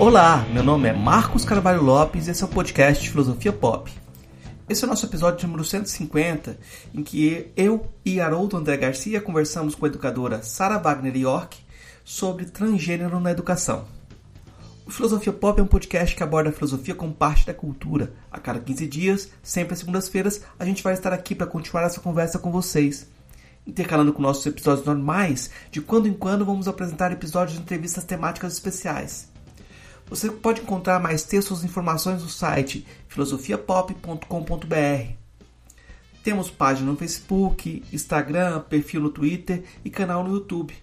Olá, meu nome é Marcos Carvalho Lopes e esse é o podcast Filosofia Pop. Esse é o nosso episódio número 150, em que eu e Haroldo André Garcia conversamos com a educadora Sara Wagner York sobre transgênero na educação. O Filosofia Pop é um podcast que aborda a filosofia como parte da cultura. A cada 15 dias, sempre às segundas-feiras, a gente vai estar aqui para continuar essa conversa com vocês. Intercalando com nossos episódios normais, de quando em quando vamos apresentar episódios de entrevistas temáticas especiais. Você pode encontrar mais textos e informações no site filosofiapop.com.br. Temos página no Facebook, Instagram, perfil no Twitter e canal no YouTube.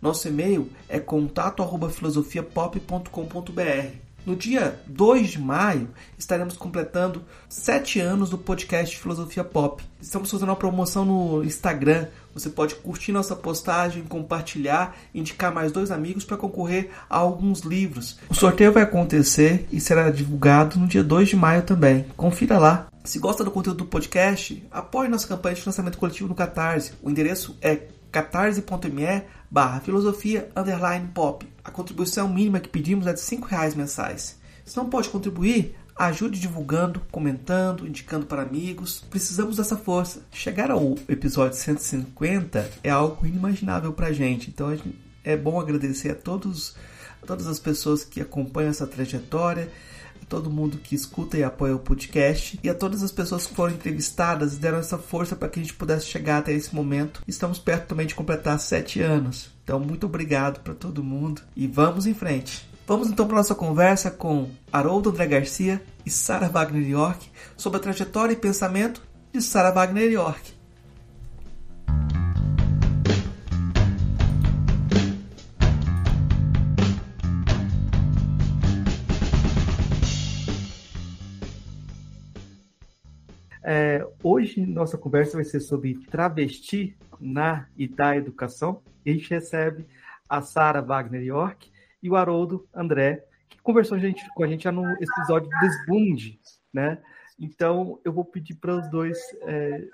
Nosso e-mail é contato@filosofiapop.com.br. No dia 2 de maio, estaremos completando 7 anos do podcast Filosofia Pop. Estamos fazendo uma promoção no Instagram. Você pode curtir nossa postagem, compartilhar, indicar mais dois amigos para concorrer a alguns livros. O sorteio vai acontecer e será divulgado no dia 2 de maio também. Confira lá. Se gosta do conteúdo do podcast, apoie nossa campanha de financiamento coletivo no Catarse. O endereço é catarse.me barra filosofia underline pop. A contribuição mínima que pedimos é de R$ reais mensais. Se não pode contribuir, ajude divulgando, comentando, indicando para amigos. Precisamos dessa força. Chegar ao episódio 150 é algo inimaginável para a gente. Então é bom agradecer a todos, a todas as pessoas que acompanham essa trajetória todo mundo que escuta e apoia o podcast e a todas as pessoas que foram entrevistadas deram essa força para que a gente pudesse chegar até esse momento. Estamos perto também de completar sete anos. Então, muito obrigado para todo mundo e vamos em frente. Vamos então para nossa conversa com Haroldo André Garcia e Sarah Wagner York sobre a trajetória e pensamento de Sarah Wagner York. É, hoje nossa conversa vai ser sobre travesti na e da educação. A gente recebe a Sara Wagner York e o Haroldo André, que conversou gente, com a gente no episódio Desbunde, né? Então eu vou pedir para os dois, é,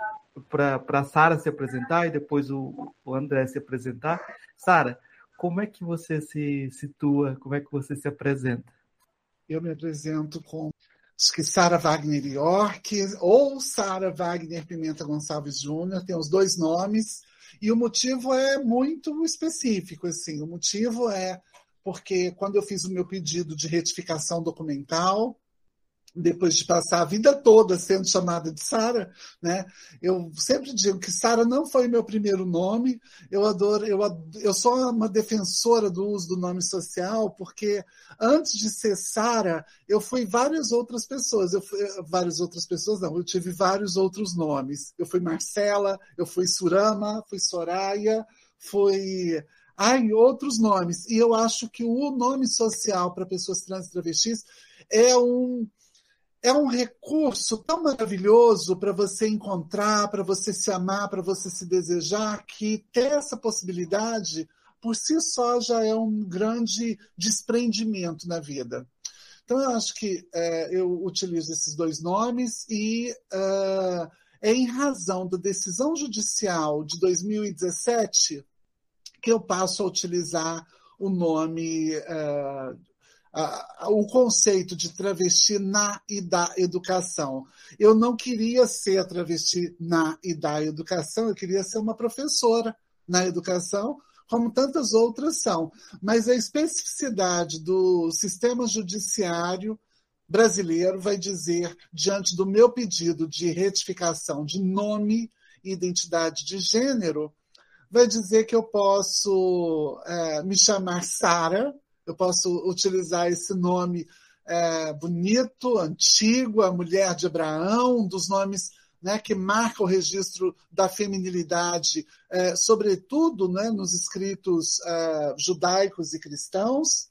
para a Sara se apresentar e depois o, o André se apresentar. Sara, como é que você se situa, como é que você se apresenta? Eu me apresento com Sara Wagner York ou Sara Wagner Pimenta Gonçalves Júnior, tem os dois nomes, e o motivo é muito específico, assim, o motivo é porque quando eu fiz o meu pedido de retificação documental, depois de passar a vida toda sendo chamada de Sara, né? Eu sempre digo que Sara não foi meu primeiro nome. Eu adoro, eu, eu sou uma defensora do uso do nome social, porque antes de ser Sara, eu fui várias outras pessoas. Eu fui, várias outras pessoas, não, eu tive vários outros nomes. Eu fui Marcela, eu fui Surama, fui Soraya, fui Ai, outros nomes. E eu acho que o nome social para pessoas trans e travestis é um é um recurso tão maravilhoso para você encontrar, para você se amar, para você se desejar, que ter essa possibilidade por si só já é um grande desprendimento na vida. Então, eu acho que é, eu utilizo esses dois nomes e uh, é em razão da decisão judicial de 2017 que eu passo a utilizar o nome uh, o conceito de travesti na e da educação. Eu não queria ser travesti na e da educação, eu queria ser uma professora na educação, como tantas outras são. Mas a especificidade do sistema judiciário brasileiro vai dizer, diante do meu pedido de retificação de nome e identidade de gênero, vai dizer que eu posso é, me chamar Sara, eu posso utilizar esse nome é, bonito, antigo, a mulher de Abraão, um dos nomes né, que marca o registro da feminilidade, é, sobretudo né, nos escritos é, judaicos e cristãos.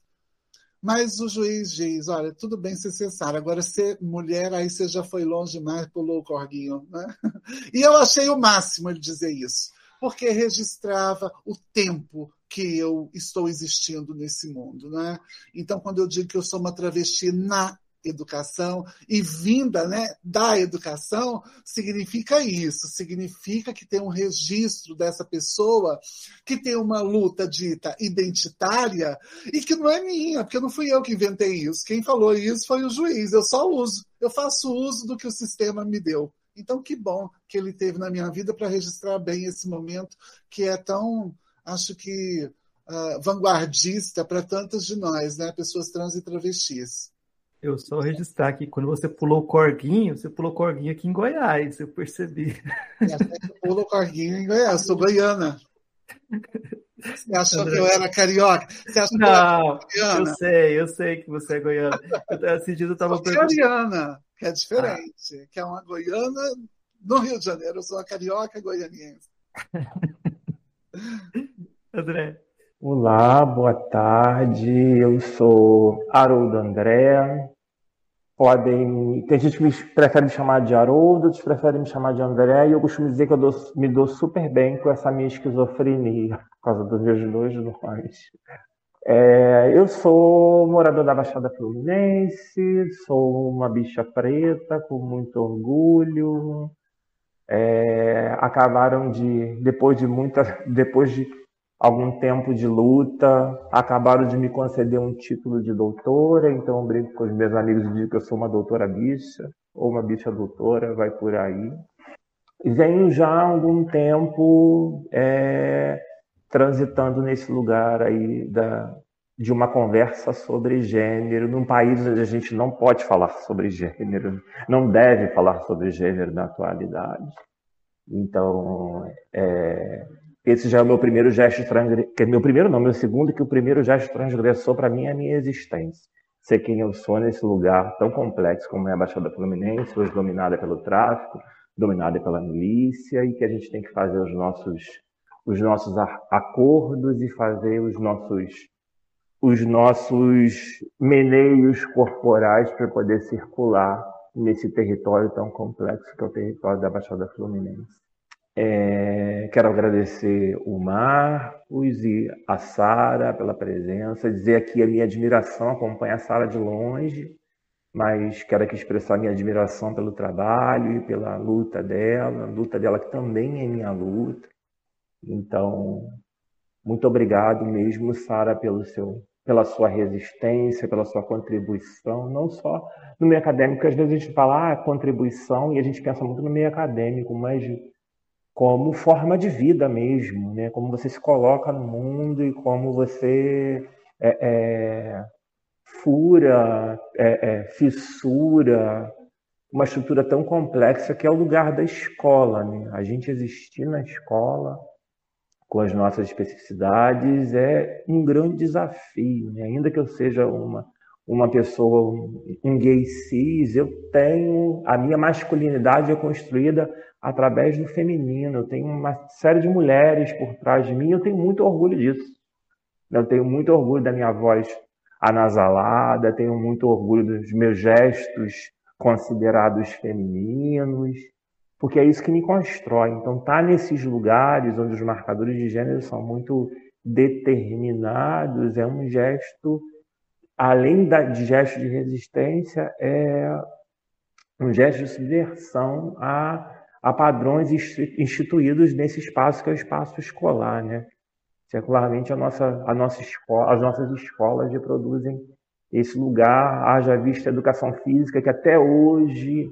Mas o juiz diz: olha, tudo bem ser cessar, agora ser mulher, aí você já foi longe demais, pulou o corguinho. Né? E eu achei o máximo ele dizer isso, porque registrava o tempo que eu estou existindo nesse mundo. Né? Então, quando eu digo que eu sou uma travesti na educação e vinda né, da educação, significa isso, significa que tem um registro dessa pessoa que tem uma luta dita identitária e que não é minha, porque não fui eu que inventei isso. Quem falou isso foi o juiz, eu só uso, eu faço uso do que o sistema me deu. Então, que bom que ele teve na minha vida para registrar bem esse momento que é tão, acho que, uh, vanguardista para tantas de nós, né? pessoas trans e travestis. Eu só registrar aqui, quando você pulou o corguinho, você pulou o corguinho aqui em Goiás, eu percebi. É, pulou o corguinho em Goiás, eu sou goiana. Você achou André. que eu era carioca? Você achou não, que eu, era eu sei, eu sei que você é goiana. Eu, esse dia eu estava perguntando que é diferente, ah. que é uma goiana no Rio de Janeiro. Eu sou uma carioca goianiense. André. Olá, boa tarde. Eu sou Haroldo André. Podem. Tem gente que me prefere me chamar de Haroldo, outros preferem me chamar de André, e eu costumo dizer que eu dou, me dou super bem com essa minha esquizofrenia, por causa dos meus dois nomes. É, eu sou morador da Baixada Fluminense, sou uma bicha preta com muito orgulho. É, acabaram de, depois de muita, depois de algum tempo de luta, acabaram de me conceder um título de doutora, então eu brinco com os meus amigos e digo que eu sou uma doutora bicha, ou uma bicha doutora, vai por aí. Venho já há algum tempo é, transitando nesse lugar aí da, de uma conversa sobre gênero, num país onde a gente não pode falar sobre gênero, não deve falar sobre gênero na atualidade. Então, é, esse já é o meu primeiro gesto transgressor, meu primeiro não, meu segundo, que o primeiro gesto transgressor para mim é a minha existência. Ser quem eu sou nesse lugar tão complexo como é a Baixada Fluminense, hoje dominada pelo tráfico, dominada pela milícia, e que a gente tem que fazer os nossos os nossos acordos e fazer os nossos os nossos meneios corporais para poder circular nesse território tão complexo que é o território da Baixada Fluminense. É, quero agradecer o Marcos e a Sara pela presença, dizer aqui a minha admiração, acompanho a Sara de longe, mas quero aqui expressar minha admiração pelo trabalho e pela luta dela, a luta dela que também é minha luta. Então, muito obrigado mesmo, Sara, pelo seu pela sua resistência, pela sua contribuição, não só no meio acadêmico, às vezes a gente fala ah, contribuição e a gente pensa muito no meio acadêmico, mas como forma de vida mesmo, né? como você se coloca no mundo e como você é, é, fura, é, é fissura uma estrutura tão complexa que é o lugar da escola. Né? A gente existir na escola com as nossas especificidades é um grande desafio. Né? Ainda que eu seja uma, uma pessoa, um gay cis, eu tenho a minha masculinidade é construída através do feminino. Eu tenho uma série de mulheres por trás de mim. Eu tenho muito orgulho disso. Eu tenho muito orgulho da minha voz anasalada. Tenho muito orgulho dos meus gestos considerados femininos porque é isso que me constrói. Então, tá nesses lugares onde os marcadores de gênero são muito determinados é um gesto, além da, de gesto de resistência, é um gesto de subversão a, a padrões instituídos nesse espaço que é o espaço escolar, né? Secularmente a nossa, a nossa escola, as nossas escolas reproduzem esse lugar, haja vista a educação física que até hoje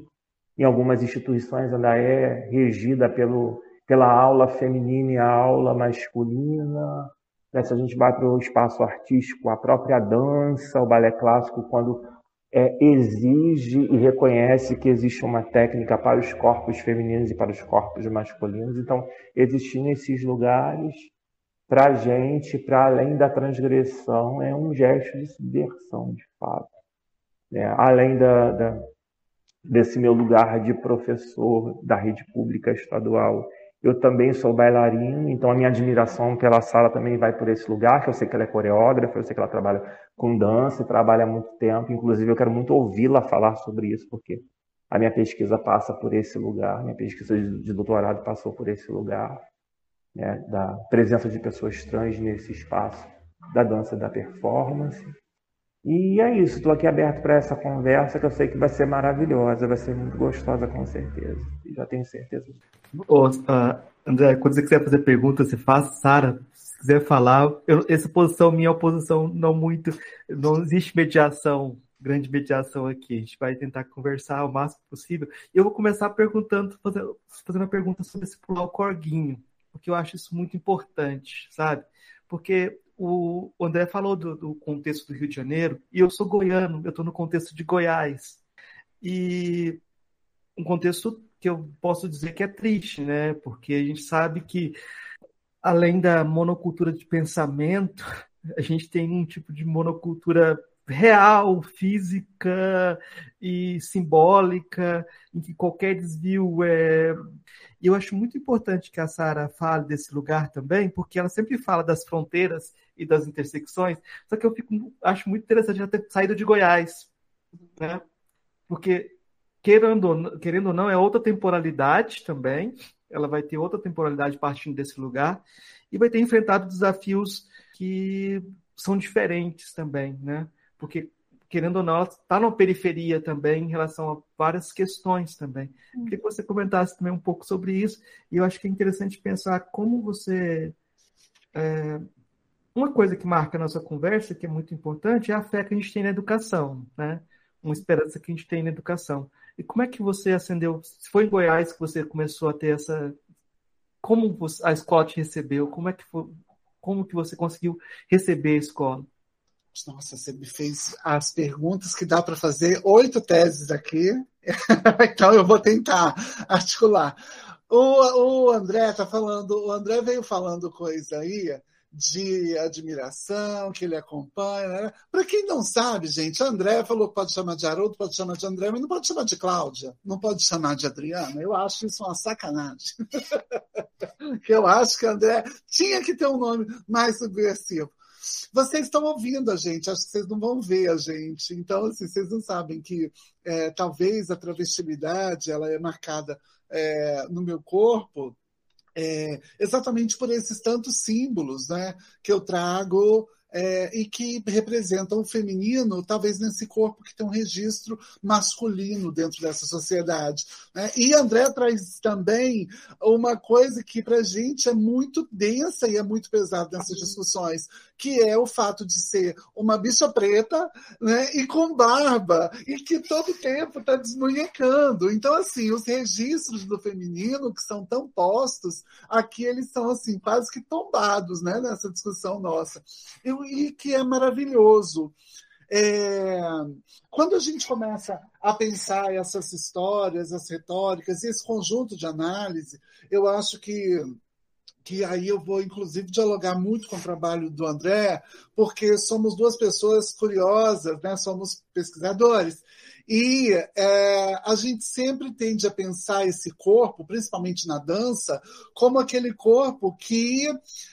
em algumas instituições ainda é regida pelo, pela aula feminina e a aula masculina. Se a gente vai para o espaço artístico, a própria dança, o balé clássico, quando é, exige e reconhece que existe uma técnica para os corpos femininos e para os corpos masculinos. Então, existir nesses lugares, para a gente, para além da transgressão, é um gesto de subversão, de fato. É, além da, da desse meu lugar de professor da rede pública estadual. Eu também sou bailarino, então a minha admiração pela Sala também vai por esse lugar, que eu sei que ela é coreógrafa, eu sei que ela trabalha com dança, trabalha há muito tempo, inclusive eu quero muito ouvi-la falar sobre isso, porque a minha pesquisa passa por esse lugar, minha pesquisa de doutorado passou por esse lugar, né, da presença de pessoas trans nesse espaço da dança e da performance. E é isso, estou aqui aberto para essa conversa que eu sei que vai ser maravilhosa, vai ser muito gostosa com certeza. Já tenho certeza. Ô, uh, André, quando você quiser fazer pergunta, você faz, Sara, se quiser falar, eu, essa posição minha é posição não muito, não existe mediação, grande mediação aqui. A gente vai tentar conversar o máximo possível. Eu vou começar perguntando, fazendo, fazendo uma pergunta sobre esse pular o corguinho, porque eu acho isso muito importante, sabe? Porque o André falou do, do, contexto do Rio de Janeiro, e eu sou goiano, eu estou no contexto de Goiás. E um contexto que eu posso dizer que é triste, né? Porque a gente sabe que, além da monocultura de pensamento, a gente tem um tipo de monocultura real, física e simbólica, em que qualquer desvio é. Eu acho muito importante que a Sara fale desse lugar também, porque ela sempre fala das fronteiras e das intersecções, só que eu fico, acho muito interessante ela ter saído de Goiás, né? Porque, querendo, querendo ou não, é outra temporalidade também, ela vai ter outra temporalidade partindo desse lugar, e vai ter enfrentado desafios que são diferentes também, né? Porque, querendo ou não, ela está na periferia também em relação a várias questões também. Hum. Queria que você comentasse também um pouco sobre isso, e eu acho que é interessante pensar como você é, uma coisa que marca a nossa conversa, que é muito importante, é a fé que a gente tem na educação, né? Uma esperança que a gente tem na educação. E como é que você acendeu? Se foi em Goiás que você começou a ter essa. Como a escola te recebeu? Como é que foi? Como que você conseguiu receber a escola? Nossa, você me fez as perguntas que dá para fazer oito teses aqui, então eu vou tentar articular. O, o André tá falando, o André veio falando coisa aí de admiração, que ele acompanha. Né? Para quem não sabe, gente, André falou que pode chamar de Haroldo, pode chamar de André, mas não pode chamar de Cláudia, não pode chamar de Adriana. Eu acho isso uma sacanagem. eu acho que André tinha que ter um nome mais subversivo. Vocês estão ouvindo a gente, acho que vocês não vão ver a gente. Então, assim, vocês não sabem que é, talvez a travestilidade ela é marcada é, no meu corpo é, exatamente por esses tantos símbolos né, que eu trago é, e que representam o feminino, talvez nesse corpo que tem um registro masculino dentro dessa sociedade. Né? E André traz também uma coisa que para a gente é muito densa e é muito pesada nessas discussões, que é o fato de ser uma bicha preta né, e com barba, e que todo tempo está desmunhecando. Então, assim, os registros do feminino, que são tão postos, aqui eles são assim quase que tombados né, nessa discussão nossa. Eu, e que é maravilhoso. É, quando a gente começa a pensar essas histórias, as retóricas, esse conjunto de análise, eu acho que que aí eu vou, inclusive, dialogar muito com o trabalho do André, porque somos duas pessoas curiosas, né? somos pesquisadores. E é, a gente sempre tende a pensar esse corpo, principalmente na dança, como aquele corpo que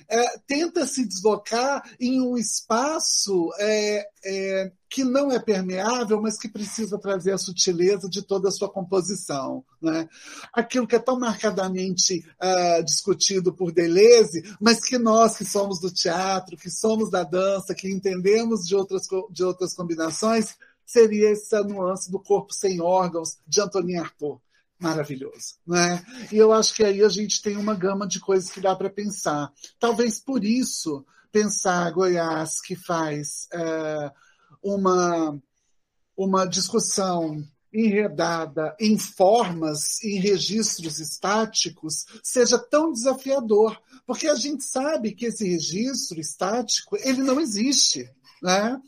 é, tenta se deslocar em um espaço é, é que não é permeável, mas que precisa trazer a sutileza de toda a sua composição. Né? Aquilo que é tão marcadamente uh, discutido por Deleuze, mas que nós que somos do teatro, que somos da dança, que entendemos de outras, de outras combinações, seria essa nuance do corpo sem órgãos de Antonin Artaud. Maravilhoso, né? E eu acho que aí a gente tem uma gama de coisas que dá para pensar. Talvez por isso pensar Goiás que faz uh, uma uma discussão enredada em formas, em registros estáticos, seja tão desafiador, porque a gente sabe que esse registro estático ele não existe, né?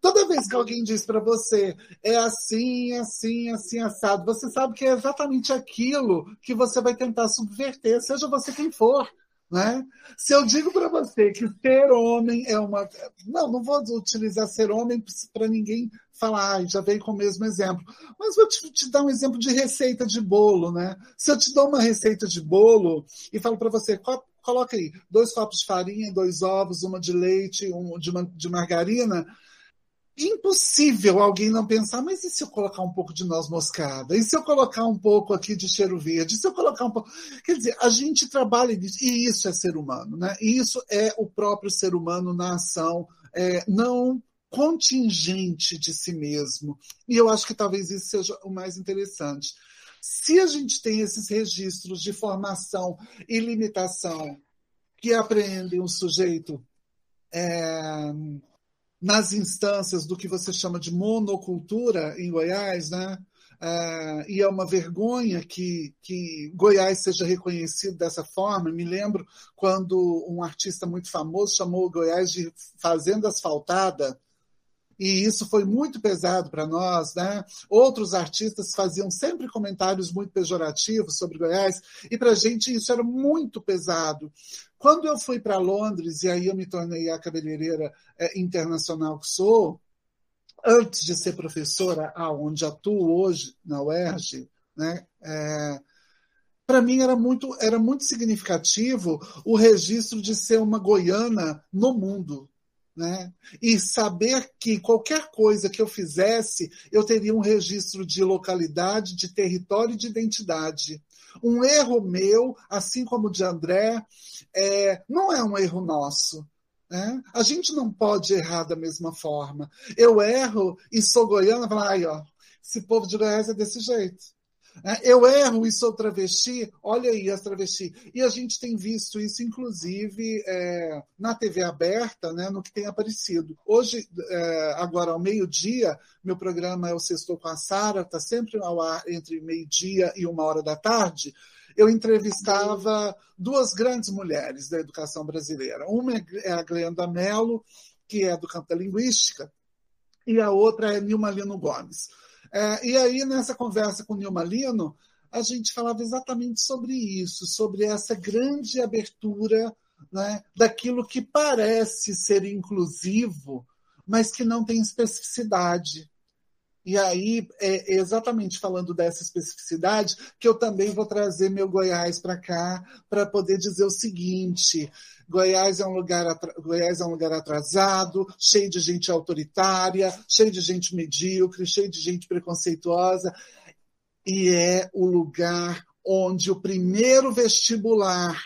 Toda vez que alguém diz para você é assim, assim, assim, assado, você sabe que é exatamente aquilo que você vai tentar subverter, seja você quem for. Né? Se eu digo para você que ser homem é uma. Não, não vou utilizar ser homem para ninguém falar, ah, já veio com o mesmo exemplo. Mas vou te, te, dar um exemplo de receita de bolo. Né? Se eu te dou uma receita de bolo e falo para você, coloca aí dois copos de farinha, dois ovos, uma de leite, um de, de margarina impossível alguém não pensar, mas e se eu colocar um pouco de noz moscada? E se eu colocar um pouco aqui de cheiro verde? E se eu colocar um pouco. Quer dizer, a gente trabalha nisso, e isso é ser humano, né? E isso é o próprio ser humano na ação, é, não contingente de si mesmo. E eu acho que talvez isso seja o mais interessante. Se a gente tem esses registros de formação e limitação que apreendem o sujeito é, nas instâncias do que você chama de monocultura em Goiás, né? Uh, e é uma vergonha que, que Goiás seja reconhecido dessa forma. Me lembro quando um artista muito famoso chamou Goiás de Fazenda Asfaltada, e isso foi muito pesado para nós. Né? Outros artistas faziam sempre comentários muito pejorativos sobre Goiás, e para a gente isso era muito pesado. Quando eu fui para Londres, e aí eu me tornei a cabeleireira é, internacional que sou, antes de ser professora, aonde atuo hoje, na UERJ, né, é, para mim era muito, era muito significativo o registro de ser uma goiana no mundo. Né? E saber que qualquer coisa que eu fizesse, eu teria um registro de localidade, de território e de identidade. Um erro meu, assim como o de André, é, não é um erro nosso. Né? A gente não pode errar da mesma forma. Eu erro e sou goiana, falo, ai, ó, esse povo de Goiás é desse jeito. É, eu erro e sou travesti, olha aí as travesti. E a gente tem visto isso, inclusive, é, na TV aberta, né, no que tem aparecido. Hoje, é, agora ao meio-dia, meu programa é o Sextou com a Sara, está sempre ao ar entre meio-dia e uma hora da tarde eu entrevistava duas grandes mulheres da educação brasileira. Uma é a Glenda Mello, que é do campo da linguística, e a outra é Nilma Lino Gomes. É, e aí, nessa conversa com Nilma Lino, a gente falava exatamente sobre isso, sobre essa grande abertura né, daquilo que parece ser inclusivo, mas que não tem especificidade. E aí, é exatamente falando dessa especificidade, que eu também vou trazer meu Goiás para cá, para poder dizer o seguinte: Goiás é, um lugar, Goiás é um lugar atrasado, cheio de gente autoritária, cheio de gente medíocre, cheio de gente preconceituosa, e é o lugar onde o primeiro vestibular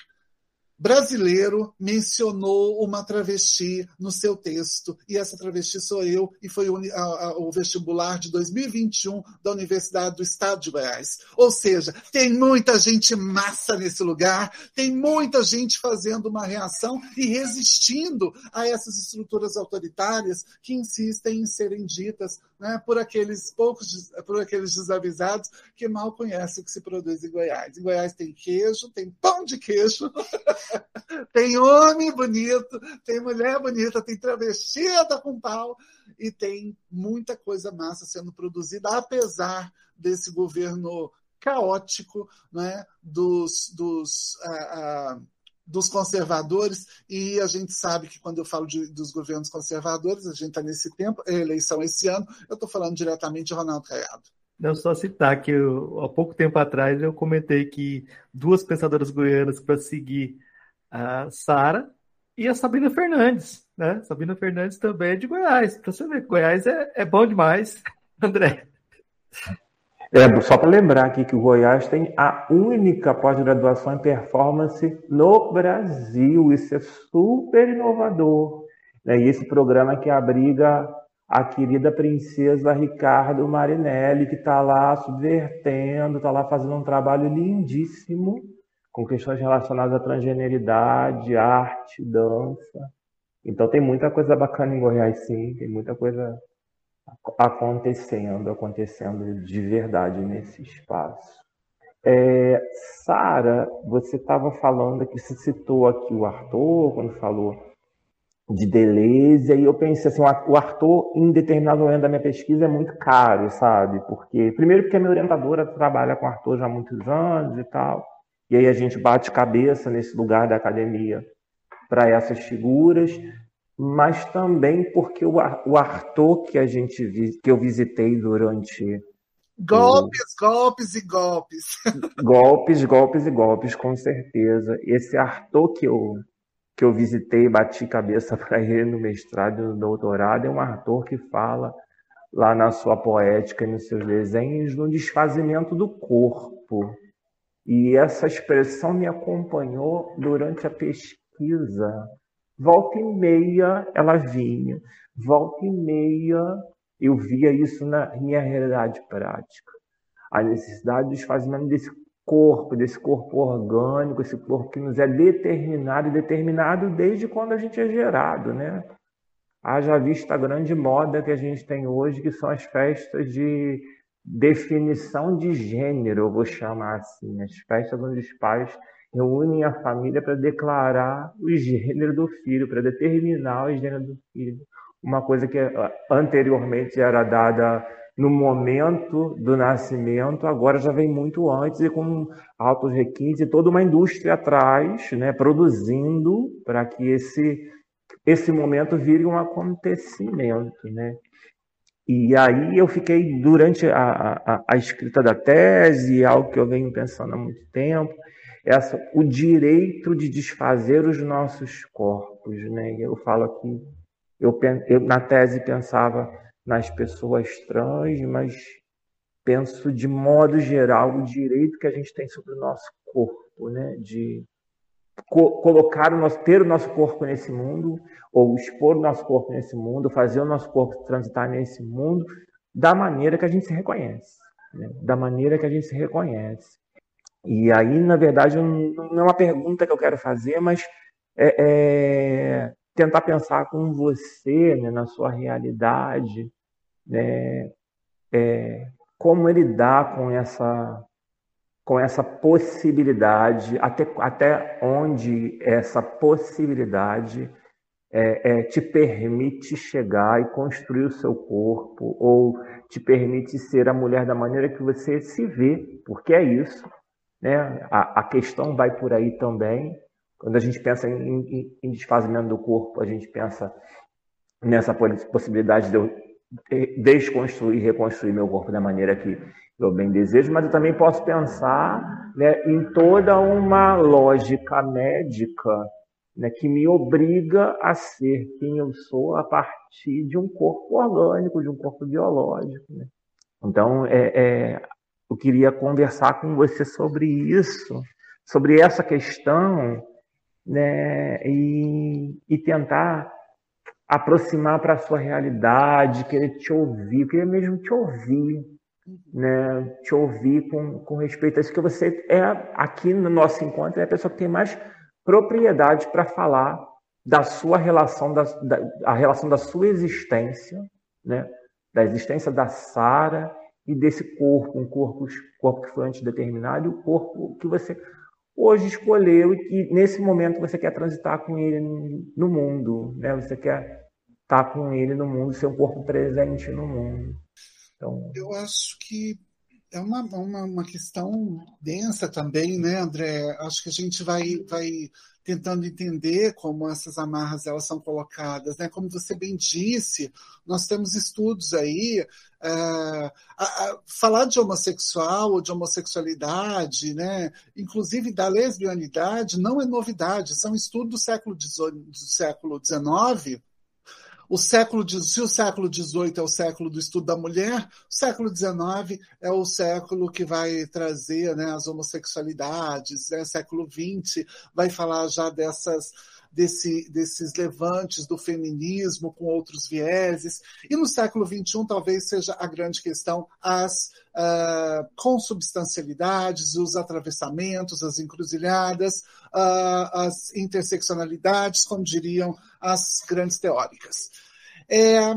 brasileiro mencionou uma travesti no seu texto, e essa travesti sou eu, e foi o, a, o, vestibular de 2021 da Universidade do Estado de Goiás. Ou seja, tem muita gente massa nesse lugar, tem muita gente fazendo uma reação e resistindo a essas estruturas autoritárias que insistem em serem ditas né, por aqueles poucos, por aqueles desavisados que mal conhecem o que se produz em Goiás. Em Goiás tem queijo, tem pão de queijo, tem homem bonito, tem mulher bonita, tem travestida com pau e tem muita coisa massa sendo produzida, apesar desse governo caótico né, dos, dos uh, uh, dos conservadores, e a gente sabe que quando eu falo de, dos governos conservadores, a gente está nesse tempo, é eleição esse ano, eu estou falando diretamente de Ronaldo Caiado. Não, só citar que eu, há pouco tempo atrás eu comentei que duas pensadoras goianas para seguir a Sara e a Sabina Fernandes, né? Sabina Fernandes também é de Goiás. Para você ver, Goiás é, é bom demais, André. É, só para lembrar aqui que o Goiás tem a única pós-graduação em performance no Brasil. Isso é super inovador. Né? E esse programa que abriga a querida princesa Ricardo Marinelli, que está lá subvertendo, está lá fazendo um trabalho lindíssimo com questões relacionadas à transgeneridade, arte, dança. Então tem muita coisa bacana em Goiás, sim, tem muita coisa acontecendo, acontecendo de verdade nesse espaço. É, Sara, você estava falando que se citou aqui o Arthur, quando falou de Deleuze, e eu pensei assim, o Arthur, em determinado momento da minha pesquisa, é muito caro, sabe? Porque, primeiro porque a minha orientadora trabalha com Arthur já há muitos anos e tal, e aí a gente bate cabeça nesse lugar da academia para essas figuras, mas também porque o, o Arthur que a gente que eu visitei durante golpes, o... golpes e golpes. golpes, golpes e golpes, com certeza. Esse Arthur que eu que eu visitei, bati cabeça para ele no mestrado e no doutorado, é um Arthur que fala lá na sua poética e nos seus desenhos no desfazimento do corpo. E essa expressão me acompanhou durante a pesquisa volta e meia ela vinha, volta e meia eu via isso na minha realidade prática. A necessidade do esvaziamento desse corpo, desse corpo orgânico, esse corpo que nos é determinado determinado desde quando a gente é gerado, né? Haja vista a grande moda que a gente tem hoje, que são as festas de definição de gênero, eu vou chamar assim, as festas onde os pais reúnem a família para declarar o gênero do filho, para determinar o gênero do filho. Uma coisa que ah, anteriormente era dada no momento do nascimento, agora já vem muito antes e com altos requintes e toda uma indústria atrás, né, produzindo para que esse esse momento vire um acontecimento, né? E aí eu fiquei durante a, a, a escrita da tese, algo que eu venho pensando há muito tempo, essa, o direito de desfazer os nossos corpos, né? Eu falo aqui, eu, eu na tese pensava nas pessoas trans, mas penso de modo geral o direito que a gente tem sobre o nosso corpo, né? De co colocar o nosso, ter o nosso corpo nesse mundo, ou expor o nosso corpo nesse mundo, fazer o nosso corpo transitar nesse mundo da maneira que a gente se reconhece, né? da maneira que a gente se reconhece. E aí, na verdade, não é uma pergunta que eu quero fazer, mas é, é tentar pensar com você, né, na sua realidade, né, é, como ele dá com essa com essa possibilidade, até, até onde essa possibilidade é, é, te permite chegar e construir o seu corpo, ou te permite ser a mulher da maneira que você se vê, porque é isso. Né? A, a questão vai por aí também. Quando a gente pensa em, em, em desfazimento do corpo, a gente pensa nessa possibilidade de eu desconstruir e reconstruir meu corpo da maneira que eu bem desejo, mas eu também posso pensar né, em toda uma lógica médica né, que me obriga a ser quem eu sou a partir de um corpo orgânico, de um corpo biológico. Né? Então, é, é, eu queria conversar com você sobre isso, sobre essa questão, né, e, e tentar aproximar para a sua realidade, querer te ouvir, querer mesmo te ouvir, né, te ouvir com, com respeito a isso, que você é, aqui no nosso encontro, é a pessoa que tem mais propriedade para falar da sua relação, da, da, a relação da sua existência, né, da existência da Sara e desse corpo, um corpo, corpo que foi antes determinado, e o corpo que você hoje escolheu e que nesse momento você quer transitar com ele no mundo, né? Você quer estar com ele no mundo, ser um corpo presente no mundo. Então... Eu acho que é uma, uma, uma questão densa também, né, André? Acho que a gente vai, vai tentando entender como essas amarras elas são colocadas, né? Como você bem disse, nós temos estudos aí uh, a, a, falar de homossexual ou de homossexualidade, né? Inclusive da lesbianidade, não é novidade. São estudos do século XIX, o século, se o século XVIII é o século do estudo da mulher, o século XIX é o século que vai trazer né, as homossexualidades, né, século XX vai falar já dessas, desse, desses levantes do feminismo com outros vieses. E no século XXI talvez seja a grande questão as uh, consubstancialidades, os atravessamentos, as encruzilhadas, uh, as interseccionalidades, como diriam as grandes teóricas. É,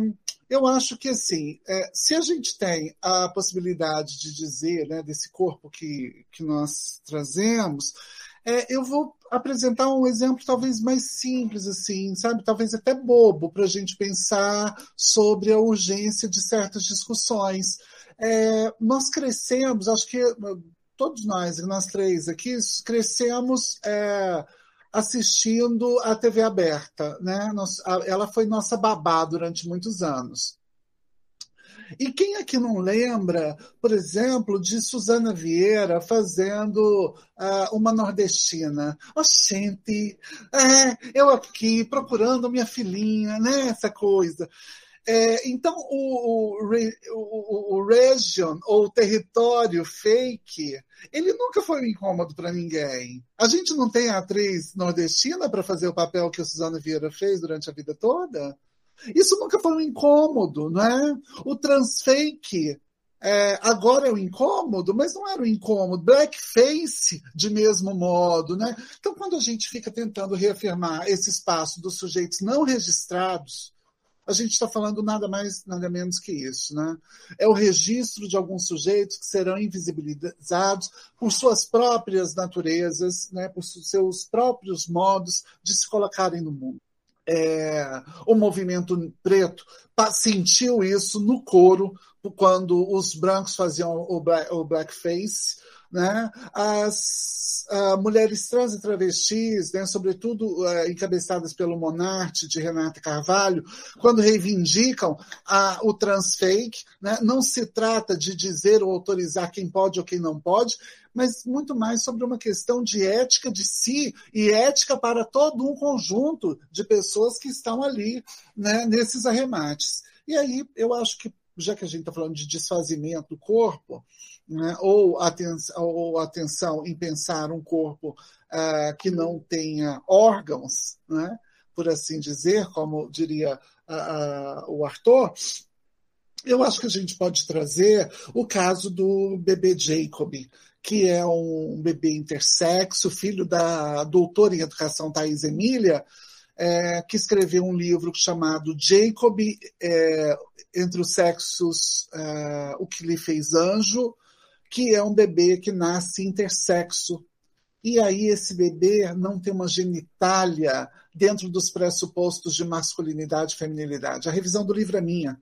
eu acho que, assim, é, se a gente tem a possibilidade de dizer, né, desse corpo que, que nós trazemos, é, eu vou apresentar um exemplo talvez mais simples, assim, sabe? Talvez até bobo para a gente pensar sobre a urgência de certas discussões. É, nós crescemos, acho que todos nós, nós três aqui, crescemos é, assistindo a TV aberta, né? ela foi nossa babá durante muitos anos. E quem aqui não lembra, por exemplo, de Suzana Vieira fazendo uh, uma nordestina? Oh, é, eu aqui procurando minha filhinha, né? Essa coisa. É, então, o, o, o, o region, ou território fake, ele nunca foi um incômodo para ninguém. A gente não tem a atriz nordestina para fazer o papel que a Suzana Vieira fez durante a vida toda? Isso nunca foi um incômodo, não é? O transfake é, agora é o incômodo, mas não era o incômodo. Blackface, de mesmo modo, né? Então, quando a gente fica tentando reafirmar esse espaço dos sujeitos não registrados, a gente está falando nada mais, nada menos que isso. Né? É o registro de alguns sujeitos que serão invisibilizados por suas próprias naturezas, né? por seus próprios modos de se colocarem no mundo. É, o movimento preto sentiu isso no coro quando os brancos faziam o, black, o blackface, né? As uh, mulheres trans e travestis, né, sobretudo uh, encabeçadas pelo Monarte de Renata Carvalho, quando reivindicam uh, o transfake, né, não se trata de dizer ou autorizar quem pode ou quem não pode, mas muito mais sobre uma questão de ética de si e ética para todo um conjunto de pessoas que estão ali né, nesses arremates. E aí eu acho que, já que a gente está falando de desfazimento do corpo, né, ou, atenção, ou atenção em pensar um corpo uh, que não tenha órgãos, né, por assim dizer, como diria uh, uh, o Arthur, eu acho que a gente pode trazer o caso do bebê Jacob, que é um bebê intersexo, filho da doutora em educação Thais Emília, é, que escreveu um livro chamado Jacob é, entre os sexos, é, o que lhe fez anjo, que é um bebê que nasce intersexo. E aí esse bebê não tem uma genitália dentro dos pressupostos de masculinidade e feminilidade. A revisão do livro é minha.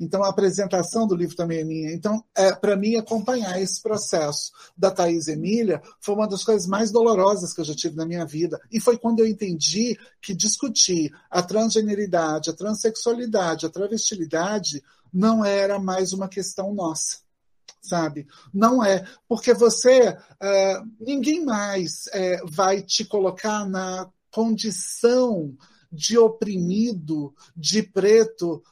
Então, a apresentação do livro também é minha. Então, é, para mim, acompanhar esse processo da Thais Emília foi uma das coisas mais dolorosas que eu já tive na minha vida. E foi quando eu entendi que discutir a transgeneridade, a transexualidade, a travestilidade não era mais uma questão nossa sabe? Não é, porque você, uh, ninguém mais uh, vai te colocar na condição de oprimido, de preto,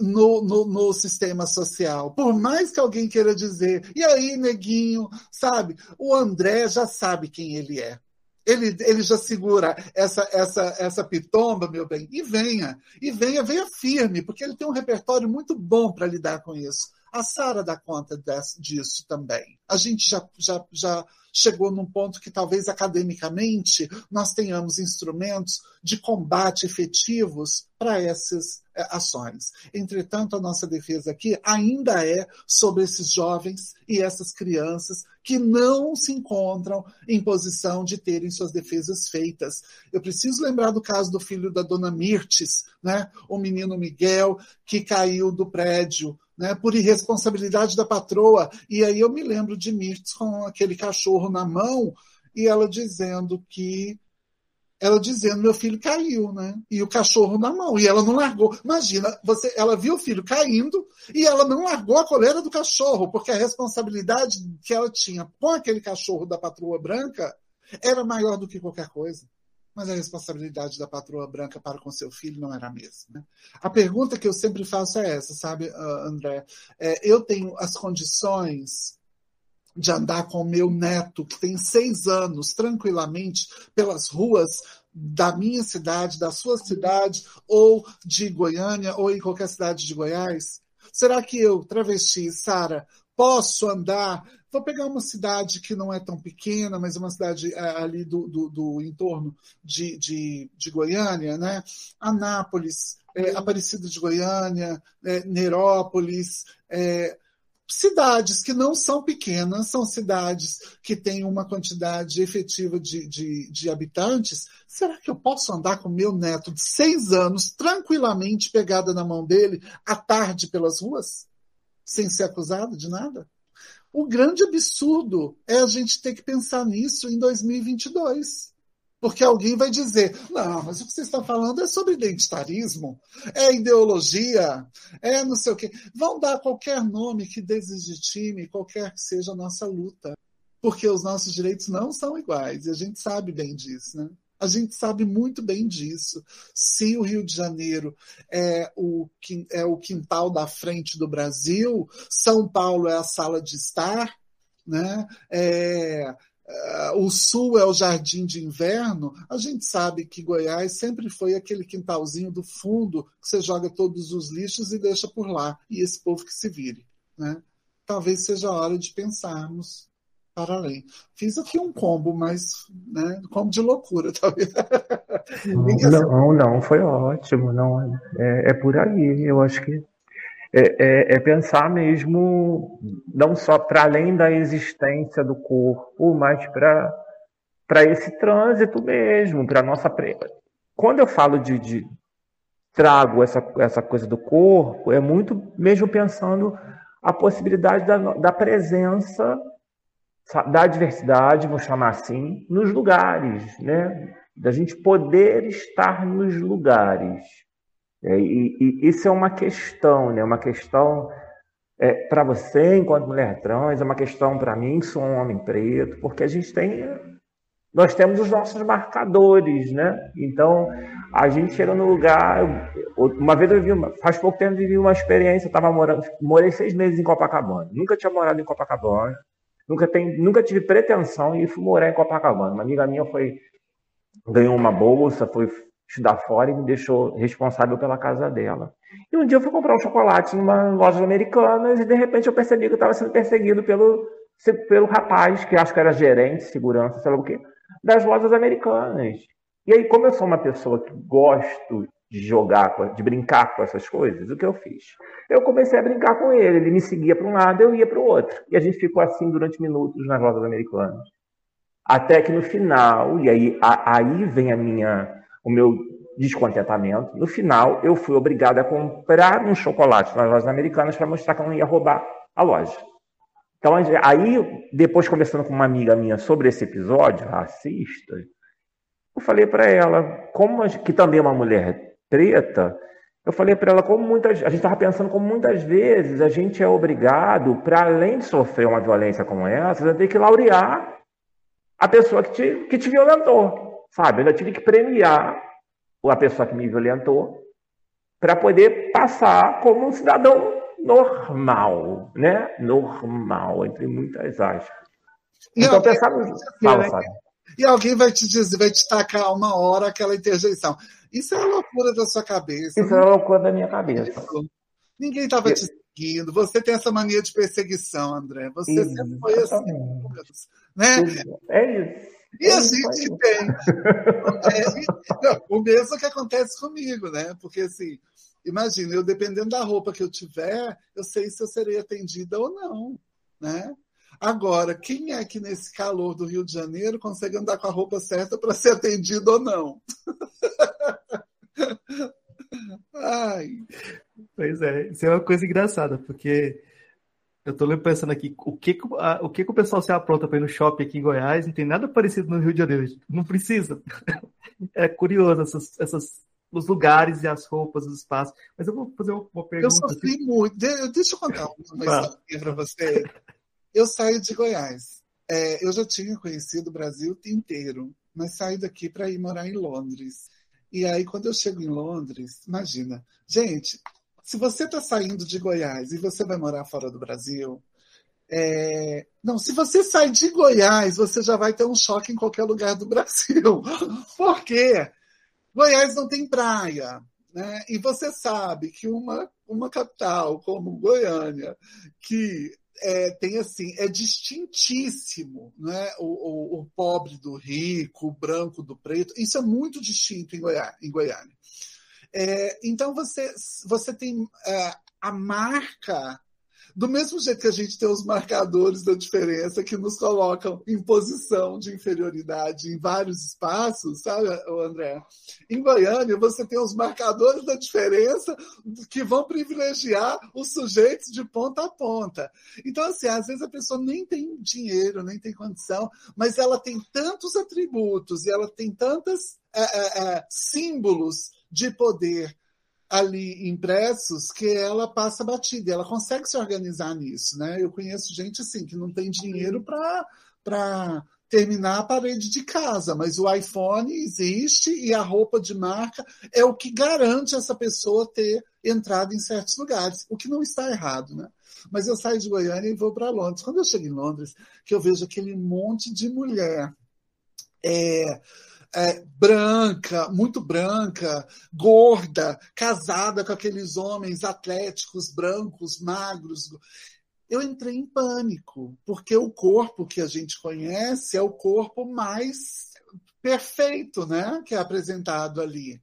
no, no, no, sistema social. Por mais que alguém queira dizer, e aí, neguinho, sabe? O André já sabe quem ele é. Ele, ele já segura essa, essa, essa pitomba, meu bem, e venha. E venha, venha firme, porque ele tem um repertório muito bom para lidar com isso. A Sara dá conta desse, disso também. A gente já, já, já chegou num ponto que talvez academicamente nós tenhamos instrumentos de combate efetivos para essas é, ações. Entretanto, a nossa defesa aqui ainda é sobre esses jovens e essas crianças que não se encontram em posição de terem suas defesas feitas. Eu preciso lembrar do caso do filho da dona Mirtes, né? o menino Miguel, que caiu do prédio né, por irresponsabilidade da patroa. E aí eu me lembro de Mirtz com aquele cachorro na mão e ela dizendo que ela dizendo meu filho caiu, né? E o cachorro na mão e ela não largou. Imagina, você, ela viu o filho caindo e ela não largou a coleira do cachorro, porque a responsabilidade que ela tinha com aquele cachorro da patroa branca era maior do que qualquer coisa mas a responsabilidade da patroa branca para com seu filho não era a mesma. Né? A pergunta que eu sempre faço é essa, sabe, ah, André? É, eu tenho as condições de andar com o meu neto, que tem seis anos, tranquilamente, pelas ruas da minha cidade, da sua cidade, ou de Goiânia, ou em qualquer cidade de Goiás? Será que eu, travesti, Sara, posso andar Vou pegar uma cidade que não é tão pequena, mas é uma cidade é, ali do, do, do entorno de, de, de, Goiânia, né? Anápolis, é, Aparecida de Goiânia, é, Nerópolis, é, cidades que não são pequenas, são cidades que têm uma quantidade efetiva de, de, de, habitantes. Será que eu posso andar com meu neto de seis anos tranquilamente pegada na mão dele à tarde pelas ruas? Sem ser acusado de nada? O grande absurdo é a gente ter que pensar nisso em 2022. Porque alguém vai dizer: não, mas o que você está falando é sobre identitarismo, é ideologia, é não sei o quê. Vão dar qualquer nome que deslegitime qualquer que seja a nossa luta. Porque os nossos direitos não são iguais, e a gente sabe bem disso, né? A gente sabe muito bem disso. Se o Rio de Janeiro é o, é o quintal da frente do Brasil, São Paulo é a sala de estar, né? É, é o sul é o jardim de inverno, a gente sabe que Goiás sempre foi aquele quintalzinho do fundo que você joga todos os lixos e deixa por lá, e esse povo que se vire. Né? Talvez seja a hora de pensarmos para além. Fiz aqui um combo, mas né, combo de loucura, talvez. não, não, foi ótimo. Não, é, é por aí. Eu acho que é, é, é pensar mesmo não só para além da existência do corpo, mas para esse trânsito mesmo, para nossa quando eu falo de, de trago essa, essa coisa do corpo, é muito mesmo pensando a possibilidade da, da presença da diversidade, vou chamar assim, nos lugares, né? Da gente poder estar nos lugares. É, e, e, isso é uma questão, né? Uma questão é, para você, enquanto mulher trans, é uma questão para mim, que sou um homem preto, porque a gente tem. Nós temos os nossos marcadores, né? Então, a gente chega no lugar. Uma vez eu vi, faz pouco tempo, vivi uma experiência, eu estava morando, morei seis meses em Copacabana. Nunca tinha morado em Copacabana. Nunca, tem, nunca tive pretensão e fui morar em Copacabana. Uma amiga minha foi ganhou uma bolsa, foi estudar fora e me deixou responsável pela casa dela. E um dia eu fui comprar um chocolate numa loja americana e de repente eu percebi que eu estava sendo perseguido pelo, pelo rapaz, que acho que era gerente, segurança, sei lá o quê, das lojas americanas. E aí, como eu sou uma pessoa que gosto de jogar, de brincar com essas coisas, o que eu fiz? Eu comecei a brincar com ele, ele me seguia para um lado, eu ia para o outro. E a gente ficou assim durante minutos nas lojas americanas. Até que no final, e aí, a, aí vem a minha, o meu descontentamento, no final eu fui obrigado a comprar um chocolate nas lojas americanas para mostrar que eu não ia roubar a loja. Então, aí, depois conversando com uma amiga minha sobre esse episódio racista, eu falei para ela, como que também é uma mulher treta, eu falei para ela como muitas, a gente estava pensando como muitas vezes a gente é obrigado, para além de sofrer uma violência como essa, a ter que laurear a pessoa que te, que te violentou, sabe? Eu ainda tive que premiar a pessoa que me violentou para poder passar como um cidadão normal, né? Normal, entre muitas aspas. Então, pensar no... Fala, sabe? E alguém vai te dizer, vai te tacar uma hora aquela interjeição. Isso é uma loucura da sua cabeça. Isso é uma loucura da minha cabeça. Ninguém estava te seguindo. Você tem essa mania de perseguição, André. Você sempre foi assim. Né? É isso. E é a gente tem. É, o mesmo que acontece comigo, né? Porque assim, imagina, eu dependendo da roupa que eu tiver, eu sei se eu serei atendida ou não, né? Agora, quem é que nesse calor do Rio de Janeiro consegue andar com a roupa certa para ser atendido ou não? Ai. Pois é, isso é uma coisa engraçada, porque eu estou pensando aqui, o que, o que, o pessoal se apronta para ir no shopping aqui em Goiás não tem nada parecido no Rio de Janeiro. Não precisa. É curioso essas, essas, os lugares e as roupas, os espaços. Mas eu vou fazer uma pergunta. Eu sofri muito. Deixa eu contar uma história para você. Eu saio de Goiás. É, eu já tinha conhecido o Brasil inteiro, mas saí daqui para ir morar em Londres. E aí, quando eu chego em Londres, imagina, gente, se você está saindo de Goiás e você vai morar fora do Brasil, é... não, se você sai de Goiás, você já vai ter um choque em qualquer lugar do Brasil. Por quê? Goiás não tem praia. Né? E você sabe que uma, uma capital como Goiânia, que é, tem assim, é distintíssimo, né? O, o, o, pobre do rico, o branco do preto, isso é muito distinto em Goiânia. Em Goiânia. É, então você, você tem é, a marca do mesmo jeito que a gente tem os marcadores da diferença que nos colocam em posição de inferioridade em vários espaços, sabe, André? Em Goiânia, você tem os marcadores da diferença que vão privilegiar os sujeitos de ponta a ponta. Então, assim, às vezes a pessoa nem tem dinheiro, nem tem condição, mas ela tem tantos atributos e ela tem tantos é, é, é, símbolos de poder ali impressos que ela passa batida, ela consegue se organizar nisso, né? Eu conheço gente assim que não tem dinheiro para terminar a parede de casa, mas o iPhone existe e a roupa de marca é o que garante essa pessoa ter entrado em certos lugares, o que não está errado, né? Mas eu saio de Goiânia e vou para Londres. Quando eu chego em Londres, que eu vejo aquele monte de mulher é, é, branca, muito branca, gorda, casada com aqueles homens atléticos, brancos, magros. Eu entrei em pânico, porque o corpo que a gente conhece é o corpo mais perfeito, né? Que é apresentado ali.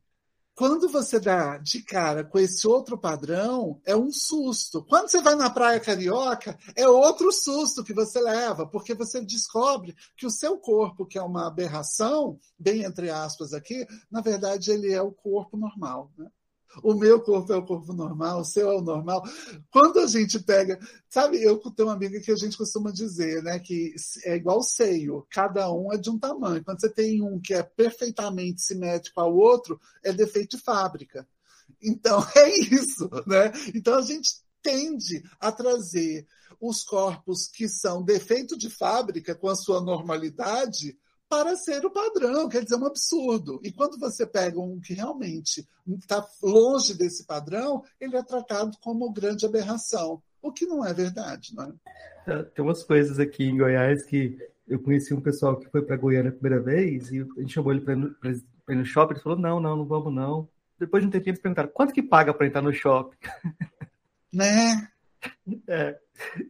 Quando você dá de cara com esse outro padrão, é um susto. Quando você vai na praia carioca, é outro susto que você leva, porque você descobre que o seu corpo, que é uma aberração, bem entre aspas aqui, na verdade ele é o corpo normal. Né? O meu corpo é o corpo normal, o seu é o normal. Quando a gente pega, sabe, eu tenho uma amiga que a gente costuma dizer, né, que é igual seio, cada um é de um tamanho. Quando você tem um que é perfeitamente simétrico ao outro, é defeito de fábrica. Então é isso, né? Então a gente tende a trazer os corpos que são defeito de fábrica com a sua normalidade para ser o padrão, quer dizer, um absurdo. E quando você pega um que realmente está longe desse padrão, ele é tratado como grande aberração, o que não é verdade, não é? é tem umas coisas aqui em Goiás que eu conheci um pessoal que foi para Goiânia a primeira vez e a gente chamou ele para ir no shopping, ele falou, não, não, não vamos não. Depois de um tempinho eles perguntaram, quanto que paga para entrar no shopping? Né? É.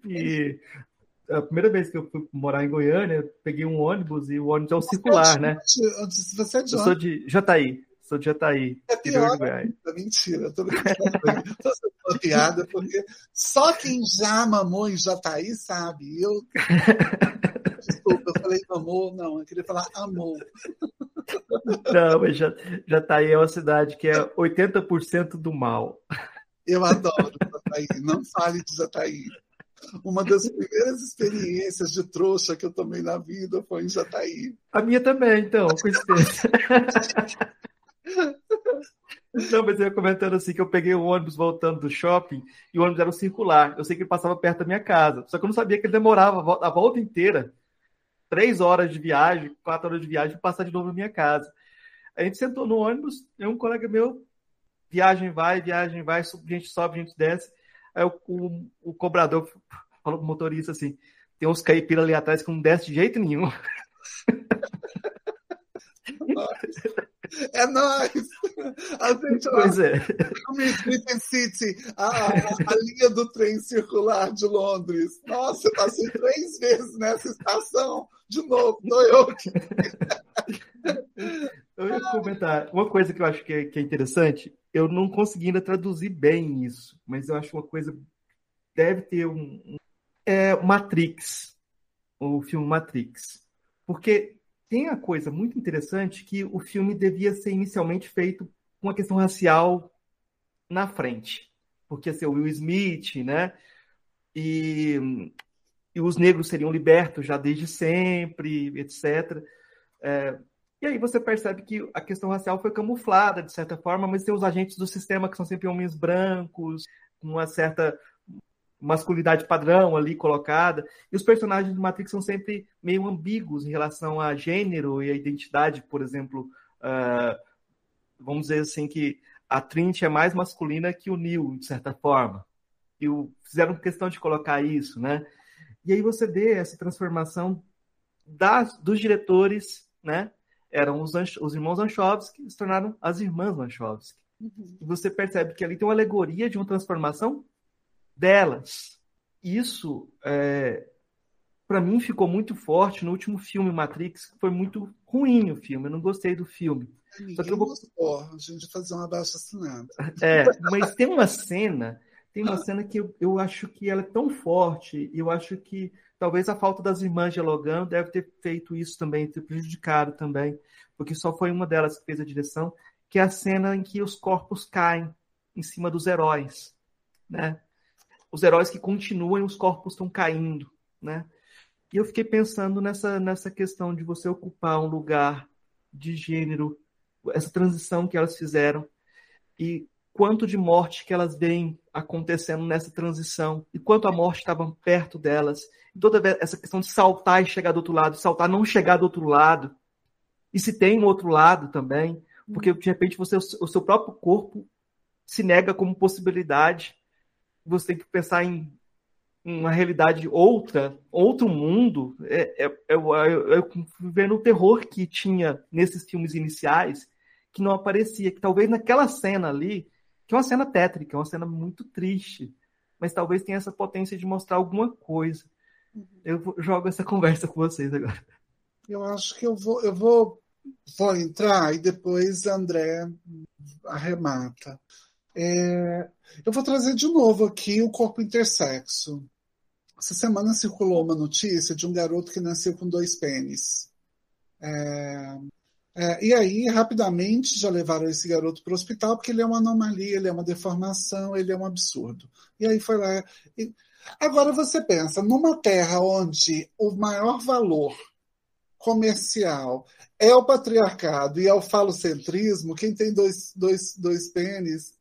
E a primeira vez que eu fui morar em Goiânia, eu peguei um ônibus e o ônibus é um circular, né? Você é de Eu sou de Jataí. Sou de Jataí. É pior, Goiás. mentira, tô brincando. tô uma piada, porque só quem já mamou em Jataí sabe. Eu. Desculpa, eu falei mamou, não, eu queria falar amor. Não, mas Jataí é uma cidade que é 80% do mal. Eu adoro Jataí, não fale de Jataí. Uma das primeiras experiências de trouxa que eu tomei na vida foi em Jataí. A minha também, então, coincidência. Não, mas eu ia comentando assim que eu peguei o ônibus voltando do shopping e o ônibus era um circular. Eu sei que ele passava perto da minha casa. Só que eu não sabia que ele demorava a volta inteira. Três horas de viagem, quatro horas de viagem, para passar de novo na minha casa. A gente sentou no ônibus, e um colega meu, viagem vai, viagem vai, gente sobe, gente desce. Aí o, o, o cobrador falou pro motorista assim: tem uns caipira ali atrás que não desce de jeito nenhum. É nóis! A gente pois é. Smith City, a, a, a, linha do trem circular de Londres. Nossa, eu passei três vezes nessa estação. De novo, sou eu aqui. Eu ia comentar uma coisa que eu acho que é, que é interessante. Eu não consegui ainda traduzir bem isso, mas eu acho uma coisa deve ter um, é Matrix, o filme Matrix, porque tem a coisa muito interessante que o filme devia ser inicialmente feito com a questão racial na frente, porque ser o Will Smith, né? E, e os negros seriam libertos já desde sempre, etc. É, e aí você percebe que a questão racial foi camuflada, de certa forma, mas tem os agentes do sistema que são sempre homens brancos, com uma certa masculinidade padrão ali colocada. E os personagens do Matrix são sempre meio ambíguos em relação a gênero e a identidade, por exemplo. Uh, vamos dizer assim que a Trinity é mais masculina que o Neo, de certa forma. E o, fizeram questão de colocar isso, né? E aí você vê essa transformação das, dos diretores, né? Eram os, os irmãos Anchovsky, que se tornaram as irmãs Anchovsky. Uhum. E você percebe que ali tem uma alegoria de uma transformação delas. Isso, é, para mim, ficou muito forte no último filme, Matrix, que foi muito ruim o filme, eu não gostei do filme. Só que eu vou... gostou, a gente fazer uma baixa assinada. É, mas tem uma cena, tem uma cena que eu, eu acho que ela é tão forte, eu acho que Talvez a falta das irmãs dialogando deve ter feito isso também, ter prejudicado também, porque só foi uma delas que fez a direção, que é a cena em que os corpos caem em cima dos heróis, né? Os heróis que continuam os corpos estão caindo, né? E eu fiquei pensando nessa, nessa questão de você ocupar um lugar de gênero, essa transição que elas fizeram. E quanto de morte que elas veem acontecendo nessa transição e quanto a morte estava perto delas. E toda essa questão de saltar e chegar do outro lado, saltar não chegar do outro lado. E se tem um outro lado também, porque de repente você o seu próprio corpo se nega como possibilidade. Você tem que pensar em uma realidade outra, outro mundo. É, é, é, é, é vendo o terror que tinha nesses filmes iniciais que não aparecia, que talvez naquela cena ali que é uma cena tétrica, é uma cena muito triste, mas talvez tenha essa potência de mostrar alguma coisa. Uhum. Eu jogo essa conversa com vocês agora. Eu acho que eu vou, eu vou, vou entrar e depois André arremata. É, eu vou trazer de novo aqui o corpo intersexo. Essa semana circulou uma notícia de um garoto que nasceu com dois pênis. É, é, e aí, rapidamente, já levaram esse garoto para o hospital, porque ele é uma anomalia, ele é uma deformação, ele é um absurdo. E aí foi lá. E... Agora você pensa, numa terra onde o maior valor comercial é o patriarcado e é o falocentrismo, quem tem dois, dois, dois pênis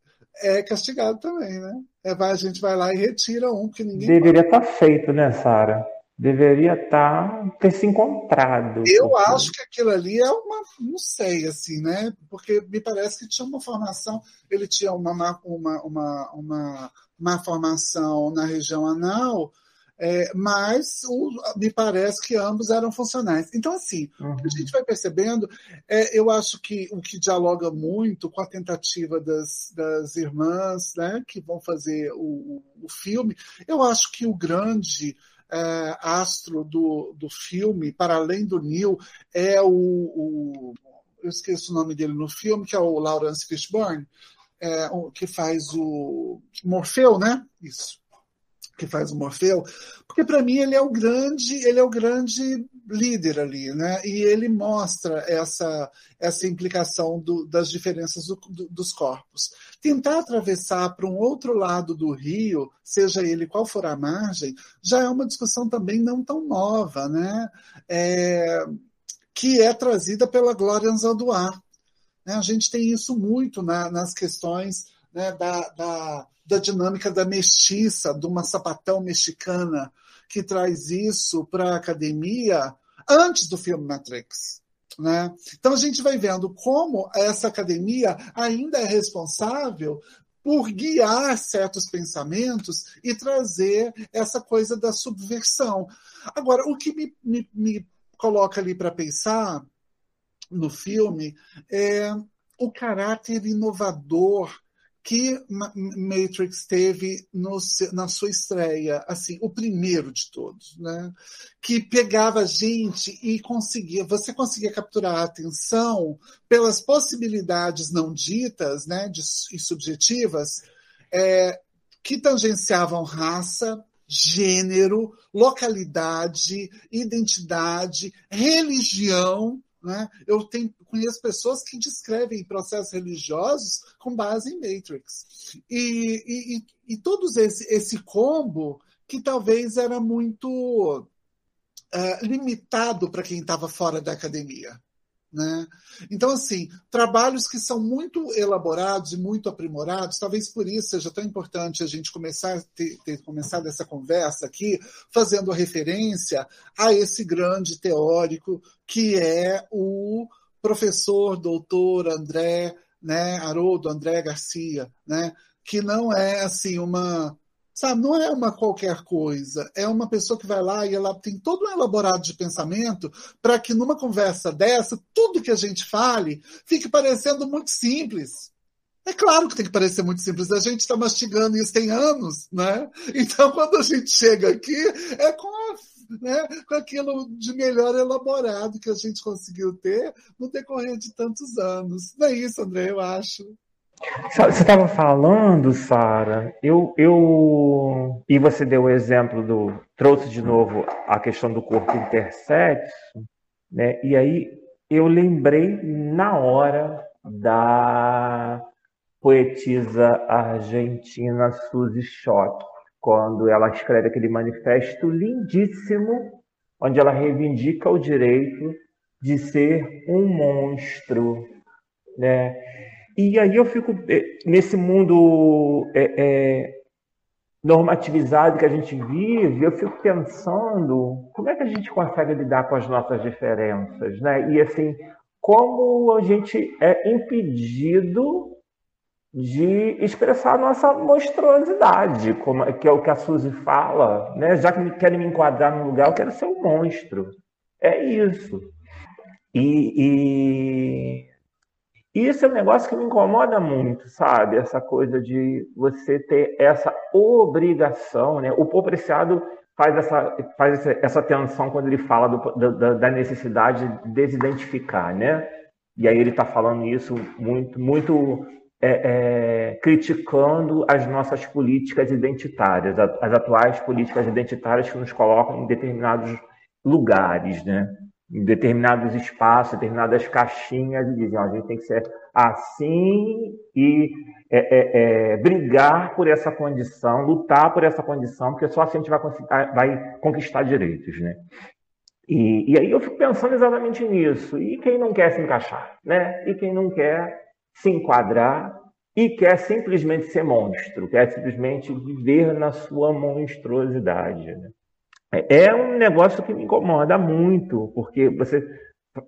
é castigado também, né? É, vai, a gente vai lá e retira um que ninguém. Deveria estar tá feito, né, Sara? Deveria estar tá, ter se encontrado. Eu porque... acho que aquilo ali é uma, não sei, assim, né? Porque me parece que tinha uma formação, ele tinha uma, uma, uma, uma, uma formação na região anal, é, mas o, me parece que ambos eram funcionais. Então, assim, uhum. a gente vai percebendo, é, eu acho que o que dialoga muito com a tentativa das, das irmãs né, que vão fazer o, o filme, eu acho que o grande é, astro do, do filme, para além do Neil, é o, o, Eu esqueço o nome dele no filme, que é o Lawrence Fishburne, é, que faz o Morfeu, né? Isso que faz o Morfeu, porque para mim ele é o grande, ele é o grande líder ali, né? E ele mostra essa essa implicação do, das diferenças do, do, dos corpos. Tentar atravessar para um outro lado do rio, seja ele qual for a margem, já é uma discussão também não tão nova, né? É, que é trazida pela Glória Anzanduar. Né? A gente tem isso muito na, nas questões né, da, da da dinâmica da mestiça, de uma sapatão mexicana que traz isso para a academia antes do filme Matrix. Né? Então a gente vai vendo como essa academia ainda é responsável por guiar certos pensamentos e trazer essa coisa da subversão. Agora, o que me, me, me coloca ali para pensar no filme é o caráter inovador que Matrix teve no, na sua estreia, assim, o primeiro de todos, né? Que pegava a gente e conseguia, você conseguia capturar a atenção pelas possibilidades não ditas, né, de, e subjetivas, é, que tangenciavam raça, gênero, localidade, identidade, religião, né? Eu tenho, conheço pessoas que descrevem processos religiosos com base em Matrix. E, e, e todos esse, esse combo que talvez era muito uh, limitado para quem estava fora da academia. Né? Então, assim, trabalhos que são muito elaborados e muito aprimorados, talvez por isso seja tão importante a gente começar ter, ter começado essa conversa aqui, fazendo referência a esse grande teórico que é o professor doutor André, né, Haroldo André Garcia, né, que não é assim uma Sabe, não é uma qualquer coisa, é uma pessoa que vai lá e ela tem todo um elaborado de pensamento para que numa conversa dessa, tudo que a gente fale fique parecendo muito simples. É claro que tem que parecer muito simples, a gente está mastigando isso tem anos, né? Então, quando a gente chega aqui, é com, a, né, com aquilo de melhor elaborado que a gente conseguiu ter no decorrer de tantos anos. Não é isso, André, eu acho. Você estava falando, Sara, eu, eu. E você deu o exemplo do. Trouxe de novo a questão do corpo intersexo, né? E aí eu lembrei na hora da poetisa argentina Suzy Schock, quando ela escreve aquele manifesto lindíssimo, onde ela reivindica o direito de ser um monstro, né? E aí eu fico é, nesse mundo é, é, normativizado que a gente vive, eu fico pensando como é que a gente consegue lidar com as nossas diferenças, né? E assim, como a gente é impedido de expressar a nossa monstruosidade, como, é, que é o que a Suzy fala, né? Já que querem me enquadrar num lugar, eu quero ser um monstro. É isso. E, e isso é um negócio que me incomoda muito, sabe? Essa coisa de você ter essa obrigação, né? O Popreciado faz essa, faz essa tensão quando ele fala do, da, da necessidade de desidentificar, né? E aí ele está falando isso muito, muito é, é, criticando as nossas políticas identitárias, as atuais políticas identitárias que nos colocam em determinados lugares, né? Em determinados espaços, determinadas caixinhas, e dizem, a gente tem que ser assim e é, é, é, brigar por essa condição, lutar por essa condição, porque só assim a gente vai, vai conquistar direitos, né? E, e, aí eu fico pensando exatamente nisso. E quem não quer se encaixar, né? E quem não quer se enquadrar e quer simplesmente ser monstro, quer simplesmente viver na sua monstruosidade. Né? É um negócio que me incomoda muito, porque você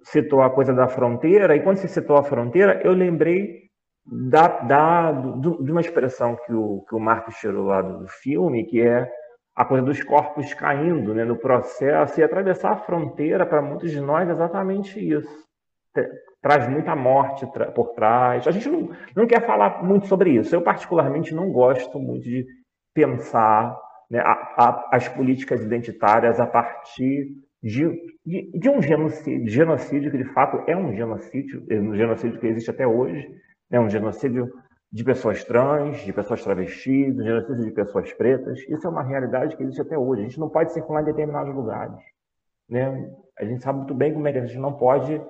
citou a coisa da fronteira, e quando você citou a fronteira, eu lembrei da, da, do, de uma expressão que o, que o Marcos tirou lá do filme, que é a coisa dos corpos caindo né, no processo, e atravessar a fronteira, para muitos de nós, é exatamente isso traz muita morte por trás. A gente não, não quer falar muito sobre isso. Eu, particularmente, não gosto muito de pensar né, a, a, as políticas identitárias a partir de, de, de, um genocídio, genocídio, que de fato é um genocídio, é um genocídio que existe até hoje, né, um genocídio de pessoas trans, de pessoas travestis, um genocídio de pessoas pretas. Isso é uma realidade que existe até hoje. A gente não pode circular em determinados lugares. Né? A gente sabe muito bem como é que a gente não pode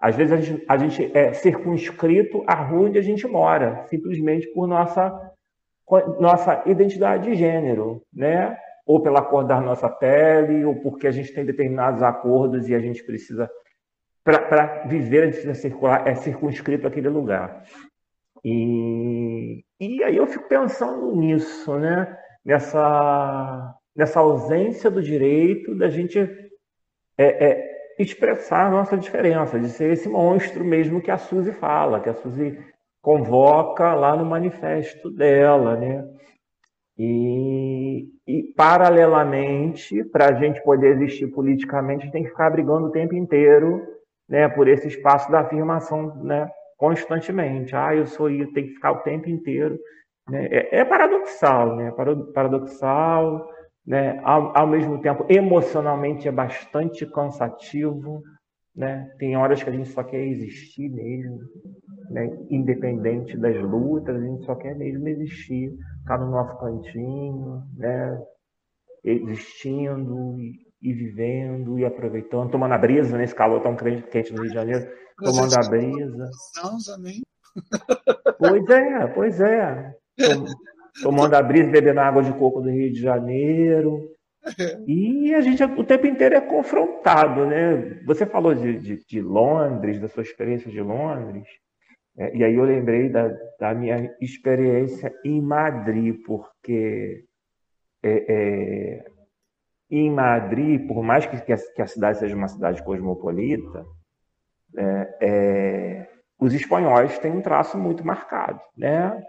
às vezes a gente, a gente é circunscrito à rua onde a gente mora, simplesmente por nossa, nossa identidade de gênero, né? Ou pela cor da nossa pele, ou porque a gente tem determinados acordos e a gente precisa, para viver, a precisa circular, é circunscrito àquele lugar. E, e aí eu fico pensando nisso, né? Nessa, nessa ausência do direito da gente é, é, expressar a nossa diferença, de ser esse monstro mesmo que a Suzy fala, que a Suzy convoca lá no manifesto dela, né? E, e paralelamente, para a gente poder existir politicamente, a gente tem que ficar brigando o tempo inteiro, né, por esse espaço da afirmação, né, constantemente. Ah, eu sou isso, tem que ficar o tempo inteiro. Né? É, é paradoxal, né? Paradoxal né? Ao, ao, mesmo tempo, emocionalmente é bastante cansativo, né? Tem horas que a gente só quer existir mesmo, né? Independente das lutas, a gente só quer mesmo existir, ficar no nosso cantinho, né? Existindo e, e vivendo e aproveitando, tomando a brisa nesse calor tão quente no Rio de Janeiro, tomando a brisa. Pois é, pois é tomando a brisa, bebendo água de coco do Rio de Janeiro. E a gente o tempo inteiro é confrontado, né? Você falou de, de, de Londres, da sua experiência de Londres, é, e aí eu lembrei da, da, minha experiência em Madrid, porque é, é, em Madrid, por mais que, que, a, que, a, cidade seja uma cidade cosmopolita, é, é, os espanhóis têm um traço muito marcado, né?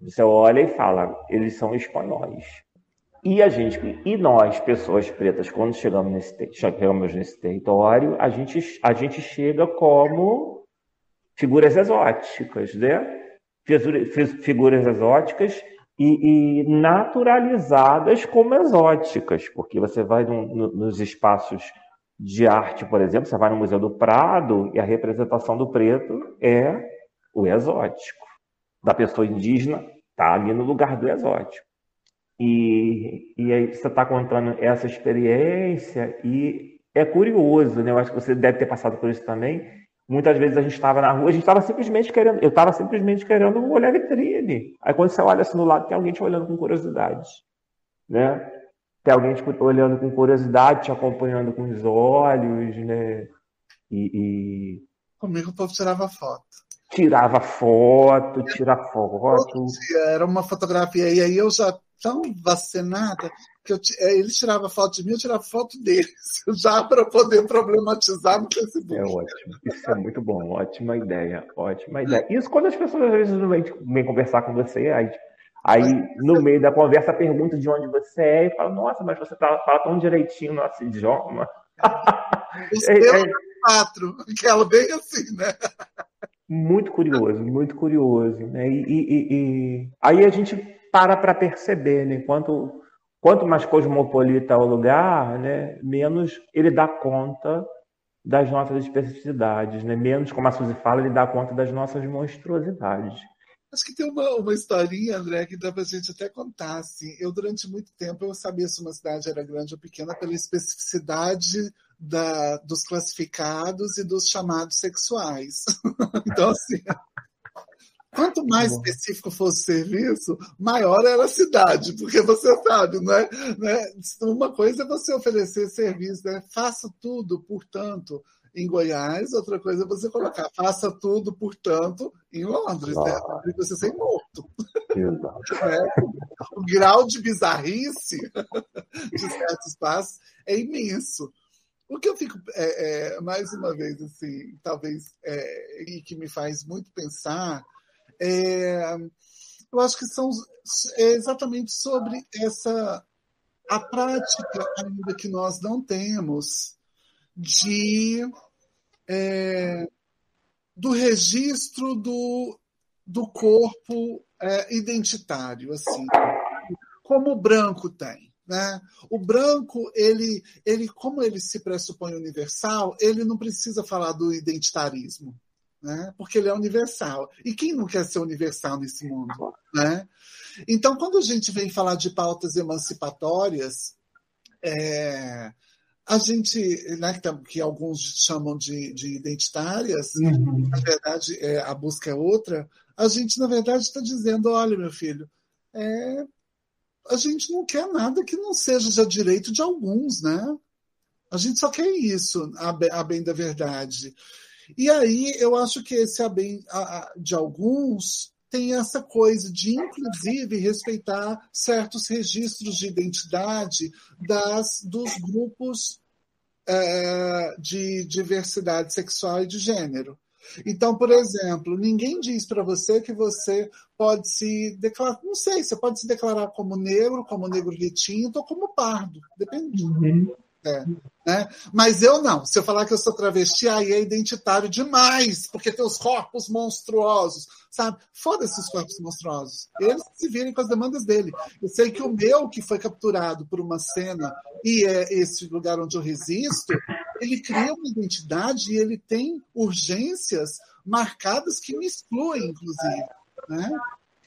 Você olha e fala, eles são espanhóis. E a gente, e nós, pessoas pretas, quando chegamos nesse, chegamos nesse território, a gente, a gente chega como figuras exóticas, né? Figuras exóticas e, e naturalizadas como exóticas, porque você vai no, no, nos espaços de arte, por exemplo, você vai no Museu do Prado e a representação do preto é o exótico da pessoa indígena está ali no lugar do exótico. E, e aí você está contando essa experiência e é curioso, né? Eu acho que você deve ter passado por isso também. Muitas vezes a gente estava na rua, a gente estava simplesmente querendo, eu estava simplesmente querendo olhar a vitrine. Aí quando você olha assim no lado, tem alguém te olhando com curiosidade, né? Tem alguém te olhando com curiosidade, te acompanhando com os olhos, né? E, e... Comigo o povo tirava foto. tirava foto, tira foto. Era uma fotografia, e aí eu já tão vacinada que eu, é, ele tirava foto de mim, eu tirava foto deles, já para poder problematizar no Facebook. É ótimo, isso é muito bom, ótima ideia, ótima ideia. Isso quando as pessoas às vezes vêm, vêm conversar com você, aí, aí no meio da conversa pergunta de onde você é e fala, nossa, mas você fala, fala tão direitinho nosso idioma. Os é, é, quatro, aquela bem assim, né? Muito curioso, muito curioso. Né? E, e, e aí a gente para para perceber, né? Quanto, quanto mais cosmopolita é o lugar, né? menos ele dá conta das nossas especificidades, né? menos, como a Suzy fala, ele dá conta das nossas monstruosidades. Acho que tem uma, uma historinha, André, que dá para a gente até contar. Assim. Eu, durante muito tempo, eu sabia se uma cidade era grande ou pequena pela especificidade da, dos classificados e dos chamados sexuais. então, assim, quanto mais específico fosse o serviço, maior era a cidade, porque você sabe, né? né? Uma coisa é você oferecer serviço, né? faça tudo, portanto, em Goiás, outra coisa é você colocar, faça tudo, portanto, em Londres, né? Você ser morto. é, o grau de bizarrice de certos espaços é imenso. O que eu fico, é, é, mais uma vez, assim, talvez, é, e que me faz muito pensar, é, eu acho que são é exatamente sobre essa a prática ainda que nós não temos de é, do registro do, do corpo é, identitário, assim, como o branco tem. Né? O branco, ele, ele, como ele se pressupõe universal, ele não precisa falar do identitarismo, né? porque ele é universal. E quem não quer ser universal nesse mundo? Né? Então, quando a gente vem falar de pautas emancipatórias, é, a gente, né, que alguns chamam de, de identitárias, uhum. na verdade é, a busca é outra, a gente, na verdade, está dizendo: olha, meu filho, é, a gente não quer nada que não seja já direito de alguns, né? A gente só quer isso, a, a bem da verdade. E aí eu acho que esse a bem a, de alguns tem essa coisa de, inclusive, respeitar certos registros de identidade das, dos grupos é, de diversidade sexual e de gênero. Então, por exemplo, ninguém diz para você que você pode se declarar, não sei, você pode se declarar como negro, como negro retinto ou como pardo, depende. Uhum. É, né? Mas eu não. Se eu falar que eu sou travesti, aí é identitário demais, porque tem os corpos monstruosos, sabe? Foda-se os corpos monstruosos. Eles se virem com as demandas dele. Eu sei que o meu, que foi capturado por uma cena, e é esse lugar onde eu resisto, ele cria uma identidade e ele tem urgências marcadas que me excluem, inclusive. Né?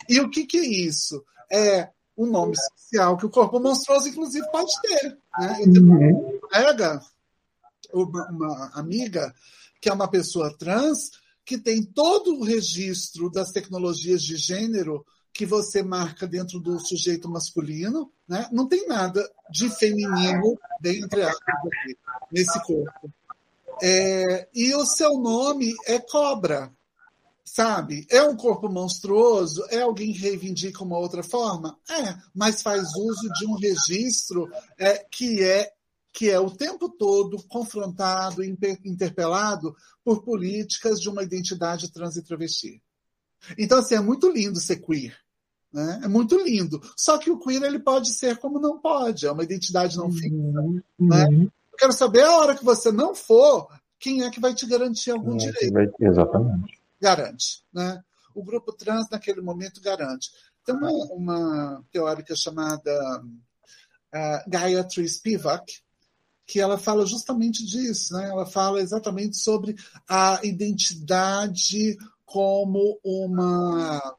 E o que, que é isso? É um nome especial que o corpo monstruoso, inclusive, pode ter. Né? Eu tenho uhum. colega, uma, uma amiga, que é uma pessoa trans, que tem todo o registro das tecnologias de gênero que você marca dentro do sujeito masculino, né? não tem nada de feminino dentro nesse corpo. É, e o seu nome é cobra sabe? É um corpo monstruoso? É alguém que reivindica uma outra forma? É, mas faz uso de um registro é, que é que é o tempo todo confrontado, interpelado por políticas de uma identidade trans e travesti. Então, assim, é muito lindo ser queer. Né? É muito lindo. Só que o queer ele pode ser como não pode, é uma identidade não fixa. Uhum. Né? Eu quero saber a hora que você não for, quem é que vai te garantir algum é direito. Exatamente garante. Né? O grupo trans, naquele momento, garante. Tem uma, uma teórica chamada uh, Gayatri Spivak, que ela fala justamente disso, né? Ela fala exatamente sobre a identidade como uma,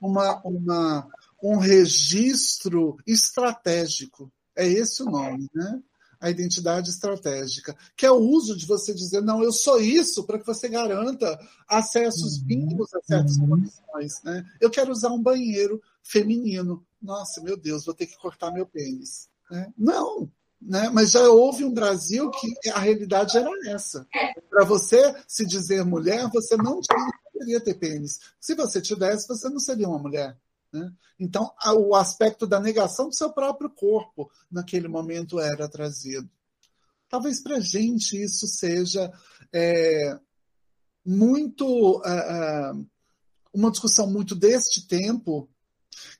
uma, uma um registro estratégico. É esse o nome, né? A identidade estratégica, que é o uso de você dizer, não, eu sou isso, para que você garanta acessos uhum. mínimos a certas uhum. condições. Né? Eu quero usar um banheiro feminino. Nossa, meu Deus, vou ter que cortar meu pênis. Né? Não, né? mas já houve um Brasil que a realidade era essa. Para você se dizer mulher, você não tinha ter pênis. Se você tivesse, você não seria uma mulher. Né? Então, o aspecto da negação do seu próprio corpo naquele momento era trazido. Talvez para a gente isso seja é, muito. Uh, uh, uma discussão muito deste tempo,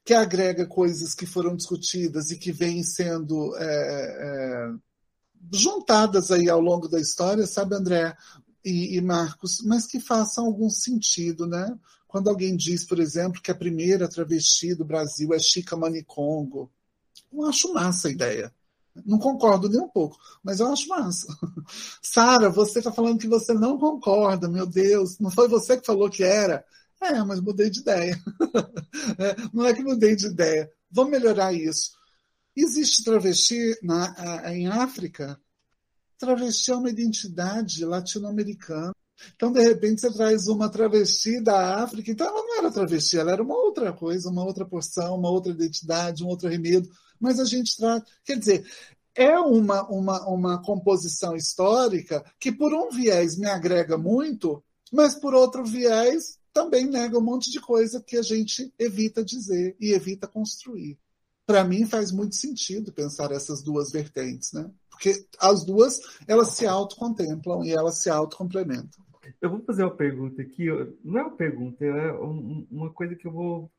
que agrega coisas que foram discutidas e que vêm sendo é, é, juntadas aí ao longo da história, sabe, André e, e Marcos, mas que façam algum sentido, né? Quando alguém diz, por exemplo, que a primeira travesti do Brasil é Chica Manicongo, eu acho massa a ideia. Não concordo nem um pouco, mas eu acho massa. Sara, você está falando que você não concorda, meu Deus, não foi você que falou que era? É, mas mudei de ideia. É, não é que mudei de ideia. Vamos melhorar isso. Existe travesti na, em África? Travesti é uma identidade latino-americana. Então, de repente, você traz uma travesti da África. Então, ela não era travesti, ela era uma outra coisa, uma outra porção, uma outra identidade, um outro remedo. Mas a gente traz. Quer dizer, é uma, uma, uma composição histórica que, por um viés, me agrega muito, mas, por outro viés, também nega um monte de coisa que a gente evita dizer e evita construir. Para mim faz muito sentido pensar essas duas vertentes, né? Porque as duas elas se autocontemplam e elas se autocomplementam. Eu vou fazer uma pergunta aqui, não é uma pergunta, é uma coisa que eu vou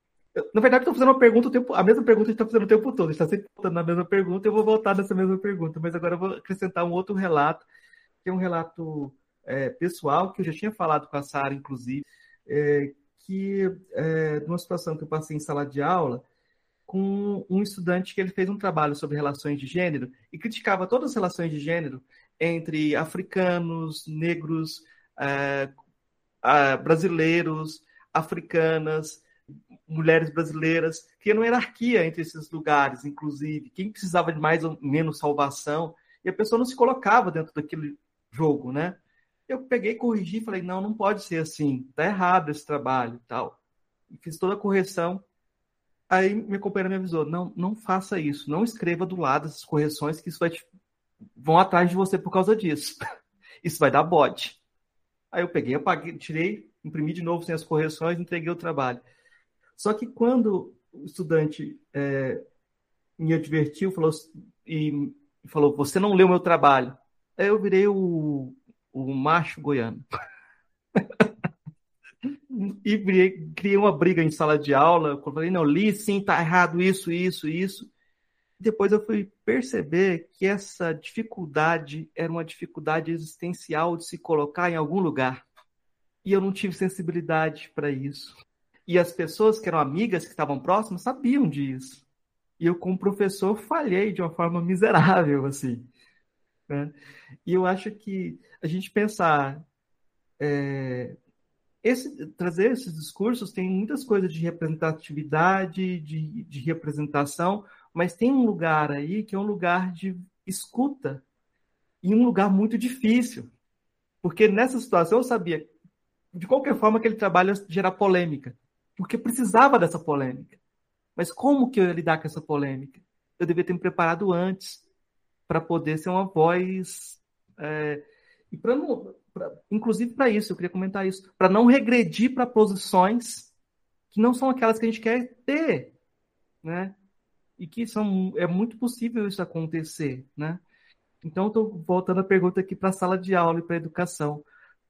na verdade, estou fazendo uma pergunta, tempo, a mesma pergunta gente está fazendo o tempo todo. Está sempre voltando na mesma pergunta, eu vou voltar nessa mesma pergunta. Mas agora eu vou acrescentar um outro relato, que é um relato é, pessoal, que eu já tinha falado com a Sara, inclusive, é, que é, numa situação que eu passei em sala de aula com um estudante que ele fez um trabalho sobre relações de gênero e criticava todas as relações de gênero entre africanos, negros, é, brasileiros, africanas, mulheres brasileiras, que uma hierarquia entre esses lugares, inclusive, quem precisava de mais ou menos salvação, e a pessoa não se colocava dentro daquele jogo, né? Eu peguei, corrigi e falei, não, não pode ser assim, tá errado esse trabalho e tal. E fiz toda a correção. Aí minha companheira me avisou, não, não faça isso, não escreva do lado essas correções, que isso vai te... vão atrás de você por causa disso. Isso vai dar bode. Aí eu peguei, apaguei, tirei, imprimi de novo sem as correções, entreguei o trabalho. Só que quando o estudante é, me advertiu falou, e falou, você não leu meu trabalho, aí eu virei o o macho goiano. e criei uma briga em sala de aula. Eu falei, não, li sim, tá errado isso, isso, isso. Depois eu fui perceber que essa dificuldade era uma dificuldade existencial de se colocar em algum lugar. E eu não tive sensibilidade para isso. E as pessoas que eram amigas, que estavam próximas, sabiam disso. E eu, como professor, falhei de uma forma miserável, assim. Né? E eu acho que a gente pensar é, esse, trazer esses discursos tem muitas coisas de representatividade, de, de representação, mas tem um lugar aí que é um lugar de escuta e um lugar muito difícil, porque nessa situação eu sabia de qualquer forma que ele trabalha gerar polêmica, porque precisava dessa polêmica. Mas como que eu ia lidar com essa polêmica? Eu devia ter me preparado antes para poder ser uma voz. É, e para não. Pra, inclusive para isso, eu queria comentar isso, para não regredir para posições que não são aquelas que a gente quer ter, né? E que são, é muito possível isso acontecer, né? Então, estou voltando a pergunta aqui para a sala de aula e para a educação.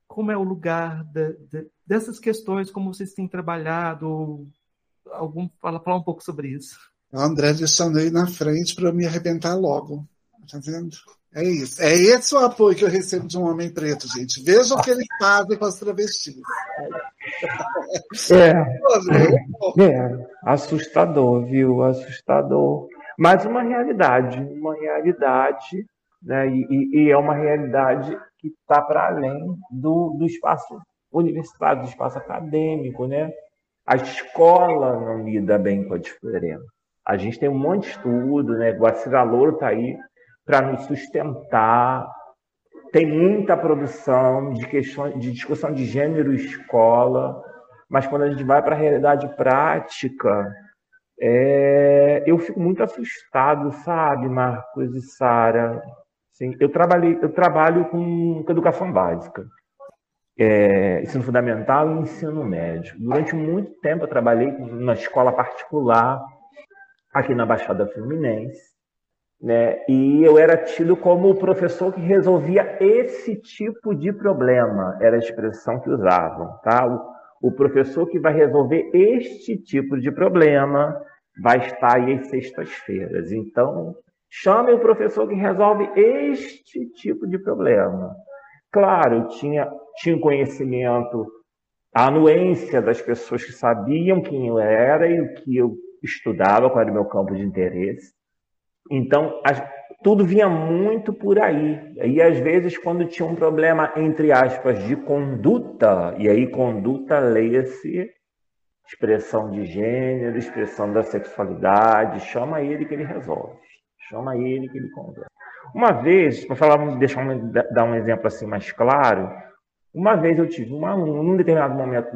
Como é o lugar de, de, dessas questões, como vocês têm trabalhado? Algum, fala, falar um pouco sobre isso. O André deixando aí na frente para me arrebentar logo. Tá vendo? É isso. É esse o apoio que eu recebo de um homem preto, gente. Veja o que ele faz com as travestis. É, é, assustador, viu? Assustador. Mas uma realidade, uma realidade, né? E, e é uma realidade que está para além do, do espaço universitário, do espaço acadêmico, né? A escola não lida bem com a diferença. A gente tem um monte de estudo, né? Guacira Louro está aí para nos sustentar. Tem muita produção de questões de discussão de gênero escola, mas quando a gente vai para a realidade prática, é, eu fico muito assustado, sabe, Marcos e Sara. Assim, eu trabalhei, eu trabalho com, com educação básica. é, ensino fundamental e ensino médio. Durante muito tempo eu trabalhei na escola particular aqui na Baixada Fluminense, né? E eu era tido como o professor que resolvia esse tipo de problema, era a expressão que usavam, tá? O, o professor que vai resolver este tipo de problema vai estar aí às sextas-feiras. Então, chame o professor que resolve este tipo de problema. Claro, tinha, tinha conhecimento, a anuência das pessoas que sabiam quem eu era e o que eu estudava, qual era o meu campo de interesse. Então, as, tudo vinha muito por aí. E às vezes, quando tinha um problema, entre aspas, de conduta, e aí conduta, leia-se expressão de gênero, expressão da sexualidade, chama ele que ele resolve. Chama ele que ele conversa. Uma vez, para falar, deixar dar um exemplo assim mais claro, uma vez eu tive um aluno, num determinado momento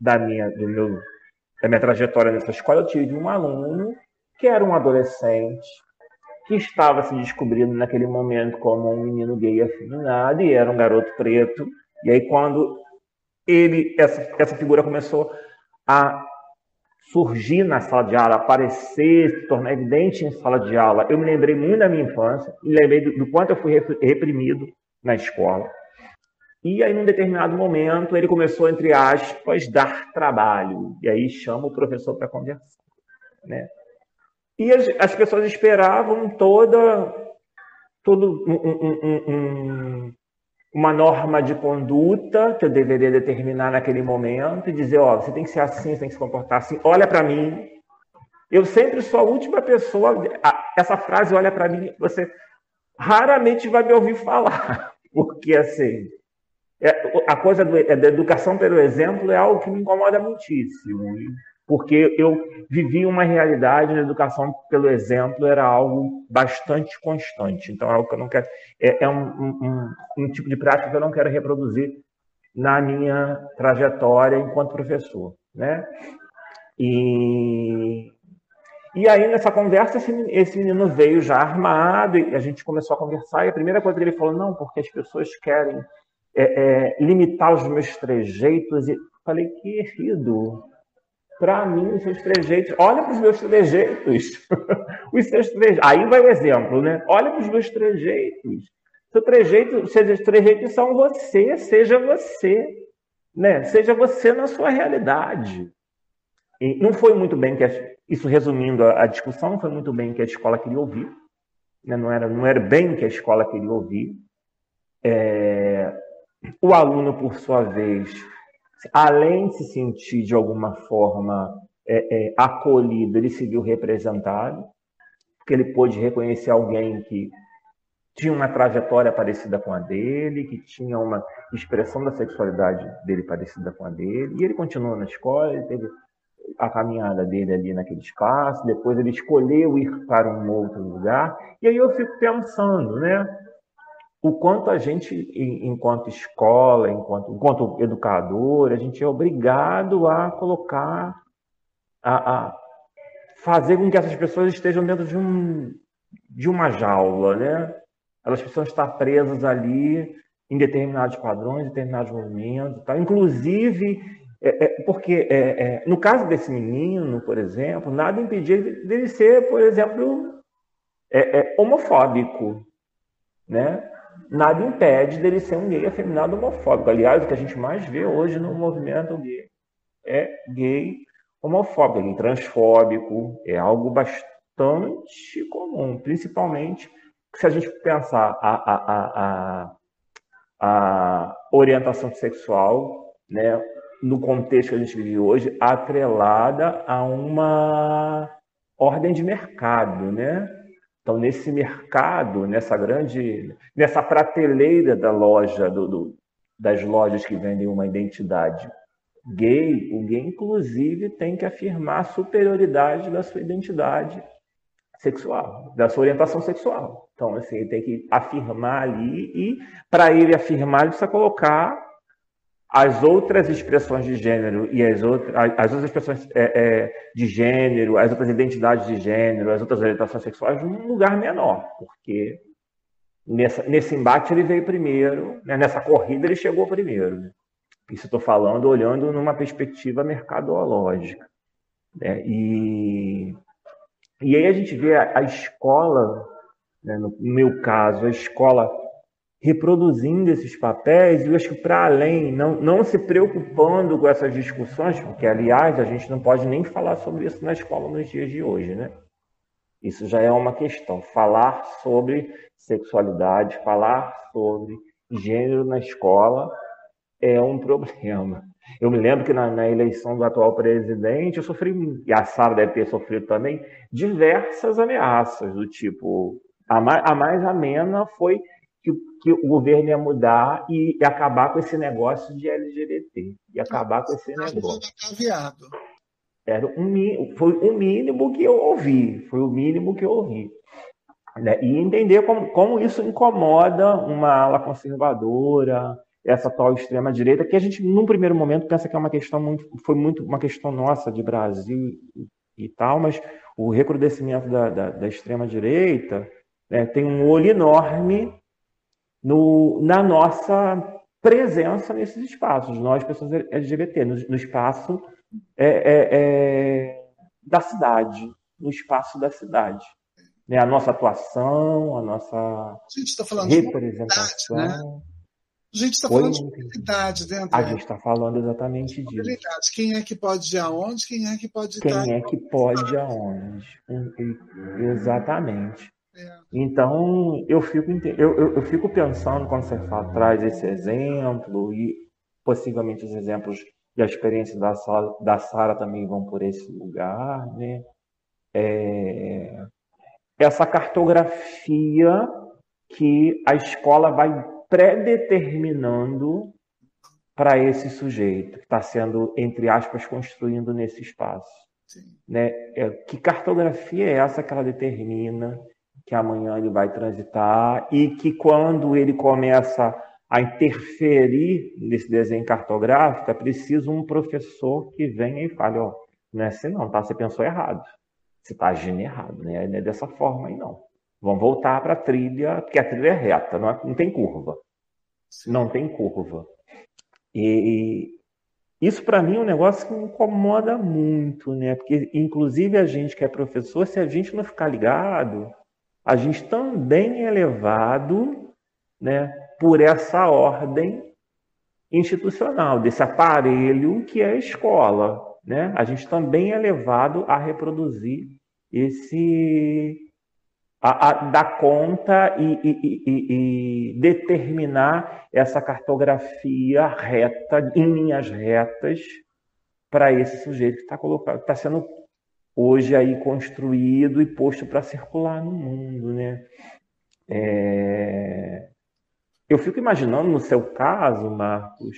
da minha, do meu, da minha trajetória nessa escola, eu tive um aluno que era um adolescente, que estava se descobrindo naquele momento como um menino gay afeminado e era um garoto preto. E aí, quando ele, essa, essa figura começou a surgir na sala de aula, aparecer, se tornar evidente em sala de aula. Eu me lembrei muito da minha infância, me lembrei do, do quanto eu fui reprimido na escola. E aí, num determinado momento, ele começou, entre aspas, dar trabalho. E aí chama o professor para conversar. Né? E as, as, pessoas esperavam toda, todo um, um, um, uma norma de conduta que eu deveria determinar naquele momento e dizer, ó, você tem que ser assim, você tem que se comportar assim, olha para mim. Eu sempre sou a última pessoa, essa frase olha para mim, você raramente vai me ouvir falar, porque assim, é, a coisa do, é, da educação pelo exemplo é algo que me incomoda muitíssimo porque eu vivi uma realidade na educação pelo exemplo, era algo bastante constante. Então, é algo que eu não quero. É, é um, um, um, tipo de prática que eu não quero reproduzir na minha trajetória enquanto professor. Né? E, e aí, nessa conversa, esse, menino veio já armado e a gente começou a conversar. E a primeira coisa que ele falou: não, porque as pessoas querem é, é, limitar os meus trejeitos. E falei, querido, para mim, os seus trejeitos. Olha para os meus trejeitos. os seus trejeitos. Aí vai o exemplo, né? Olha para os meus trejeitos. Seu trejeito, seus trejeitos são você, seja você. Né? Seja você na sua realidade. E não foi muito bem que a, isso resumindo a, a, discussão, não foi muito bem que a escola queria ouvir. Né? Não, era, não era bem que a escola queria ouvir. É, o aluno, por sua vez, além de se sentir de alguma forma é, é, acolhido, ele se viu representado, porque ele pôde reconhecer alguém que tinha uma trajetória parecida com a dele, que tinha uma expressão da sexualidade dele parecida com a dele, e ele continuou na escola, ele teve a caminhada dele ali naquele espaço, depois ele escolheu ir para um outro lugar, e aí eu fico pensando, né? O quanto a gente, enquanto escola, enquanto, enquanto educador, a gente é obrigado a colocar, a, a fazer com que essas pessoas estejam dentro de, um, de uma jaula, né? Elas precisam estar presas ali em determinados padrões, determinados movimentos, tá? inclusive é, é, porque é, é, no caso desse menino, por exemplo, nada impedia dele ser, por exemplo, é, é, homofóbico, né? Nada impede dele ser um gay afeminado homofóbico. Aliás, o que a gente mais vê hoje no movimento gay é gay homofóbico, gay transfóbico, é algo bastante comum, principalmente se a gente pensar a, a, a, a orientação sexual, né, no contexto que a gente vive hoje, atrelada a uma ordem de mercado, né? Então, nesse mercado, nessa grande, nessa prateleira da loja, do, do, das lojas que vendem uma identidade gay, o gay, inclusive, tem que afirmar a superioridade da sua identidade sexual, da sua orientação sexual. Então, assim, ele tem que afirmar ali e, para ele afirmar, ele precisa colocar as outras expressões de gênero e as outras, as outras expressões é, é, de gênero, as outras identidades de gênero, as outras orientações sexuais num lugar menor, porque nessa, nesse embate ele veio primeiro, né? nessa corrida ele chegou primeiro. Né? Isso estou falando olhando numa perspectiva mercadológica. Né? E, e aí a gente vê a, a escola, né, no meu caso, a escola reproduzindo esses papéis, e eu acho que para além, não, não se preocupando com essas discussões, porque, aliás, a gente não pode nem falar sobre isso na escola nos dias de hoje, né? Isso já é uma questão. Falar sobre sexualidade, falar sobre gênero na escola é um problema. Eu me lembro que na, na, eleição do atual presidente, eu sofri, e a Sara deve ter sofrido também, diversas ameaças do tipo. A mais, a mais amena foi que, que, o governo ia mudar e, e, acabar com esse negócio de LGBT. E acabar com esse negócio. Era um, foi o mínimo que eu ouvi. Foi o mínimo que eu ouvi. Né? E entender como, como isso incomoda uma ala conservadora, essa tal extrema direita, que a gente, num primeiro momento, pensa que é uma questão muito, foi muito uma questão nossa de Brasil e, tal, mas o recrudescimento da, da, da extrema direita né, tem um olho enorme no, na nossa presença nesses espaços, nós, pessoas LGBT, no, no espaço é, é, é, da cidade, no espaço da cidade. Né? A nossa atuação, a nossa a gente está falando representação. De né? A gente está falando de mobilidade dentro. A gente está falando exatamente disso. Quem é que pode ir aonde? Quem é que pode Quem é que pode ir aonde? Exatamente. Então, eu fico, eu, eu, fico pensando quando você traz esse exemplo e possivelmente os exemplos e a experiência da, da Sara também vão por esse lugar, né? É, essa cartografia que a escola vai predeterminando para esse sujeito que está sendo, entre aspas, construindo nesse espaço. Né? É, que cartografia é essa que ela determina que amanhã ele vai transitar e que quando ele começa a interferir nesse desenho cartográfico, é preciso um professor que venha e fale, ó, não é assim não, tá? Você pensou errado. Você está agindo errado, né? Não é dessa forma aí não. Vamos voltar para a trilha, porque a trilha é reta, não, é, não tem curva. Não tem curva. E, e isso para mim é um negócio que me incomoda muito, né? Porque inclusive a gente que é professor, se a gente não ficar ligado, a gente também é levado, né, por essa ordem institucional, desse aparelho que é a escola, né? A gente também é levado a reproduzir esse a, a dar conta e, e, e, e, determinar essa cartografia reta, em linhas retas, para esse sujeito que está está sendo hoje aí construído e posto para circular no mundo, né? É... Eu fico imaginando no seu caso, Marcos,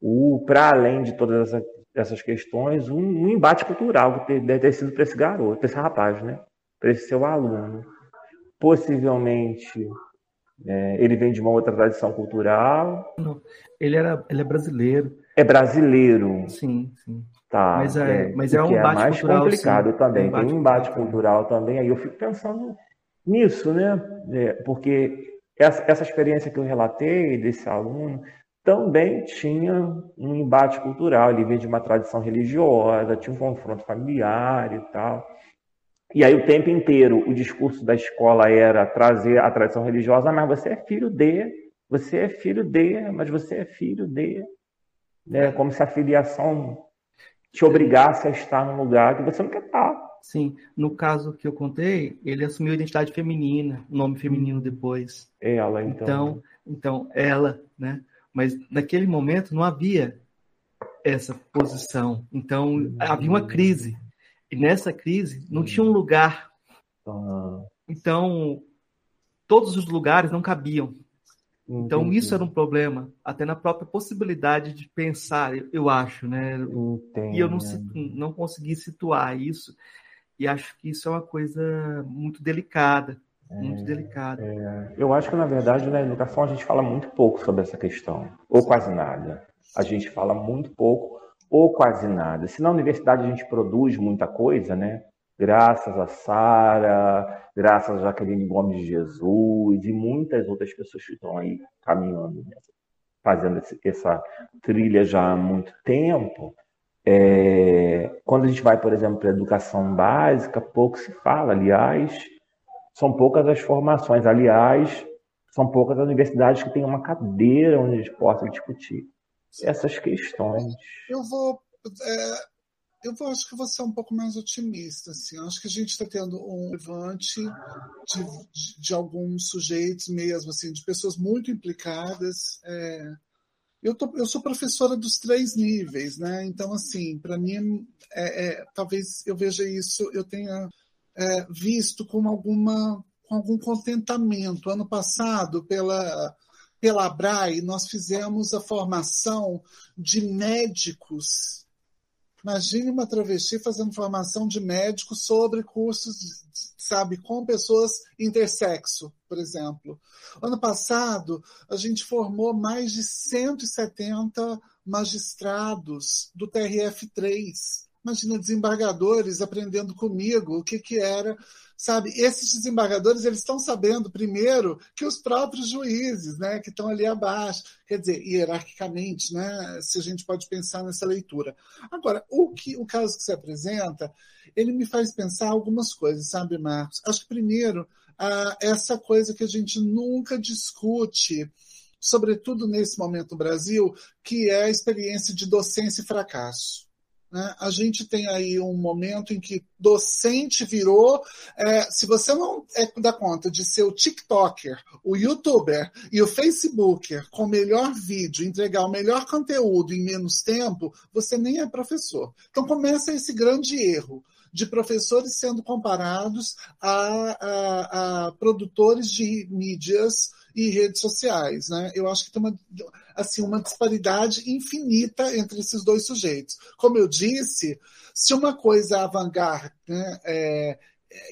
o para além de todas essas, essas questões, um, um, embate cultural que deve ter sido para esse garoto, para esse rapaz, né? Para esse seu aluno possivelmente é, ele vem de uma outra tradição cultural. Não, ele era, ele é brasileiro. É brasileiro. Sim, sim. Tá. Mas é, é mas é um é embate é mais cultural, complicado sim. também. Tem um embate cultural também. Aí eu fico pensando nisso, né? É, porque essa, essa experiência que eu relatei desse aluno também tinha um embate cultural. Ele vinha de uma tradição religiosa, tinha um confronto familiar e tal. E aí o tempo inteiro o discurso da escola era trazer a tradição religiosa, mas você é filho de, você é filho de, mas você é filho de, né? Como se a filiação te obrigasse a estar num lugar que você não quer estar. Sim, no caso que eu contei, ele assumiu a identidade feminina, o nome feminino depois. Ela, então. Então, então ela, né? Mas naquele momento não havia essa posição. Então uhum. havia uma crise e nessa crise não tinha um lugar. Então, todos os lugares não cabiam. Então, Entendi. isso era um problema, até na própria possibilidade de pensar, eu acho, né? Entendi. E eu não, não consegui situar isso, e acho que isso é uma coisa muito delicada. É, muito delicada. É. Eu acho que, na verdade, na educação a gente fala muito pouco sobre essa questão, ou quase nada. A gente fala muito pouco ou quase nada. Se na universidade a gente produz muita coisa, né? Graças a Sara, graças a Jaqueline Gomes de Jesus e muitas outras pessoas que estão aí caminhando fazendo esse, essa trilha já há muito tempo, é, quando a gente vai, por exemplo, para a educação básica, pouco se fala. Aliás, são poucas as formações. Aliás, são poucas as universidades que têm uma cadeira onde a gente possa discutir essas questões. Eu vou. É, eu vou, acho que vou ser um pouco mais otimista. Assim. Acho que a gente está tendo um levante de, de, de, alguns sujeitos mesmo, assim, de pessoas muito implicadas. É, eu, tô, eu sou professora dos três níveis, né? Então, assim, para mim, é, é, talvez eu veja isso, eu tenha é, visto com alguma com algum contentamento. Ano passado, pela pela Abrai, nós fizemos a formação de médicos Imagine uma travesti fazendo formação de médico sobre cursos, sabe, com pessoas intersexo, por exemplo. Ano passado, a gente formou mais de 170 magistrados do TRF3. Imagina desembargadores aprendendo comigo o que, que era sabe? Esses desembargadores eles estão sabendo primeiro que os próprios juízes, né, que estão ali abaixo, quer dizer, hierarquicamente, né, se a gente pode pensar nessa leitura. Agora, o que o caso que se apresenta, ele me faz pensar algumas coisas, sabe, Marcos? Acho que primeiro ah, essa coisa que a gente nunca discute sobretudo nesse momento no Brasil, que é a experiência de docência e fracasso. Né? A gente tem aí um momento em que docente virou. É, se você não é dá conta de ser o TikToker, o YouTuber e o Facebooker com o melhor vídeo, entregar o melhor conteúdo em menos tempo, você nem é professor. Então começa esse grande erro de professores sendo comparados a, a, a produtores de mídias e redes sociais. Né? Eu acho que tem uma, assim, uma disparidade infinita entre esses dois sujeitos. Como eu disse, se uma coisa avant-garde, né, é,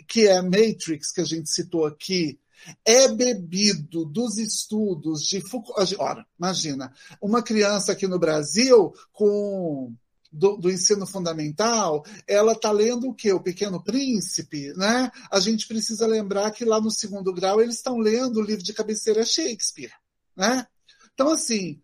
que é a Matrix, que a gente citou aqui, é bebido dos estudos de Foucault. Ora, imagina, uma criança aqui no Brasil com do, do, ensino fundamental, ela está lendo o quê? O Pequeno Príncipe, né? A gente precisa lembrar que lá no segundo grau eles estão lendo o livro de cabeceira Shakespeare, né? Então, assim,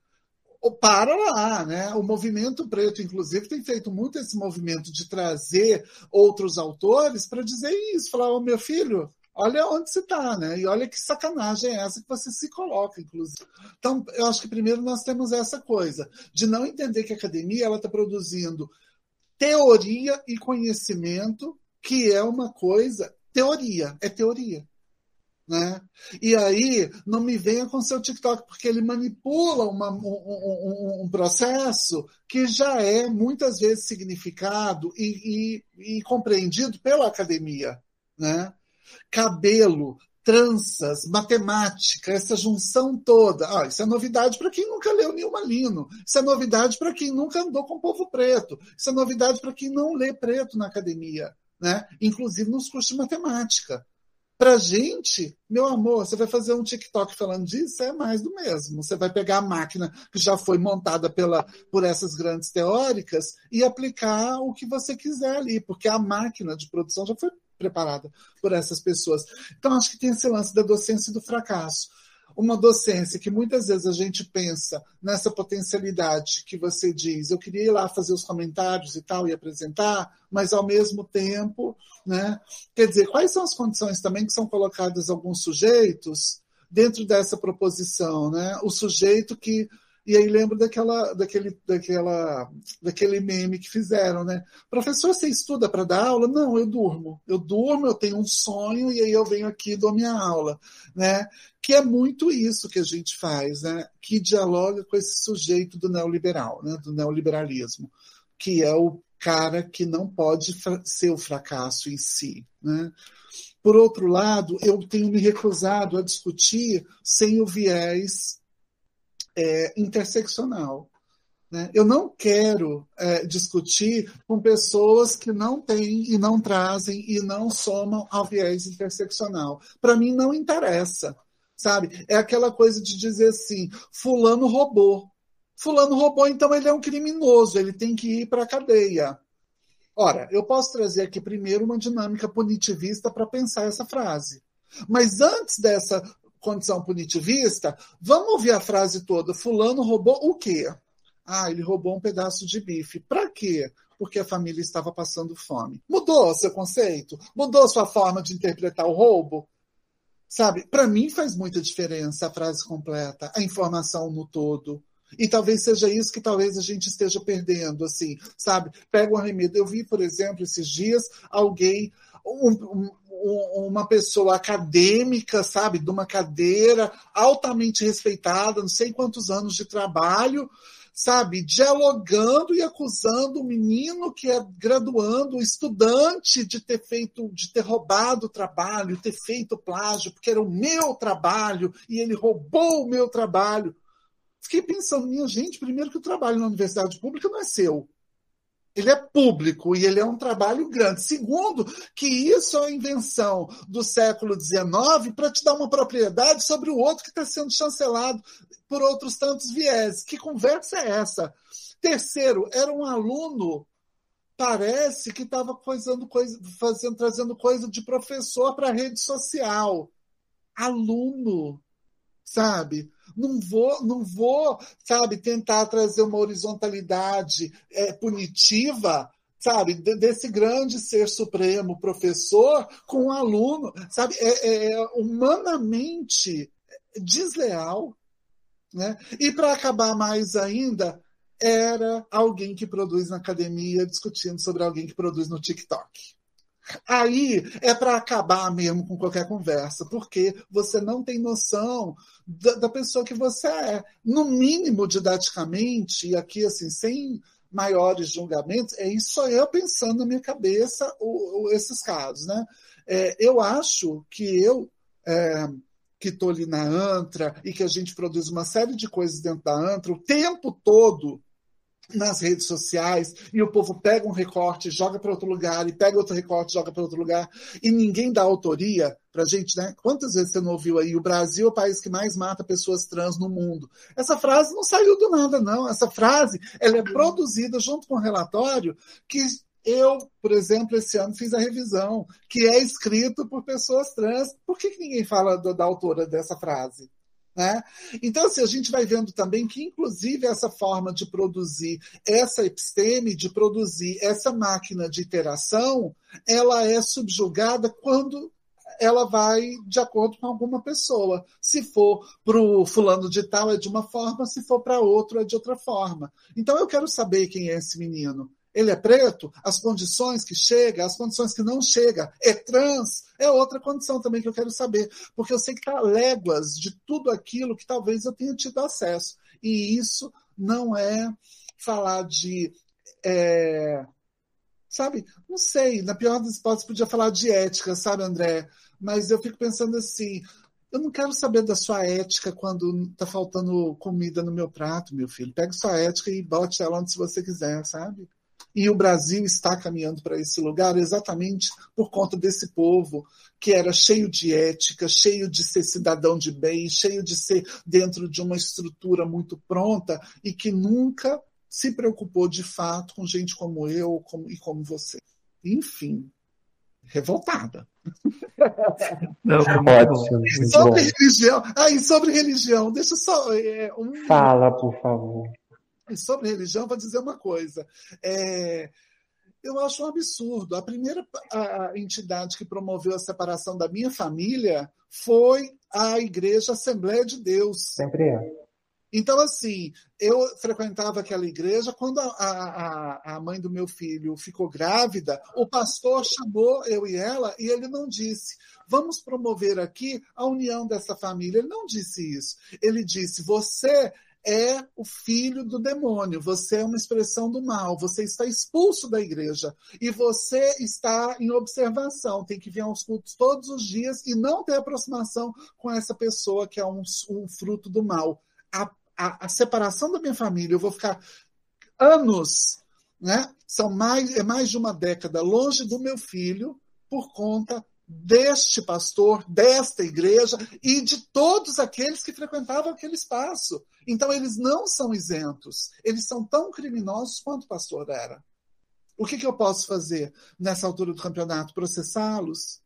para lá, né? O movimento preto, inclusive, tem feito muito esse movimento de trazer outros autores para dizer isso, falar, oh, meu filho, olha onde você está, né? E olha que sacanagem é essa que você se coloca, inclusive. Então, eu acho que primeiro nós temos essa coisa de não entender que a academia ela está produzindo teoria e conhecimento, que é uma coisa teoria, é teoria. Né? E aí, não me venha com seu TikTok, porque ele manipula uma, um, um, um, processo que já é muitas vezes significado e, e, e compreendido pela academia. Né? Cabelo, tranças, matemática, essa junção toda. Ah, isso é novidade para quem nunca leu Nilma Lino. Isso é novidade para quem nunca andou com o povo preto. Isso é novidade para quem não lê preto na academia, né? inclusive nos cursos de matemática. Para gente, meu amor, você vai fazer um TikTok falando disso, é mais do mesmo. Você vai pegar a máquina que já foi montada pela, por essas grandes teóricas e aplicar o que você quiser ali, porque a máquina de produção já foi preparada por essas pessoas. Então, acho que tem esse lance da docência e do fracasso. Uma docência que muitas vezes a gente pensa nessa potencialidade que você diz, eu queria ir lá fazer os comentários e tal e apresentar, mas ao mesmo tempo, né? Quer dizer, quais são as condições também que são colocadas alguns sujeitos dentro dessa proposição, né? O sujeito que e aí lembro daquela, daquele, daquela, daquele meme que fizeram, né? Professor, você estuda para dar aula? Não, eu durmo. Eu durmo, eu tenho um sonho e aí eu venho aqui e dou minha aula, né? Que é muito isso que a gente faz, né? Que dialoga com esse sujeito do neoliberal, né? Do neoliberalismo, que é o cara que não pode ser o fracasso em si, né? Por outro lado, eu tenho me recusado a discutir sem o viés é, interseccional. Né? Eu não quero é, discutir com pessoas que não têm e não trazem e não somam ao viés interseccional. Para mim não interessa, sabe? É aquela coisa de dizer assim, fulano roubou. Fulano roubou, então ele é um criminoso, ele tem que ir para a cadeia. Ora, eu posso trazer aqui primeiro uma dinâmica punitivista para pensar essa frase. Mas antes dessa condição punitivista, vamos ouvir a frase toda. Fulano roubou o quê? Ah, ele roubou um pedaço de bife. Para quê? Porque a família estava passando fome. Mudou seu conceito? Mudou sua forma de interpretar o roubo? Sabe? Para mim faz muita diferença a frase completa, a informação no todo. E talvez seja isso que talvez a gente esteja perdendo, assim, sabe? Pega um arremedo. Eu vi, por exemplo, esses dias, alguém, um, um, uma pessoa acadêmica, sabe, de uma cadeira altamente respeitada, não sei quantos anos de trabalho, sabe, dialogando e acusando o menino que é graduando, o estudante de ter feito, de ter roubado o trabalho, ter feito plágio, porque era o meu trabalho e ele roubou o meu trabalho. Fiquei pensando, minha gente, primeiro que o trabalho na universidade pública não é seu ele é público e ele é um trabalho grande. Segundo, que isso é uma invenção do século XIX para te dar uma propriedade sobre o outro que está sendo chancelado por outros tantos viés. Que conversa é essa? Terceiro, era um aluno, parece que estava coisa, fazendo, trazendo coisa de professor para a rede social. Aluno, sabe? Não vou, não vou, sabe, tentar trazer uma horizontalidade é, punitiva, sabe, desse grande ser supremo, professor, com um aluno, sabe, é, é humanamente desleal, né? E para acabar mais ainda, era alguém que produz na academia discutindo sobre alguém que produz no TikTok. Aí é para acabar mesmo com qualquer conversa, porque você não tem noção da, da, pessoa que você é. No mínimo, didaticamente, e aqui assim, sem maiores julgamentos, é isso eu pensando na minha cabeça o, o, esses casos. Né? É, eu acho que eu. É, que estou ali na ANTRA e que a gente produz uma série de coisas dentro da ANTRA o tempo todo nas redes sociais e o povo pega um recorte, joga para outro lugar e pega outro recorte, joga para outro lugar e ninguém dá autoria para gente, né? Quantas vezes você não ouviu aí o Brasil é o país que mais mata pessoas trans no mundo? Essa frase não saiu do nada, não. Essa frase ela é produzida junto com um relatório que eu, por exemplo, esse ano fiz a revisão, que é escrito por pessoas trans. Por que, que ninguém fala da, da autora dessa frase? Né? Então, assim, a gente vai vendo também que, inclusive, essa forma de produzir essa episteme, de produzir essa máquina de interação, ela é subjugada quando ela vai de acordo com alguma pessoa. Se for para o fulano de tal, é de uma forma, se for para outro, é de outra forma. Então, eu quero saber quem é esse menino ele é preto, as condições que chega, as condições que não chega, é trans, é outra condição também que eu quero saber, porque eu sei que está léguas de tudo aquilo que talvez eu tenha tido acesso. E isso não é falar de. É, sabe, não sei, na pior das hipóteses podia falar de ética, sabe, André? Mas eu fico pensando assim, eu não quero saber da sua ética quando está faltando comida no meu prato, meu filho. Pega sua ética e bote ela onde você quiser, sabe? E o Brasil está caminhando para esse lugar exatamente por conta desse povo que era cheio de ética, cheio de ser cidadão de bem, cheio de ser dentro de uma estrutura muito pronta e que nunca se preocupou de fato com gente como eu como, e como você. Enfim, revoltada. Não, Ótimo, sobre bom. religião. Ah, e sobre religião, deixa só. É, um... Fala, por favor. Sobre religião, vou dizer uma coisa. É, eu acho um absurdo. A primeira a entidade que promoveu a separação da minha família foi a Igreja Assembleia de Deus. Sempre é. Então, assim, eu frequentava aquela igreja. Quando a, a, a mãe do meu filho ficou grávida, o pastor chamou eu e ela e ele não disse: vamos promover aqui a união dessa família. Ele não disse isso. Ele disse: você é o filho do demônio, você é uma expressão do mal, você está expulso da igreja e você está em observação, tem que vir aos cultos todos os dias e não ter aproximação com essa pessoa que é um, um fruto do mal. A, a, a separação da minha família, eu vou ficar anos, né? São mais, é mais de uma década longe do meu filho por conta deste pastor, desta igreja e de todos aqueles que frequentavam aquele espaço. Então, eles não são isentos. Eles são tão criminosos quanto o pastor era. O que, que eu posso fazer nessa altura do campeonato? Processá-los?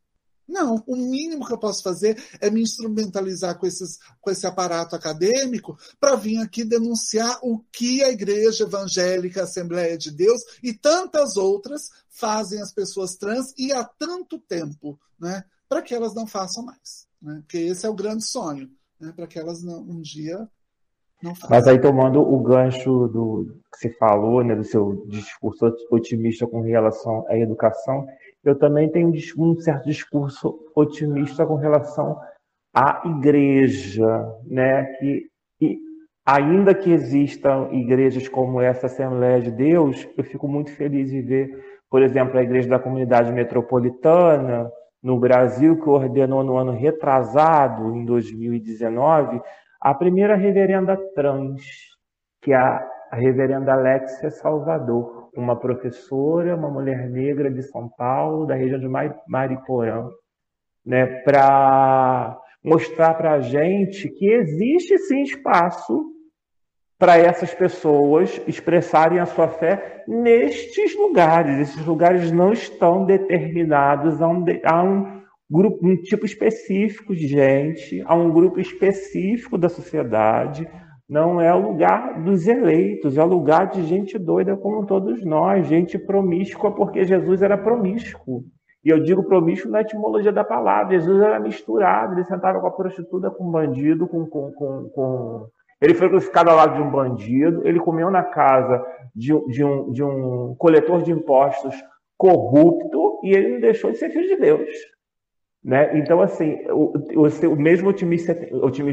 Não, o mínimo que eu posso fazer é me instrumentalizar com, esses, com esse aparato acadêmico para vir aqui denunciar o que a Igreja Evangélica Assembleia de Deus e tantas outras fazem as pessoas trans e há tanto tempo, né, para que elas não façam mais. Né? Porque esse é o grande sonho, né, para que elas não, um dia não façam. Mas aí, tomando o gancho do que você falou, né, do seu discurso otimista com relação à educação eu também tenho um certo discurso otimista com relação à igreja, né? Que, que ainda que existam igrejas como essa Assembleia de Deus, eu fico muito feliz de ver, por exemplo, a igreja da comunidade metropolitana no Brasil, que ordenou no ano retrasado, em 2019, a primeira reverenda trans, que é a reverenda Alexia Salvador uma professora, uma mulher negra de São Paulo, da região de Mariporã, né, para mostrar para a gente que existe sim espaço para essas pessoas expressarem a sua fé nestes lugares. Esses lugares não estão determinados a um, a um grupo, um tipo específico de gente, a um grupo específico da sociedade, não é o lugar dos eleitos, é o lugar de gente doida como todos nós, gente promíscua, porque Jesus era promíscuo. E eu digo promíscuo na etimologia da palavra. Jesus era misturado, ele sentava com a prostituta, com o bandido, com, com, com, com... Ele foi crucificado ao lado de um bandido, ele comeu na casa de, de, um, de um coletor de impostos corrupto e ele não deixou de ser filho de Deus. Né? Então, assim, o, o, o mesmo otimismo,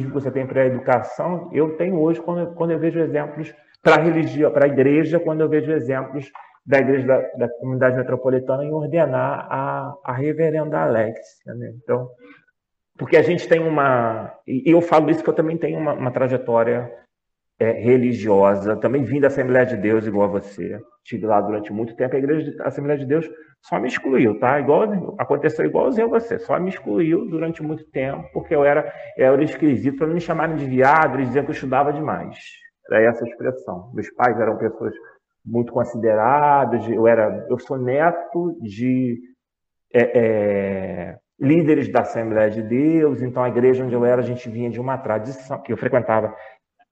que você tem para a educação, eu tenho hoje quando, quando eu vejo exemplos para a religião, para a igreja, quando eu vejo exemplos da igreja da, da comunidade metropolitana em ordenar a, a reverenda Alexia. Né? Então, porque a gente tem uma. E eu falo isso que eu também tenho uma, uma trajetória é, religiosa, também vim da Assembleia de Deus, igual a você. Estive lá durante muito tempo. A igreja da Assembleia de Deus só me excluiu, tá? Igual, aconteceu igualzinho a você, só me excluiu durante muito tempo, porque eu era, eu era esquisito, para me chamarem de viado, eles diziam que eu estudava demais. Era essa a expressão. Meus pais eram pessoas muito consideradas, eu, era, eu sou neto de é, é, líderes da Assembleia de Deus, então a igreja onde eu era, a gente vinha de uma tradição, que eu frequentava,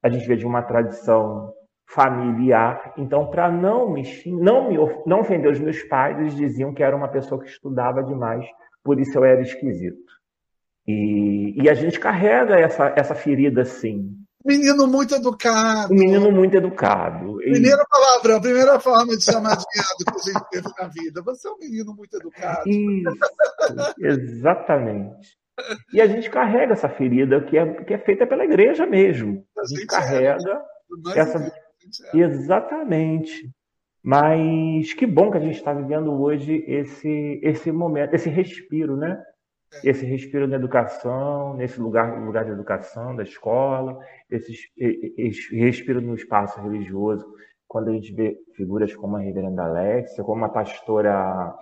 a gente vinha de uma tradição familiar. Então, para não me, não me não ofender os meus pais, eles diziam que era uma pessoa que estudava demais, por isso eu era esquisito. E, e a gente carrega essa, essa ferida assim. Menino muito educado. Menino muito educado. Primeira palavra, a primeira forma de chamar de viado que a gente teve na vida. Você é um menino muito educado. Isso, exatamente. E a gente carrega essa ferida que é, que é feita pela igreja mesmo. A gente, carrega essa. Exatamente. Mas que bom que a gente está vivendo hoje esse, esse momento, esse respiro, né? É. Esse respiro da educação, nesse lugar, lugar de educação, da escola, esse, esse respiro no espaço religioso, quando a gente vê figuras como a reverenda Alexia, como a pastora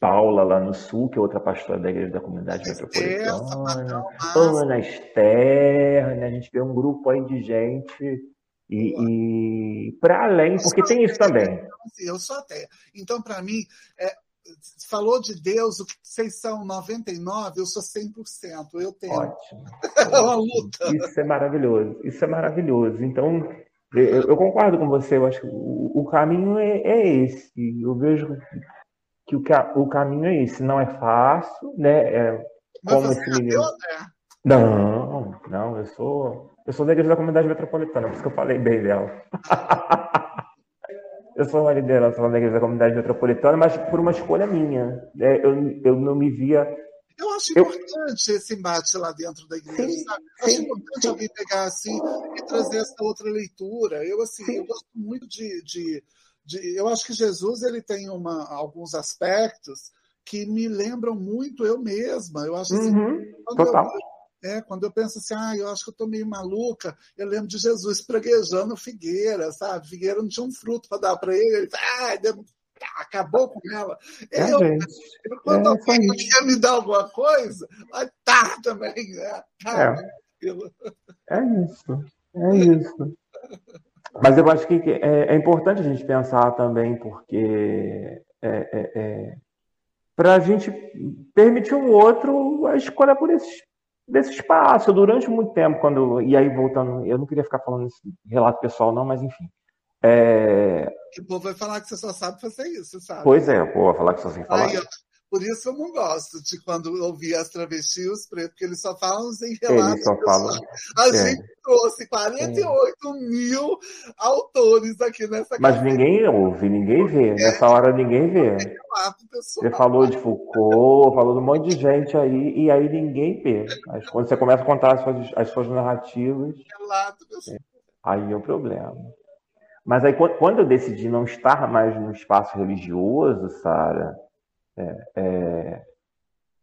Paula lá no sul, que é outra pastora da igreja da comunidade metropolitana, Ana Esther, né? a gente vê um grupo aí de gente e, e para além, porque tem isso também. Assim, eu sou ateia. Então, para mim, é, falou de Deus, o que vocês são 99, eu sou 100%. Eu tenho. Ótimo. é uma luta. Isso é maravilhoso. Isso é maravilhoso. Então, eu, eu concordo com você. Eu acho que o, o caminho é, é, esse. Eu vejo que o, o caminho é esse. Não é fácil, né? É, como esse é menino. né? Não, não, eu sou eu sou da igreja da comunidade metropolitana, por isso que eu falei bem dela. eu sou uma liderança da igreja da comunidade metropolitana, mas por uma escolha minha. É, eu, eu não me via. Eu acho importante eu... esse embate lá dentro da igreja, sim, sabe? Eu acho sim, importante sim. alguém pegar assim e trazer essa outra leitura. Eu, assim, eu gosto muito de, de, de, Eu acho que Jesus ele tem uma, alguns aspectos que me lembram muito eu mesma. Eu acho assim, uhum, total. Eu, é, quando eu penso assim, ah, eu acho que eu estou meio maluca, eu lembro de Jesus preguejando figueira, sabe? Figueira não tinha um fruto para dar para ele, ele ah, deu, acabou com ela. É, eu, eu, quando é, alguém quer me dar alguma coisa, vai tá também? Tá, é. é isso, é isso. Mas eu acho que é, é importante a gente pensar também, porque é, é, é para a gente permitir um outro a escolha por esse, desse espaço. Durante muito tempo, quando. E aí, voltando, eu não queria ficar falando esse relato pessoal, não, mas enfim. É... O povo vai falar que você só sabe fazer isso, sabe? Pois é, o povo vai falar que só sabe falar. Aí, por isso eu não gosto de quando ouvir as travestis os pretos, porque eles só falam em relatos. Falam. A é. gente trouxe 48 é. mil autores aqui nessa Mas ninguém ouve, ninguém vê. É. Nessa hora ninguém vê. Você falou de Foucault, falou de um monte de gente aí, e aí ninguém vê. Mas quando você começa a contar as suas, as suas narrativas. Relato, é. Aí é o problema. Mas aí quando eu decidi não estar mais no espaço religioso, Sara, é, é...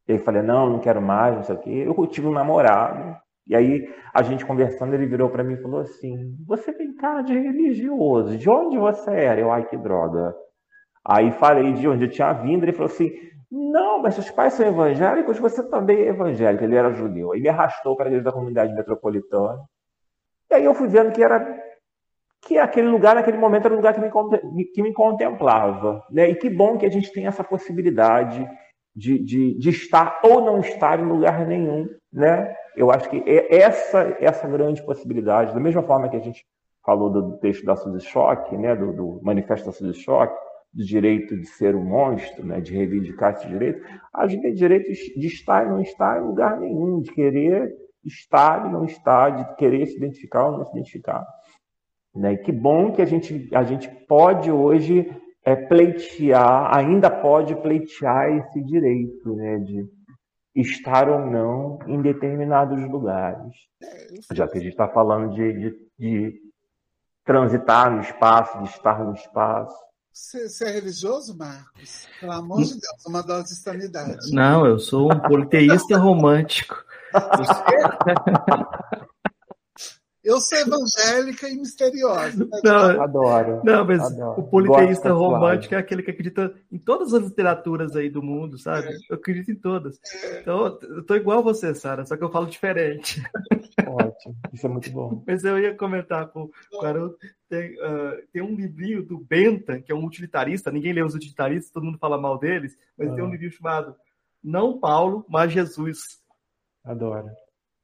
E aí falei, não, não quero mais, não sei o quê. Eu tive um namorado, e aí a gente conversando, ele virou para mim e falou assim: Você tem cara de religioso, de onde você era? Eu, ai, que droga. Aí falei de onde eu tinha vindo, ele falou assim: Não, mas seus pais são evangélicos, você também é evangélico. Ele era judeu. Aí me arrastou para dentro da comunidade metropolitana. E aí eu fui vendo que era que aquele lugar, naquele momento, era um lugar que me, que me contemplava. Né? E que bom que a gente tem essa possibilidade de, de, de estar ou não estar em lugar nenhum. Né? Eu acho que é essa, essa grande possibilidade, da mesma forma que a gente falou do texto da Suzy Schock, né? do, do manifesto da Suzy Schock, do direito de ser um monstro, né? de reivindicar esse direito, a gente tem direito de estar e não estar em lugar nenhum, de querer estar e não estar, de querer se identificar ou não se identificar. Né? E que bom que a gente, a gente pode hoje é, pleitear, ainda pode pleitear esse direito né, de estar ou não em determinados lugares. É, Já que a gente está falando de, de, de, transitar no espaço, de estar no espaço. Você, você, é religioso, Marcos? Pelo amor de Deus, uma dose de sanidade. Não, eu sou um politeísta romântico. Eu sou evangélica e misteriosa. Né? Não, adoro. Não, mas adoro. o politeísta romântico é aquele que acredita em todas as literaturas aí do mundo, sabe? É. Eu acredito em todas. É. Então, eu tô igual a você, Sara, só que eu falo diferente. Ótimo, isso é muito bom. Mas eu ia comentar com o Haroldo, tem, uh, tem um livrinho do Bentham, que é um utilitarista, ninguém lê os utilitaristas, todo mundo fala mal deles, mas ah. tem um livro chamado Não Paulo, mas Jesus. Adoro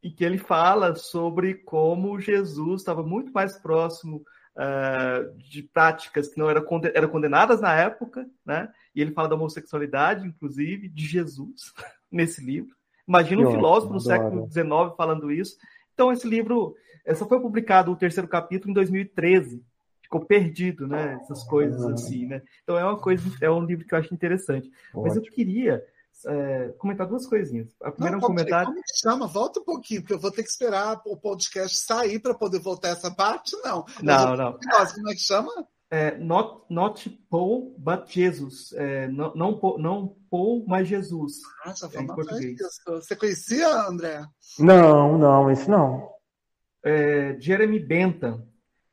em que ele fala sobre como Jesus estava muito mais próximo uh, de práticas que não eram, eram condenadas na época, né? E ele fala da homossexualidade, inclusive, de Jesus, nesse livro. Imagina um filósofo no século XIX falando isso. Então, esse livro, essa foi publicado o terceiro capítulo em 2013. Ficou perdido, né? Essas coisas assim, né? Então é uma coisa, é um livro que eu acho interessante. Ótimo. Mas eu queria é, comentar duas coisinhas. A primeira não, é um comentário. Como que chama? Volta um pouquinho, porque eu vou ter que esperar o podcast sair para poder voltar essa parte, não. Não, não. Como é que chama? É, not, not Paul, but Jesus. É, não, não, não Paul, mas Jesus. Ah, já é, em português. Você conhecia, André? Não, não, esse não. É, Jeremy Bentham,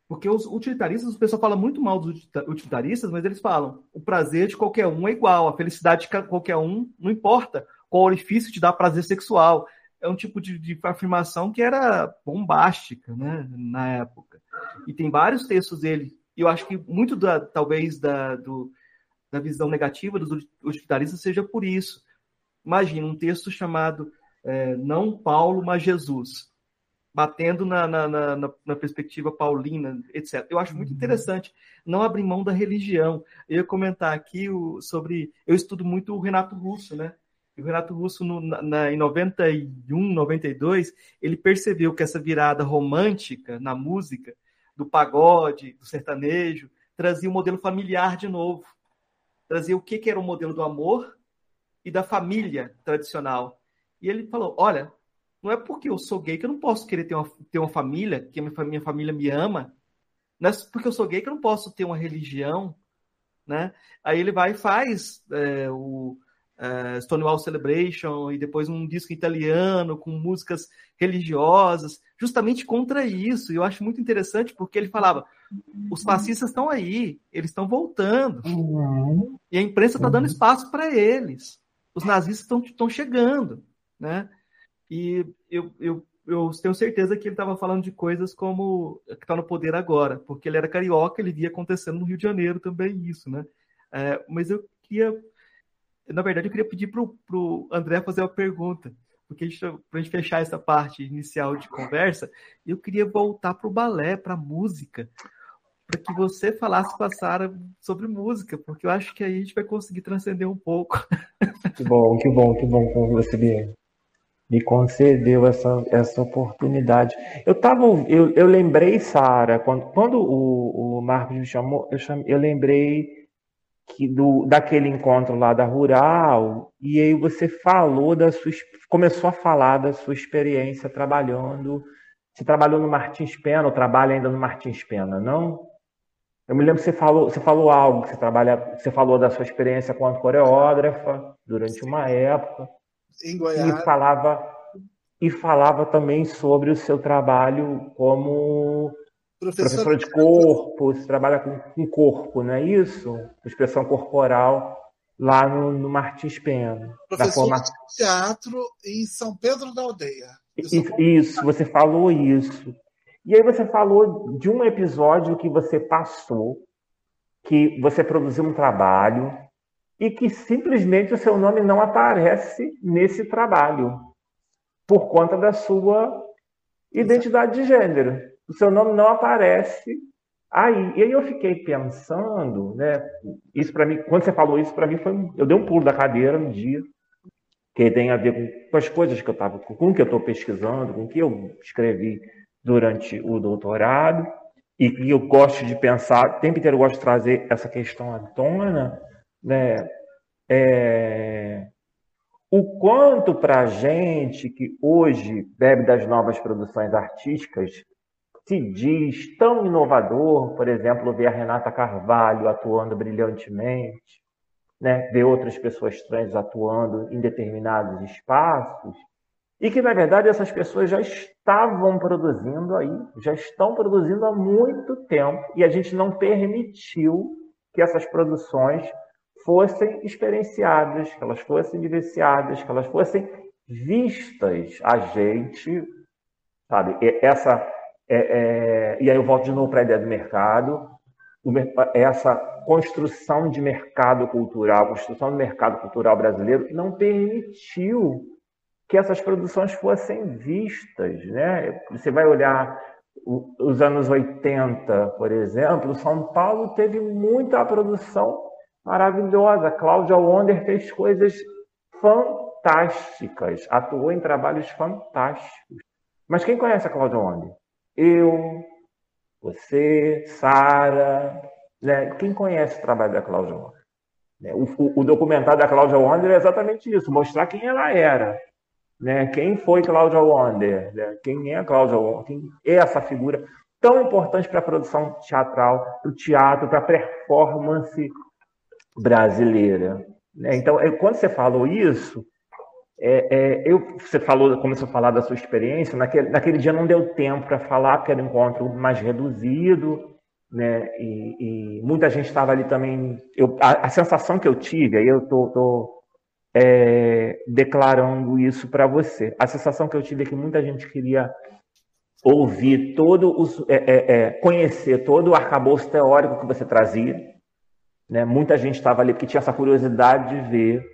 porque os utilitaristas, o pessoal fala muito mal dos utilitaristas, mas eles falam: o prazer de qualquer um é igual, a felicidade de qualquer um não importa qual orifício te dá prazer sexual. É um tipo de, de afirmação que era bombástica né, na época. E tem vários textos dele. E eu acho que muito, da, talvez, da, do, da visão negativa dos utilitaristas seja por isso. Imagina um texto chamado é, Não Paulo, mas Jesus batendo na, na, na, na, perspectiva paulina, etc. Eu acho muito uhum. interessante não abrir mão da religião. Eu ia comentar aqui o, sobre. Eu estudo muito o Renato Russo, né? E o Renato Russo, no, na, em 91, 92, ele percebeu que essa virada romântica na música, do pagode, do sertanejo, trazia o um modelo familiar de novo. Trazia o que, que era o modelo do amor e da família tradicional. E ele falou: olha, não é porque eu sou gay que eu não posso querer ter uma, ter uma família, que a minha, minha família me ama. Não é porque eu sou gay que eu não posso ter uma religião. Né? Aí ele vai e faz é, o é, Stonewall Celebration e depois um disco italiano com músicas religiosas, justamente contra isso. E eu acho muito interessante porque ele falava: os fascistas estão aí, eles estão voltando. Uhum. E a imprensa está dando uhum. espaço para eles. Os nazistas estão chegando. Né? E eu, eu, eu tenho certeza que ele estava falando de coisas como que está no poder agora, porque ele era carioca, ele via acontecendo no Rio de Janeiro também isso, né? É, mas eu queria na verdade, eu queria pedir para o André fazer uma pergunta, porque para a gente fechar essa parte inicial de conversa, eu queria voltar para o balé, para a música, para que você falasse com a Sara sobre música, porque eu acho que aí a gente vai conseguir transcender um pouco. Que bom, que bom, que bom com você me concedeu essa, essa oportunidade. Eu tava, eu, eu lembrei, Sara, quando, quando o, o Marcos me chamou, eu, chame, eu lembrei que do, daquele encontro lá da Rural, e aí você falou da sua, começou a falar da sua experiência trabalhando. Você trabalhou no Martins Pena, ou trabalha ainda no Martins Pena, não? Eu me lembro que você falou, você falou algo, você trabalha, você falou da sua experiência como coreógrafa durante uma época. Em Goiás. E falava, e falava também sobre o seu trabalho como Professor, professora de corpo, você trabalha com, com corpo, não é isso? Expressão corporal lá no, no Martins Pena. Professor forma... de teatro em São Pedro da Aldeia. Isso, isso, você falou isso. E aí você falou de um episódio que você passou, que você produziu um trabalho e que simplesmente o seu nome não aparece nesse trabalho por conta da sua identidade de gênero o seu nome não aparece aí. E aí eu fiquei pensando, né? Isso para mim, quando você falou isso para mim foi, eu dei um pulo da cadeira no dia, que tem a ver com as coisas que eu estava, com o que eu estou pesquisando, com o que eu escrevi durante o doutorado e que eu gosto de pensar, o tempo inteiro eu gosto de trazer essa questão à tona, né? É, o quanto para a gente que hoje bebe das novas produções artísticas se diz tão inovador, por exemplo, ver a Renata Carvalho atuando brilhantemente, né? ver outras pessoas trans atuando em determinados espaços, e que, na verdade, essas pessoas já estavam produzindo aí, já estão produzindo há muito tempo, e a gente não permitiu que essas produções fossem experienciadas, que elas fossem vivenciadas, que elas fossem vistas. A gente, sabe, essa é, é, e aí eu volto de novo para a ideia do mercado. Essa construção de mercado cultural, construção do mercado cultural brasileiro, não permitiu que essas produções fossem vistas. Né? Você vai olhar os anos 80, por exemplo, São Paulo teve muita produção maravilhosa. Cláudia Wonder fez coisas fantásticas, atuou em trabalhos fantásticos. Mas quem conhece a Cláudia Wonder? eu, você, Sara, né? quem conhece o trabalho da Cláudia Wander? Né? O, o, documentário da Cláudia Wander é exatamente isso, mostrar quem ela era. Né? Quem foi Cláudia Wander? Né? Quem é Cláudia Wander? Quem é essa figura tão importante para a produção teatral, para o teatro, para a performance brasileira. Né? Então, quando você falou isso, é, é, eu, você falou, começou a falar da sua experiência. Naquele, naquele dia não deu tempo para falar, porque era um encontro mais reduzido, né? E, e muita gente estava ali também. Eu, a, a, sensação que eu tive, aí eu tô, tô é, declarando isso para você. A sensação que eu tive é que muita gente queria ouvir todo os, é, é, é, conhecer todo o arcabouço teórico que você trazia. Né? Muita gente estava ali porque tinha essa curiosidade de ver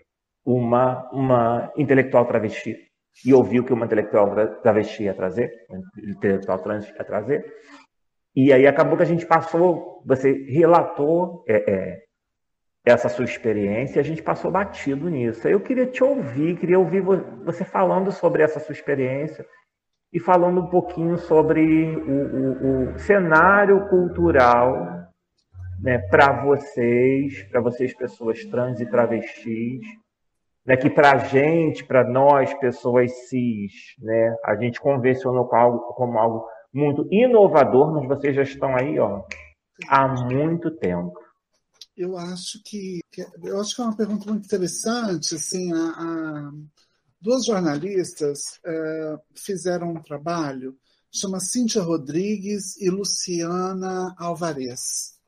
uma, uma intelectual travesti e ouviu que uma intelectual travesti ia trazer, intelectual trans ia trazer. E aí acabou que a gente passou, você relatou é, é, essa sua experiência a gente passou batido nisso. Eu queria te ouvir, queria ouvir você falando sobre essa sua experiência e falando um pouquinho sobre o, o, o cenário cultural né, para vocês, para vocês pessoas trans e travestis, né, que para a gente, para nós, pessoas cis, né, a gente convencionou como algo, como algo muito inovador, mas vocês já estão aí ó, há muito tempo. Eu acho que, eu acho que é uma pergunta muito interessante. Assim, a, a duas jornalistas é, fizeram um trabalho, chama Cíntia Rodrigues e Luciana Alvarez.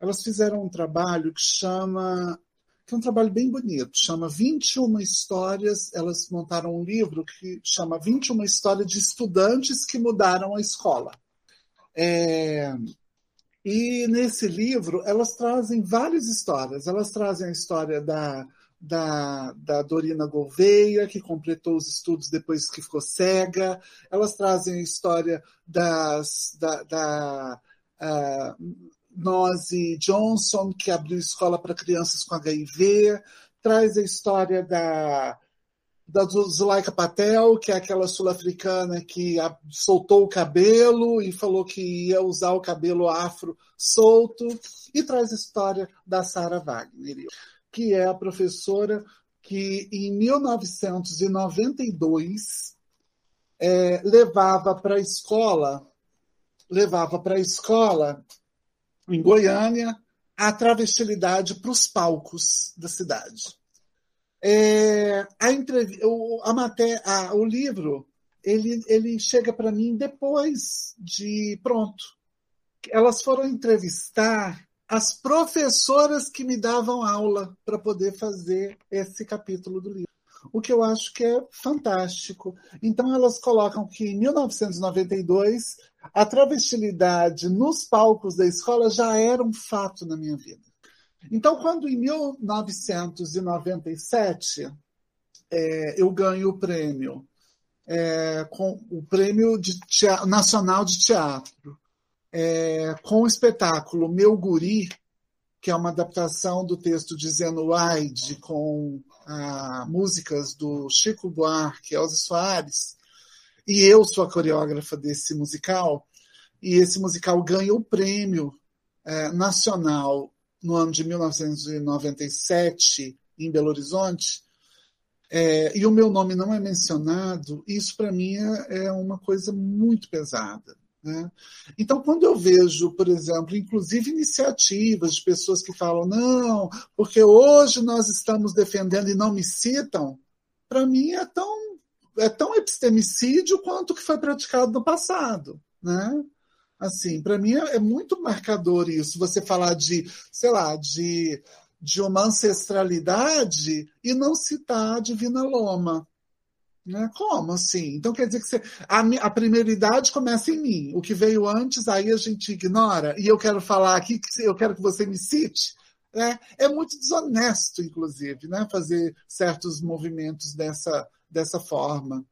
Elas fizeram um trabalho que chama que é um trabalho bem bonito, chama 21 histórias. Elas montaram um livro que chama 21 histórias de estudantes que mudaram a escola. É, e nesse livro elas trazem várias histórias. Elas trazem a história da da, da Dorina Gouveia, que completou os estudos depois que ficou cega. Elas trazem a história das, da, da uh, Nose Johnson, que abriu escola para crianças com HIV. Traz a história da, da Zulaika Patel, que é aquela sul-africana que soltou o cabelo e falou que ia usar o cabelo afro solto. E traz a história da Sarah Wagner que é a professora que em 1992 é, levava para a escola, levava para a escola em Goiânia a travestilidade para os palcos da cidade. É, a, entrev... o, a maté... a, o livro ele, ele chega para mim depois de pronto. Elas foram entrevistar as professoras que me davam aula para poder fazer esse capítulo do livro. O que eu acho que é fantástico. Então, elas colocam que em 1992 a travestilidade nos palcos da escola já era um fato na minha vida. Então, quando em 1997 é, eu ganho o prêmio, é, com o prêmio de teatro, nacional de teatro, é, com o espetáculo Meu Guri, que é uma adaptação do texto de Zenoide com ah, músicas do Chico Buarque e Elza Soares, e eu sou a coreógrafa desse musical, e esse musical ganha o prêmio é, nacional no ano de 1997 em Belo Horizonte, é, e o meu nome não é mencionado, isso para mim é, é uma coisa muito pesada. Né? Então, quando eu vejo, por exemplo, inclusive iniciativas de pessoas que falam, não, porque hoje nós estamos defendendo e não me citam, para mim é tão, é tão epistemicídio quanto o que foi praticado no passado. Né? Assim, para mim é, é muito marcador isso, você falar de, sei lá, de, de uma ancestralidade e não citar a Divina Loma. Né? Como assim? Então quer dizer que você, a, a prioridade começa em mim. O que veio antes, aí a gente ignora. E eu quero falar aqui que eu quero que você me cite. Né? É muito desonesto, inclusive, né? fazer certos movimentos dessa, dessa forma.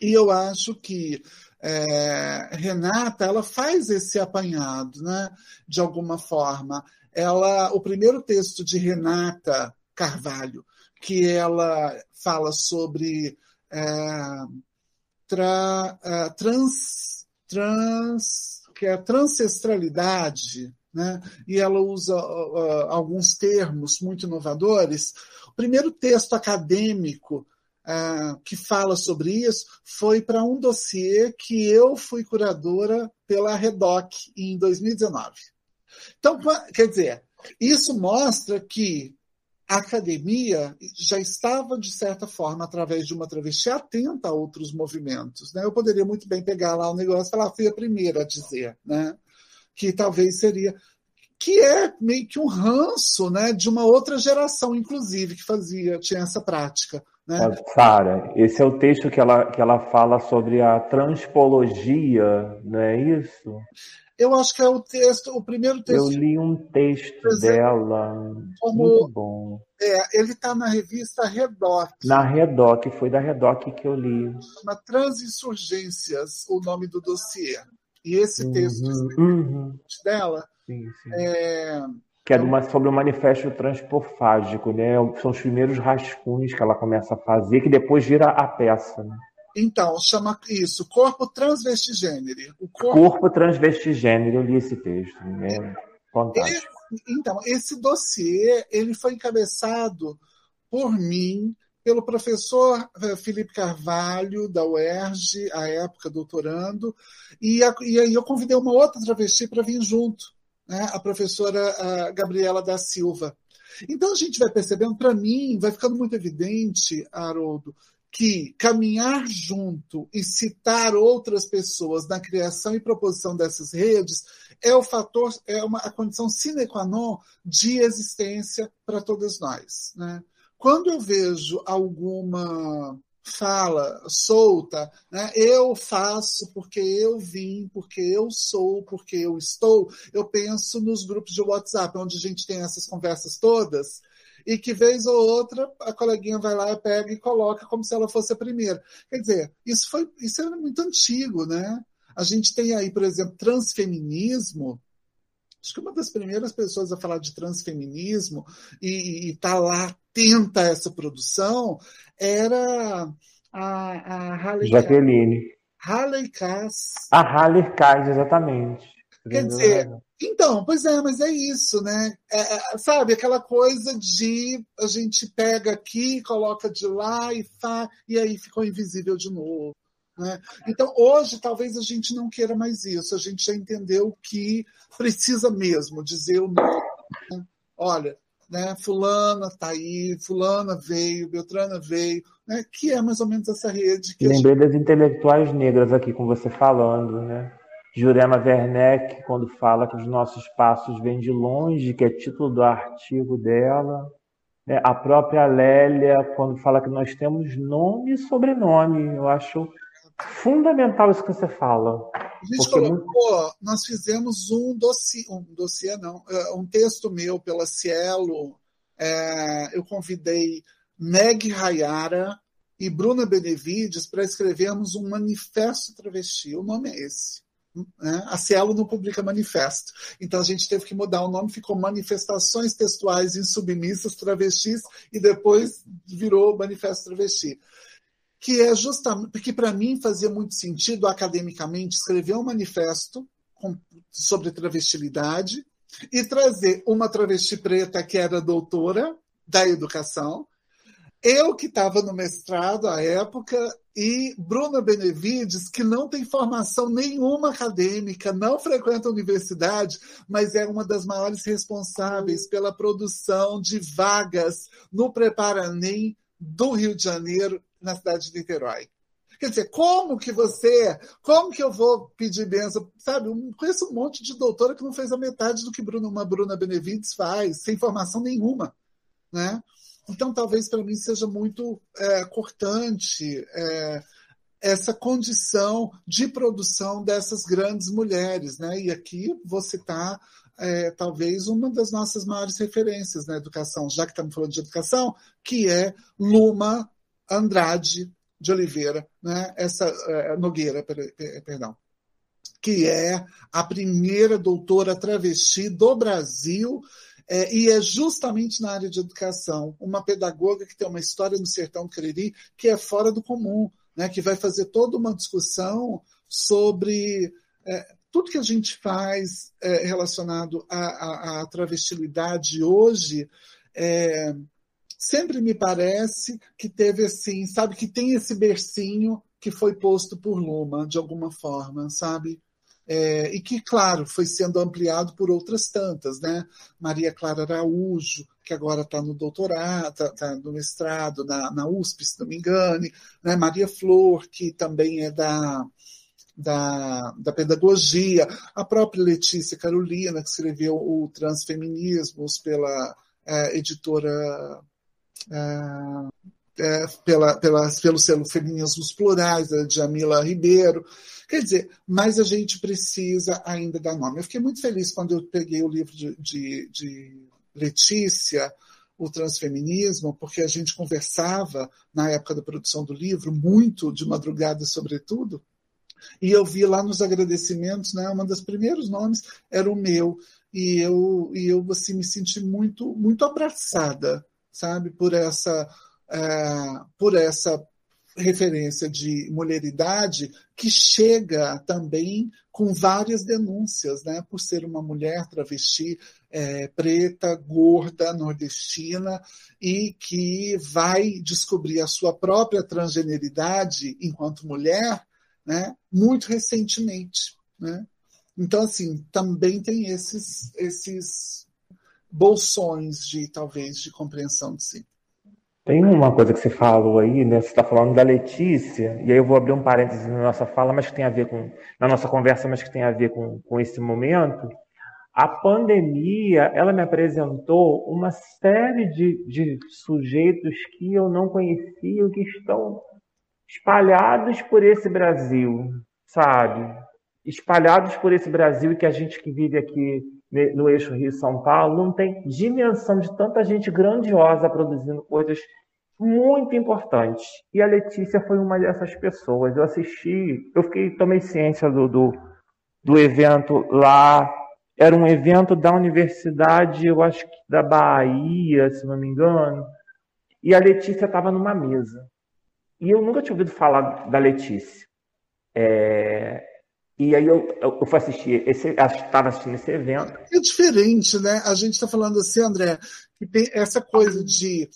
E eu acho que é, Renata ela faz esse apanhado, né? de alguma forma. Ela, o primeiro texto de Renata Carvalho, que ela fala sobre é, tra, é, trans, trans, que é transestralidade, né? e ela usa uh, alguns termos muito inovadores. O primeiro texto acadêmico uh, que fala sobre isso foi para um dossiê que eu fui curadora pela Redoc em 2019. Então, quer dizer, isso mostra que a academia já estava, de certa forma, através de uma travesti, atenta a outros movimentos. Né? Eu poderia muito bem pegar lá o negócio e falar, fui a primeira a dizer, né? que talvez seria. que é meio que um ranço né? de uma outra geração, inclusive, que fazia, tinha essa prática. Né? Sara, esse é o texto que ela, que ela fala sobre a transpologia, não é isso? Eu acho que é o texto, o primeiro texto. Eu li um texto dela, como, muito bom. É, ele está na revista Redoc. Na Redoc, foi da Redoc que eu li. Chama Transinsurgências, o nome do dossiê. E esse uhum, texto uhum. dela sim, sim. É, que é uma, sobre o manifesto transpofágico, né? São os primeiros rascunhos que ela começa a fazer, que depois vira a peça, né? Então, chama isso, corpo transvestigênero. O corpo, corpo transvestigênero, eu li esse texto. É fantástico. Esse, então, esse dossiê ele foi encabeçado por mim, pelo professor eh, Felipe Carvalho, da UERJ, à época doutorando, e, a, e aí eu convidei uma outra travesti para vir junto, né, a professora a Gabriela da Silva. Então a gente vai percebendo, para mim, vai ficando muito evidente, Haroldo, que caminhar junto e citar outras pessoas na criação e proposição dessas redes é o fator, é uma, a condição sine qua non de existência para todos nós. Né? Quando eu vejo alguma fala solta, né? eu faço porque eu vim, porque eu sou, porque eu estou, eu penso nos grupos de WhatsApp, onde a gente tem essas conversas todas, e que vez ou outra a coleguinha vai lá, pega e coloca como se ela fosse a primeira. Quer dizer, isso foi isso é muito antigo, né? A gente tem aí, por exemplo, transfeminismo. Acho que uma das primeiras pessoas a falar de transfeminismo e estar tá lá atenta a essa produção era a, a Halle Jaqueline. Halle Cass. A Halle Cass, exatamente. Quer dizer, então, pois é, mas é isso, né? É, é, sabe, aquela coisa de a gente pega aqui, coloca de lá e faz, e aí ficou invisível de novo. Né? Então, hoje, talvez a gente não queira mais isso, a gente já entendeu que precisa mesmo dizer o nome. Né? Olha, né, fulana está aí, fulana veio, Beltrana veio, né, que é mais ou menos essa rede. Que Lembrei gente... das intelectuais negras aqui com você falando, né? Jurema Werneck, quando fala que os nossos passos vêm de longe, que é título do artigo dela. Né? A própria Lélia, quando fala que nós temos nome e sobrenome. Eu acho fundamental isso que você fala. A gente colocou, nós fizemos um dossiê, um dossiê não, é, um texto meu pela Cielo. É, eu convidei Meg Rayara e Bruna Benevides para escrevermos um manifesto travesti. O nome é esse. Né? A Cielo não publica manifesto. Então a gente teve que mudar o nome, ficou Manifestações Textuais Insubmissas Travestis e depois virou Manifesto Travesti. Que é justamente, porque para mim fazia muito sentido academicamente escrever um manifesto com, sobre travestilidade e trazer uma travesti preta que era doutora da educação, eu que estava no mestrado à época e Bruna Benevides, que não tem formação nenhuma acadêmica, não frequenta a universidade, mas é uma das maiores responsáveis pela produção de vagas no Preparanem do Rio de Janeiro, na cidade de Niterói. Quer dizer, como que você, como que eu vou pedir benção? Sabe, eu conheço um monte de doutora que não fez a metade do que Bruna, uma Bruna Benevides faz, sem formação nenhuma, né? Então, talvez para mim seja muito é, cortante é, essa condição de produção dessas grandes mulheres. Né? E aqui vou citar é, talvez uma das nossas maiores referências na educação, já que estamos falando de educação, que é Luma Andrade de Oliveira, né? essa é, Nogueira, perdão, que é a primeira doutora travesti do Brasil é, e é justamente na área de educação, uma pedagoga que tem uma história no Sertão Cariri que é fora do comum, né, que vai fazer toda uma discussão sobre é, tudo que a gente faz é, relacionado à, à, à, travestilidade hoje. É, sempre me parece que teve assim, sabe, que tem esse bercinho que foi posto por Luma, de alguma forma, sabe? é, e que, claro, foi sendo ampliado por outras tantas, né? Maria Clara Araújo, que agora está no doutorado, está tá no mestrado na, na USP, se não me engane, né? Maria Flor, que também é da, da, da pedagogia, a própria Letícia Carolina, que escreveu o Transfeminismos pela é, editora. É, é, pela, pela, pelo selo Feminismos Plurais, da Jamila Ribeiro. Quer dizer, mas a gente precisa ainda dar nome. Eu fiquei muito feliz quando eu peguei o livro de, de, de Letícia, o transfeminismo, porque a gente conversava na época da produção do livro, muito de madrugada, sobretudo, e eu vi lá nos agradecimentos, né, um dos primeiros nomes era o meu, e eu, e eu assim, me senti muito, muito abraçada, sabe, por essa, é, por essa referência de mulheridade que chega também com várias denúncias, né, por ser uma mulher travesti é, preta, gorda, nordestina e que vai descobrir a sua própria transgeneridade enquanto mulher, né, muito recentemente, né? Então assim também tem esses esses bolsões de talvez de compreensão de si. Tem uma coisa que você falou aí, né? Você está falando da Letícia, e aí eu vou abrir um parênteses na nossa fala, mas que tem a ver com, na nossa conversa, mas que tem a ver com, com esse momento. A pandemia, ela me apresentou uma série de, de sujeitos que eu não conhecia, que estão espalhados por esse Brasil, sabe? Espalhados por esse Brasil que a gente que vive aqui no eixo Rio-São Paulo, não tem dimensão de tanta gente grandiosa produzindo coisas muito importantes. E a Letícia foi uma dessas pessoas. Eu assisti, eu fiquei, tomei ciência do, do, do evento lá. Era um evento da Universidade, eu acho que da Bahia, se não me engano. E a Letícia estava numa mesa. E eu nunca tinha ouvido falar da Letícia. É, e aí eu, eu, fui assistir, estava assistindo esse evento. É diferente, né? A gente está falando assim, André, que tem essa coisa de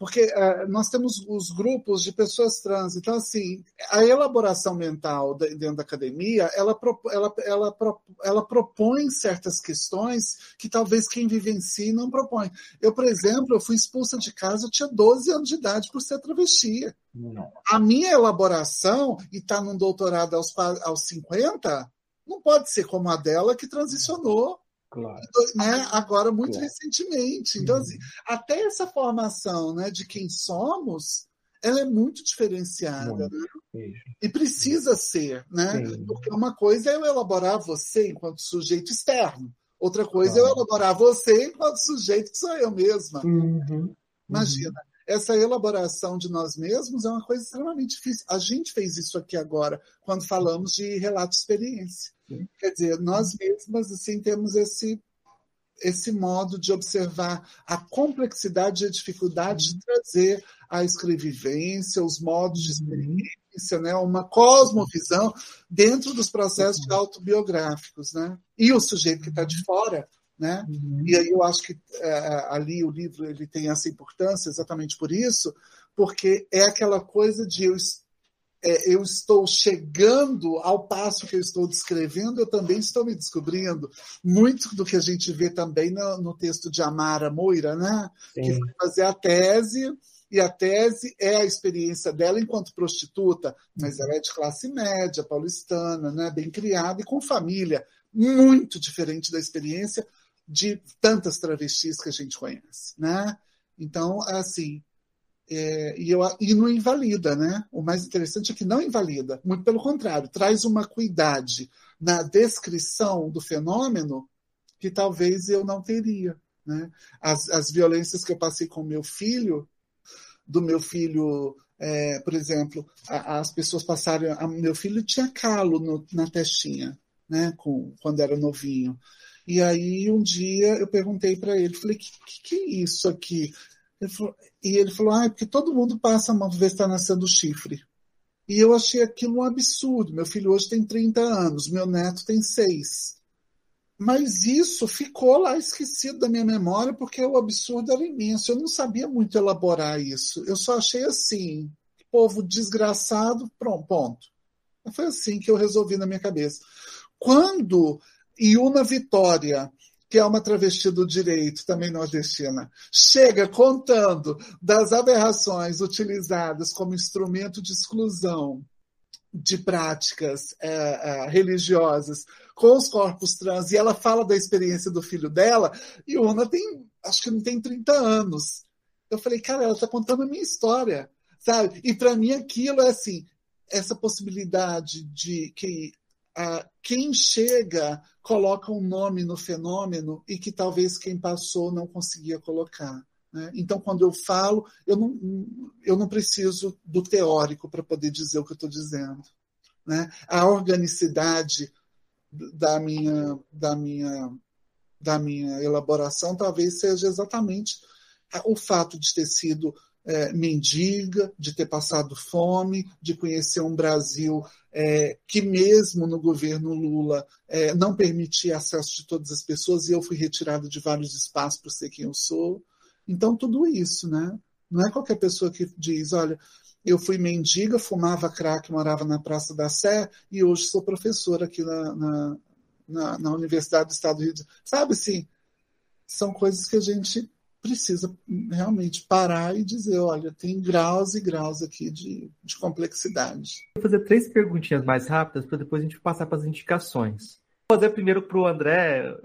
porque uh, nós temos os grupos de pessoas trans. Então, assim, a elaboração mental dentro da academia, ela, ela, ela, ela propõe certas questões que talvez quem vivencie não propõe. Eu, por exemplo, eu fui expulsa de casa, eu tinha 12 anos de idade por ser travesti. Não. A minha elaboração, e está num doutorado aos, aos 50, não pode ser como a dela que transicionou Claro. Né? Agora, muito claro. recentemente. Então, uhum. assim, até essa formação né, de quem somos, ela é muito diferenciada. Muito. Né? E precisa ser, né? Sim. Porque uma coisa é eu elaborar você enquanto sujeito externo. Outra coisa claro. é eu elaborar você enquanto sujeito que sou eu mesma. Uhum. Imagina, uhum. essa elaboração de nós mesmos é uma coisa extremamente difícil. A gente fez isso aqui agora, quando falamos de relato de experiência. Quer dizer, nós mesmas assim temos esse esse modo de observar a complexidade e a dificuldade de trazer a escrevivência, os modos de experiência, né, uma cosmovisão dentro dos processos autobiográficos, né? E o sujeito que está de fora, né? Uhum. E aí eu acho que é, ali o livro ele tem essa importância exatamente por isso, porque é aquela coisa de eu é, eu estou chegando ao passo que eu estou descrevendo, eu também estou me descobrindo. Muito do que a gente vê também no, no texto de Amara Moira, né? Sim. Que foi fazer a tese, e a tese é a experiência dela enquanto prostituta, mas ela é de classe média, paulistana, né? bem criada e com família, muito diferente da experiência de tantas travestis que a gente conhece. Né? Então, assim, é, e, eu, e não invalida, né? O mais interessante é que não invalida, muito pelo contrário, traz uma cuidade na descrição do fenômeno que talvez eu não teria. Né? As, as violências que eu passei com meu filho, do meu filho, é, por exemplo, a, as pessoas passaram. A, meu filho tinha calo no, na testinha, né? Com, quando era novinho. E aí um dia eu perguntei para ele, falei, que, que, que é isso aqui? Ele falou, e ele falou, ah, é porque todo mundo passa uma vez está nascendo chifre. E eu achei aquilo um absurdo. Meu filho hoje tem 30 anos, meu neto tem 6. Mas isso ficou lá esquecido da minha memória porque o absurdo era imenso. Eu não sabia muito elaborar isso. Eu só achei assim, povo desgraçado, pronto, ponto. Foi assim que eu resolvi na minha cabeça. Quando Iuna Vitória que é uma travesti do direito, também nordestina, chega contando das aberrações utilizadas como instrumento de exclusão de práticas é, é, religiosas com os corpos trans, e ela fala da experiência do filho dela, e Una tem, acho que não tem 30 anos. Eu falei, cara, ela está contando a minha história, sabe? E para mim aquilo é assim, essa possibilidade de que ah, quem chega coloca um nome no fenômeno e que talvez quem passou não conseguia colocar. Né? Então, quando eu falo, eu não, eu não preciso do teórico para poder dizer o que eu estou dizendo. Né? A organicidade da minha, da, minha, da minha elaboração talvez seja exatamente o fato de ter sido é, mendiga, de ter passado fome, de conhecer um Brasil é, que mesmo no governo Lula é, não permitia acesso de todas as pessoas e eu fui retirada de vários espaços por ser quem eu sou. Então, tudo isso, né? Não é qualquer pessoa que diz, olha, eu fui mendiga, fumava crack, morava na Praça da Sé e hoje sou professora aqui na, na, na, na Universidade do Estado do Rio de Janeiro. Sabe, assim, são coisas que a gente precisa realmente parar e dizer, olha, tem graus e graus aqui de, de complexidade. Vou fazer três perguntinhas mais rápidas para depois a gente passar para as indicações. Vou fazer primeiro para o André.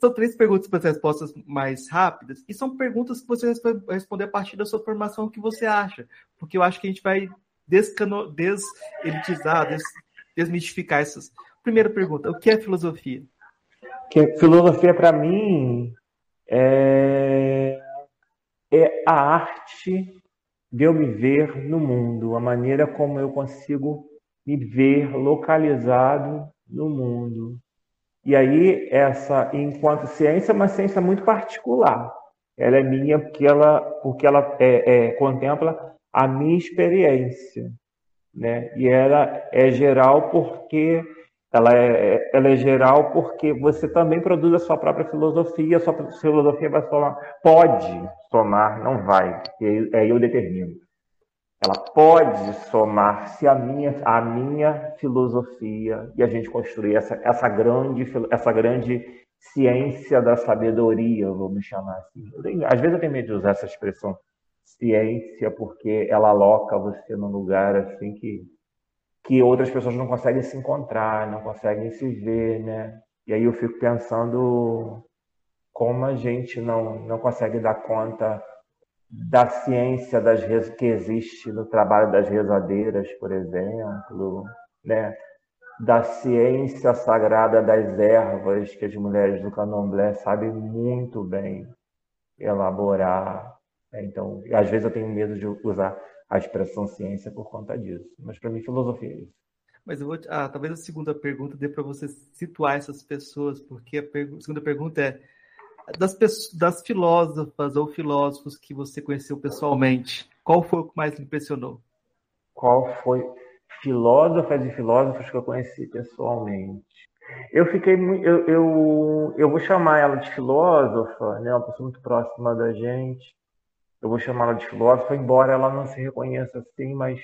São três perguntas para as respostas mais rápidas e são perguntas que você vai responder a partir da sua formação, o que você acha, porque eu acho que a gente vai descano, deselitizar, des, desmistificar essas. Primeira pergunta: o que é filosofia? que filosofia para mim é, é a arte de eu me ver no mundo, a maneira como eu consigo me ver localizado no mundo. E aí, essa, enquanto ciência, é uma ciência muito particular. Ela é minha porque ela, porque ela é, é, contempla a minha experiência. Né? E ela é geral porque ela é, ela é geral porque você também produz a sua própria filosofia, a sua filosofia vai somar, pode somar, não vai, aí é, eu determino. Ela pode somar-se à minha, à minha filosofia e a gente construir essa, essa, grande, essa grande ciência da sabedoria, vamos chamar assim. Às vezes eu tenho medo de usar essa expressão ciência porque ela aloca você num lugar assim que que outras pessoas não conseguem se encontrar, não conseguem se ver, né? E aí eu fico pensando como a gente não, não consegue dar conta da ciência das que existe no trabalho das rezadeiras, por exemplo, né? da ciência sagrada das ervas que as mulheres do candomblé sabem muito bem elaborar. Né? Então, às vezes eu tenho medo de usar a expressão ciência por conta disso. Mas para mim, filosofia é isso. Mas eu vou. Ah, talvez a segunda pergunta dê para você situar essas pessoas, porque a, a segunda pergunta é das, das filósofas ou filósofos que você conheceu pessoalmente, qual foi o que mais lhe impressionou? Qual foi filósofas e filósofos que eu conheci pessoalmente? Eu fiquei eu, eu, eu vou chamar ela de filósofa, né? Uma pessoa muito próxima da gente eu vou chamá-la de filósofa, embora ela não se reconheça assim, mas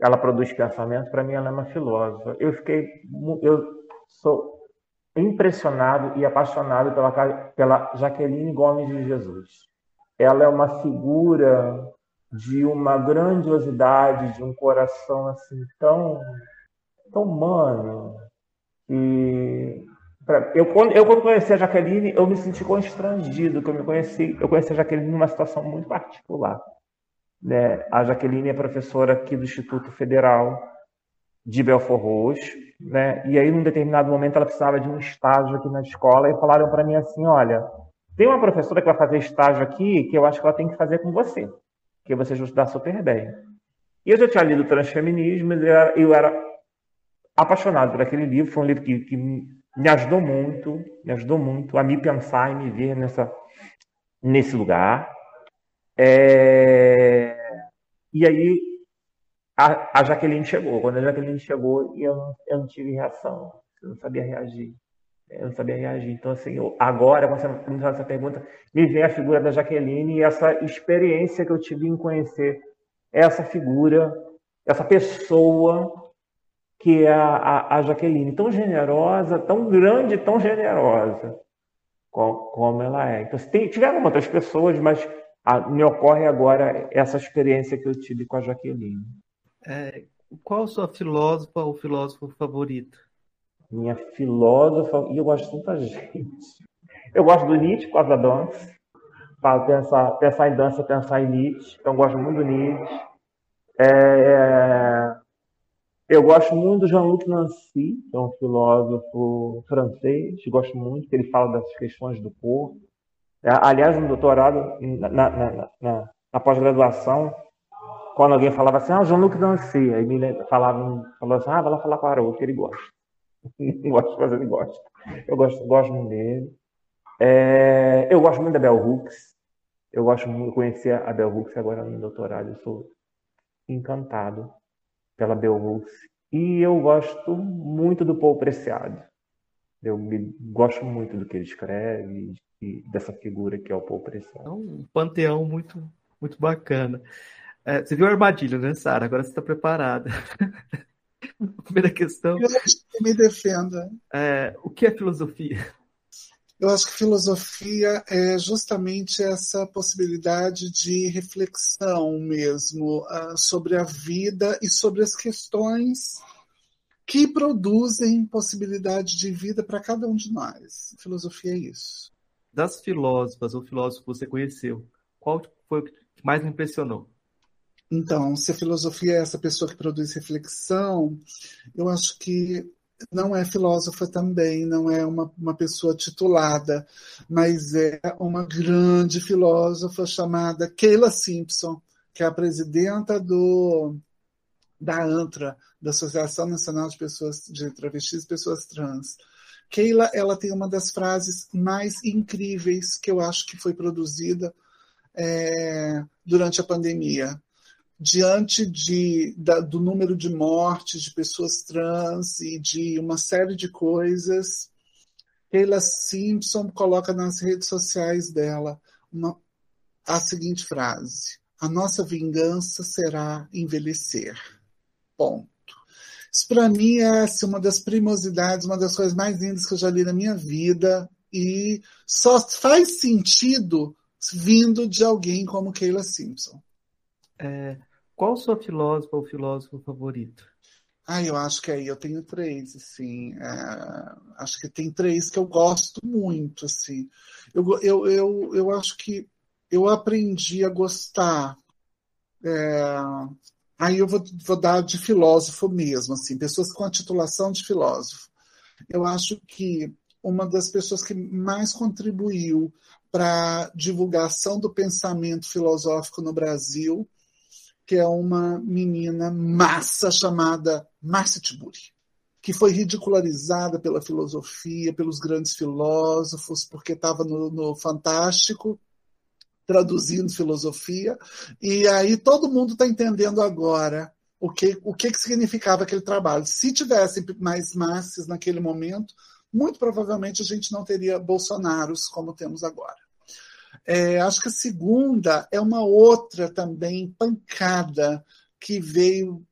ela produz pensamento, para mim ela é uma filósofa. Eu fiquei, eu sou impressionado e apaixonado pela, pela Jaqueline Gomes de Jesus. Ela é uma figura de uma grandiosidade, de um coração assim tão, tão humano, e eu quando, eu, quando conheci a Jaqueline, eu me senti constrangido, que eu me conheci, eu conheci a Jaqueline numa situação muito particular. Né? A Jaqueline é professora aqui do Instituto Federal de Belfort Roxo, né? E aí, num determinado momento, ela precisava de um estágio aqui na escola e falaram para mim assim: olha, tem uma professora que vai fazer estágio aqui que eu acho que ela tem que fazer com você, que você vai estudar super bem. E eu já tinha lido Transfeminismo, eu era, eu era apaixonado por aquele livro, foi um livro que, que me ajudou muito, me ajudou muito a me pensar e me ver nessa, nesse lugar. É... E aí a, a, Jaqueline chegou. Quando a Jaqueline chegou, eu não, eu não tive reação, eu não sabia reagir. Eu não sabia reagir. Então, assim, eu, agora, quando você me faz essa pergunta, me vem a figura da Jaqueline e essa experiência que eu tive em conhecer essa figura, essa pessoa que é a, a, a Jaqueline, tão generosa, tão grande, tão generosa como, como ela é. Então, tem, tiveram outras pessoas, mas a, me ocorre agora essa experiência que eu tive com a Jaqueline. É, qual a sua filósofa ou filósofo favorito? Minha filósofa, e eu gosto de tanta gente. Eu gosto do Nietzsche, por causa da dança. Para pensar, pensar em dança, pensar em Nietzsche. Então, eu gosto muito do Nietzsche. É, eu gosto muito do Jean-Luc Nancy, que é um filósofo francês, gosto muito, que ele fala das questões do corpo. É, aliás, no doutorado, na, na, na, na pós-graduação, quando alguém falava assim, ah, Jean-Luc Nancy, aí me falavam, falava assim, ah, vai lá falar com o Haroldo, que ele gosta. Não gosto, mas ele gosta. Eu gosto, gosto muito dele. É, eu gosto muito da Bell Hooks. Eu gosto muito de conhecer a Bell Hooks agora no doutorado. Eu sou encantado pela Beowulf. E eu gosto muito do Paul Preciado. Eu me, gosto muito do que ele escreve e dessa figura que é o Paul Preciado. É um panteão muito, muito bacana. É, você viu a armadilha, né, Sara? Agora você está preparada. Primeira questão. Eu acho que me defenda. É, o que é filosofia? Eu acho que filosofia é justamente essa possibilidade de reflexão mesmo uh, sobre a vida e sobre as questões que produzem possibilidade de vida para cada um de nós. Filosofia é isso. Das filósofas ou filósofos que você conheceu, qual foi o que mais lhe impressionou? Então, se a filosofia é essa pessoa que produz reflexão, eu acho que não é filósofa também, não é uma, uma pessoa titulada, mas é uma grande filósofa chamada Keila Simpson, que é a presidenta do, da ANTRA, da Associação Nacional de Pessoas de Travestis e Pessoas Trans. Keila, ela tem uma das frases mais incríveis que eu acho que foi produzida é, durante a pandemia diante de, da, do número de mortes de pessoas trans e de uma série de coisas, Keila Simpson coloca nas redes sociais dela uma, a seguinte frase: A nossa vingança será envelhecer. Ponto. Isso para mim é assim, uma das primosidades, uma das coisas mais lindas que eu já li na minha vida e só faz sentido vindo de alguém como Keila Simpson. É, qual sua filósofa ou filósofo favorito? Ah, eu acho que aí eu tenho três, assim. É, acho que tem três que eu gosto muito, assim. Eu, eu, eu, eu acho que eu aprendi a gostar. É, aí eu vou, vou dar de filósofo mesmo, assim, pessoas com a titulação de filósofo. Eu acho que uma das pessoas que mais contribuiu para a divulgação do pensamento filosófico no Brasil que é uma menina massa chamada Marcia Tiburi, que foi ridicularizada pela filosofia, pelos grandes filósofos, porque estava no, no Fantástico traduzindo filosofia, e aí todo mundo está entendendo agora o que, o que, que significava aquele trabalho. Se tivessem mais massas naquele momento, muito provavelmente a gente não teria Bolsonaros como temos agora. É, acho que a segunda é uma outra também pancada que veio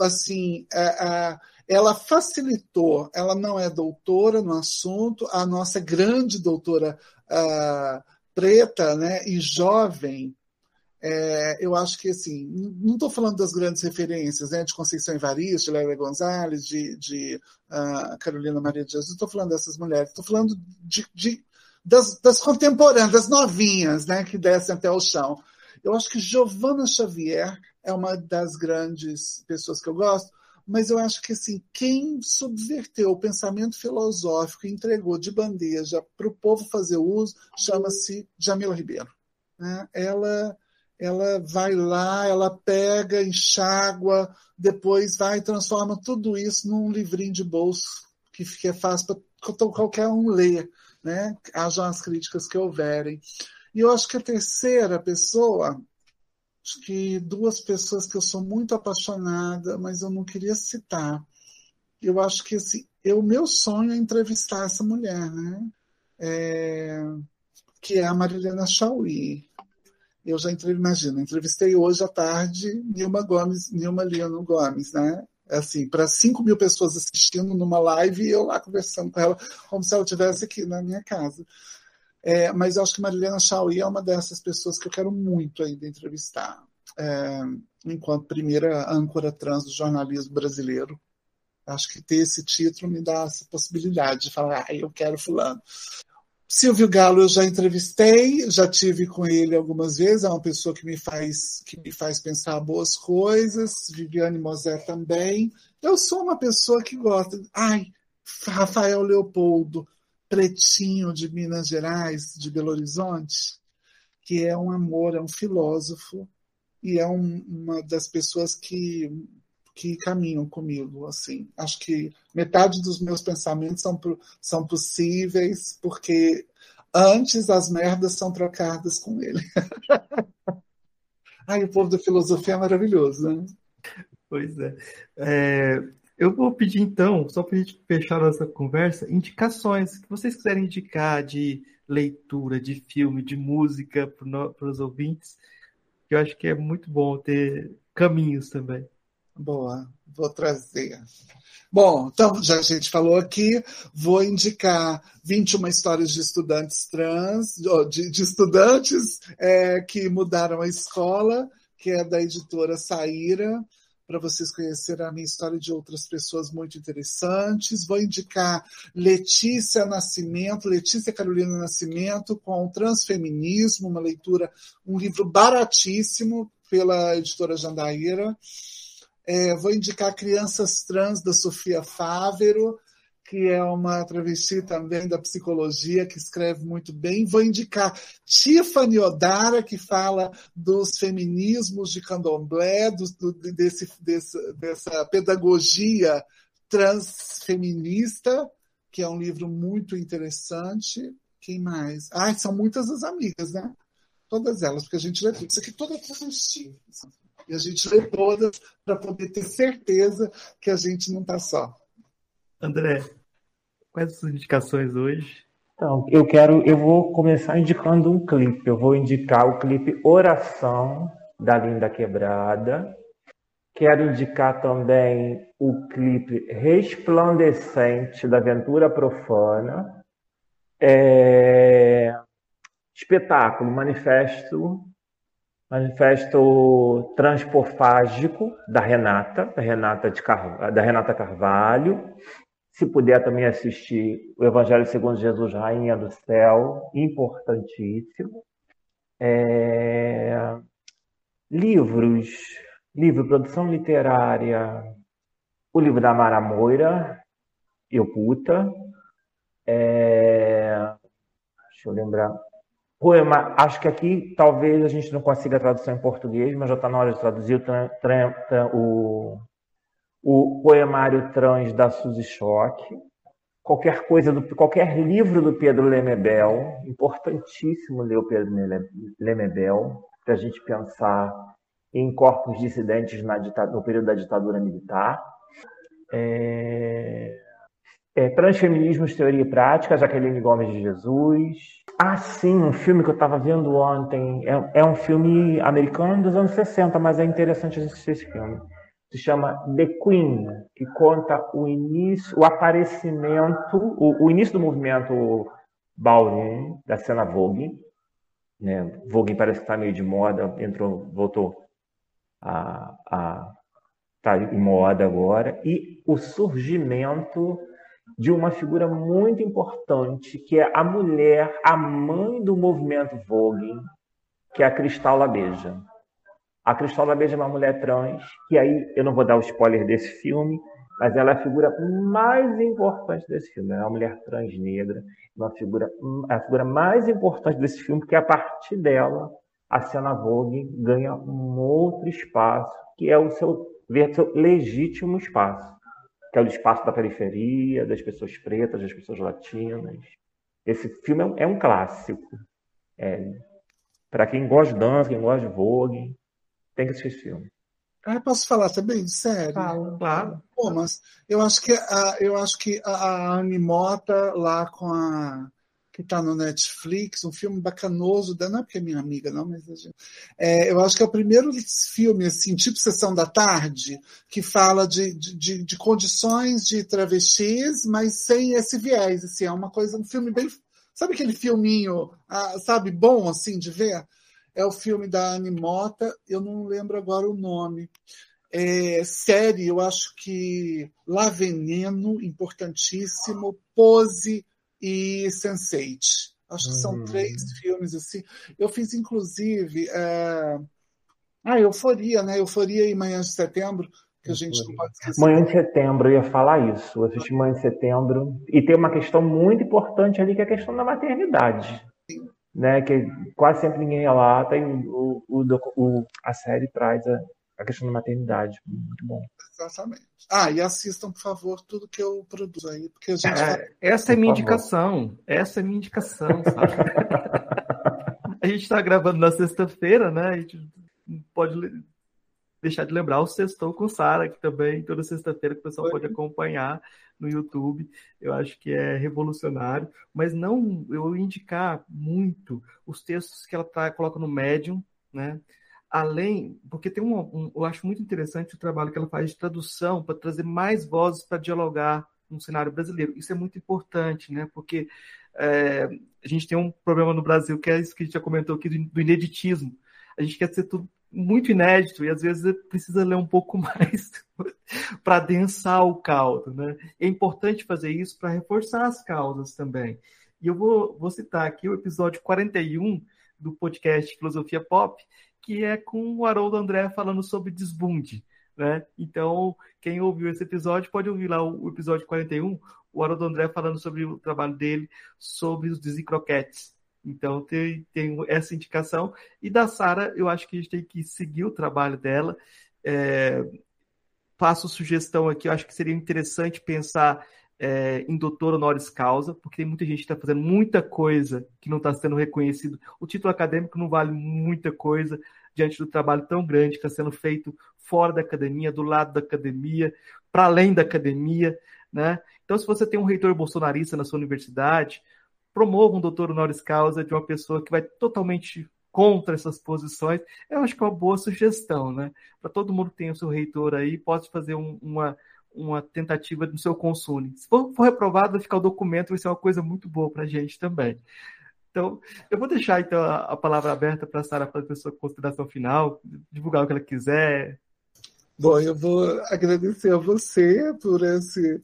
assim, é, é, ela facilitou, ela não é doutora no assunto, a nossa grande doutora uh, preta né, e jovem, é, eu acho que assim, não estou falando das grandes referências, né, de Conceição Evaristo, de Lélia Gonzalez, de, de uh, Carolina Maria de Jesus, estou falando dessas mulheres, estou falando de, de das, das contemporâneas, das novinhas, né, que descem até o chão. Eu acho que Giovanna Xavier é uma das grandes pessoas que eu gosto, mas eu acho que assim, quem subverteu o pensamento filosófico e entregou de bandeja para o povo fazer uso chama-se Jamila Ribeiro. Né? Ela, ela vai lá, ela pega, enxágua, depois vai e transforma tudo isso num livrinho de bolso que fica fácil para qualquer um ler né? Hajam as críticas que houverem. E eu acho que a terceira pessoa, acho que duas pessoas que eu sou muito apaixonada, mas eu não queria citar. Eu acho que assim, o meu sonho é entrevistar essa mulher, né? É, que é a Marilena Chauí. Eu já entrei, imagina, entrevistei hoje à tarde Nilma Gomes, Nilma Liano Gomes, né? Assim, para 5 mil pessoas assistindo numa live e eu lá conversando com ela, como se ela estivesse aqui na minha casa. É, mas eu acho que Marilena Chauí é uma dessas pessoas que eu quero muito ainda entrevistar, é, enquanto primeira âncora trans do jornalismo brasileiro. Acho que ter esse título me dá essa possibilidade de falar, ah, eu quero fulano. Silvio Galo eu já entrevistei, já tive com ele algumas vezes, é uma pessoa que me faz que me faz pensar boas coisas. Viviane Mosé também. Eu sou uma pessoa que gosta. Ai, Rafael Leopoldo, pretinho de Minas Gerais, de Belo Horizonte, que é um amor, é um filósofo e é um, uma das pessoas que que caminham comigo, assim. Acho que metade dos meus pensamentos são, são possíveis porque antes as merdas são trocadas com ele. Ai, o povo da filosofia é maravilhoso, né? Pois é. é eu vou pedir então, só para a gente fechar nossa conversa, indicações que vocês quiserem indicar de leitura, de filme, de música para os ouvintes, que eu acho que é muito bom ter caminhos também. Boa, vou trazer. Bom, então, já a gente falou aqui, vou indicar 21 histórias de estudantes trans, de, de estudantes é, que mudaram a escola, que é da editora Saíra, para vocês conhecerem a minha história de outras pessoas muito interessantes. Vou indicar Letícia Nascimento, Letícia Carolina Nascimento, com Transfeminismo, uma leitura, um livro baratíssimo pela editora Jandaíra. É, vou indicar Crianças Trans, da Sofia Fávero, que é uma travesti também da psicologia, que escreve muito bem. Vou indicar Tiffany Odara, que fala dos feminismos de candomblé, do, do, desse, desse, dessa pedagogia transfeminista, que é um livro muito interessante. Quem mais? Ah, são muitas as amigas, né? Todas elas, porque a gente lê tudo. Isso aqui todas é travesti. E a gente lê todas para poder ter certeza que a gente não está só. André, Quais as indicações hoje? Então, eu quero, eu vou começar indicando um clipe. Eu vou indicar o clipe Oração da Linda Quebrada. Quero indicar também o clipe Resplandecente da Aventura Profana. É... Espetáculo, manifesto, manifesto transpofágico da Renata, da Renata, de Car... da Renata Carvalho. Se puder também assistir o Evangelho segundo Jesus, Rainha do Céu, importantíssimo. É... Livros, livro, produção literária, o livro da Mara Moira, Eu Puta. É... Deixa eu lembrar. Poema, acho que aqui talvez a gente não consiga a tradução em português, mas já está na hora de traduzir o, o o poemário trans da Suzy Schock, qualquer coisa do qualquer livro do Pedro Lemebel, importantíssimo ler o Pedro Lemebel para a gente pensar em corpos dissidentes na, no período da ditadura militar. É... É, Transfeminismos, Teoria e Prática, Jaqueline Gomes de Jesus. Ah, sim, um filme que eu estava vendo ontem. É, é, um filme americano dos anos 60, mas é interessante assistir esse filme se chama The Queen, que conta o início, o aparecimento, o, o início do movimento ballroom da cena Vogue. Né? Vogue parece que está meio de moda, entrou, voltou a, a tá em moda agora e o surgimento de uma figura muito importante que é a mulher, a mãe do movimento Vogue, que é a Cristal Labeja. A Cristóla Beija é uma mulher trans, que aí eu não vou dar o spoiler desse filme, mas ela é a figura mais importante desse filme. Ela é uma mulher trans negra, uma figura, a figura mais importante desse filme, porque a partir dela a cena Vogue ganha um outro espaço, que é o seu legítimo espaço, que é o espaço da periferia, das pessoas pretas, das pessoas latinas. Esse filme é um, é clássico. É, Para quem gosta de dança, quem gosta de Vogue, tem que assistir esse filme. Ah, posso falar também? Sério? Fala, claro. Pô, mas eu acho que a, eu acho que a, a Mota lá com a que está no Netflix, um filme bacanoso, não é porque é minha amiga, não, mas é, eu acho que é o primeiro filme, assim, tipo Sessão da Tarde, que fala de, de, de condições de travestis, mas sem esse viés, assim, é uma coisa, um filme bem, sabe aquele filminho, ah, sabe, bom, assim, de ver? é o filme da Anne Mota, eu não lembro agora o nome. É, série, eu acho que La Veneno, importantíssimo, Pose e Sense8. Acho que são hum. três filmes assim. Eu fiz, inclusive, é... ah, Euforia, né? Euforia e Manhã de Setembro, que a gente não pode esquecer. Manhã de Setembro, eu ia falar isso. Eu assisti Manhã de Setembro. E tem uma questão muito importante ali, que é a questão da maternidade. Sim né? Que quase sempre ninguém relata e o, o, o, a série traz a, a questão da maternidade. Muito bom. Exatamente. Ah, e assistam, por favor, tudo que eu produzo aí, porque a gente. É, essa é minha indicação. Essa é minha indicação, sabe? a gente está gravando na sexta-feira, né? A gente pode deixar de lembrar o Sextou com Sara, que também toda sexta-feira que o pessoal Oi. pode acompanhar no YouTube. Eu acho que é revolucionário, mas não eu indicar muito os textos que ela tá, coloca no Medium, né? Além, porque tem um, um eu acho muito interessante o trabalho que ela faz de tradução para trazer mais vozes para dialogar no cenário brasileiro. Isso é muito importante, né? Porque é, a gente tem um problema no Brasil que é isso que a gente já comentou aqui do, do ineditismo. A gente quer ser tudo muito inédito e às vezes precisa ler um pouco mais para densar o caldo. Né? É importante fazer isso para reforçar as causas também. E eu vou, vou citar aqui o episódio 41 do podcast Filosofia Pop, que é com o Haroldo André falando sobre desbunde. Né? Então, quem ouviu esse episódio pode ouvir lá o episódio 41, o Haroldo André falando sobre o trabalho dele, sobre os desencroquetes. Então, tem, tem essa indicação. E da Sara, eu acho que a gente tem que seguir o trabalho dela. É, faço sugestão aqui, eu acho que seria interessante pensar é, em doutor honoris causa, porque tem muita gente que está fazendo muita coisa que não está sendo reconhecido. O título acadêmico não vale muita coisa diante do trabalho tão grande que está sendo feito fora da academia, do lado da academia, para além da academia. Né? Então, se você tem um reitor bolsonarista na sua universidade, promova um doutor honoris causa de uma pessoa que vai totalmente contra essas posições, eu acho que é uma boa sugestão, né? Para todo mundo que tem o seu reitor aí, pode fazer um, uma, uma tentativa no seu consumo. Se for, for, reprovado, vai ficar o documento, vai ser uma coisa muito boa para a gente também. Então, eu vou deixar então a, a palavra aberta para a Sara fazer a sua consideração final, divulgar o que ela quiser. Bom, eu vou agradecer a você por esse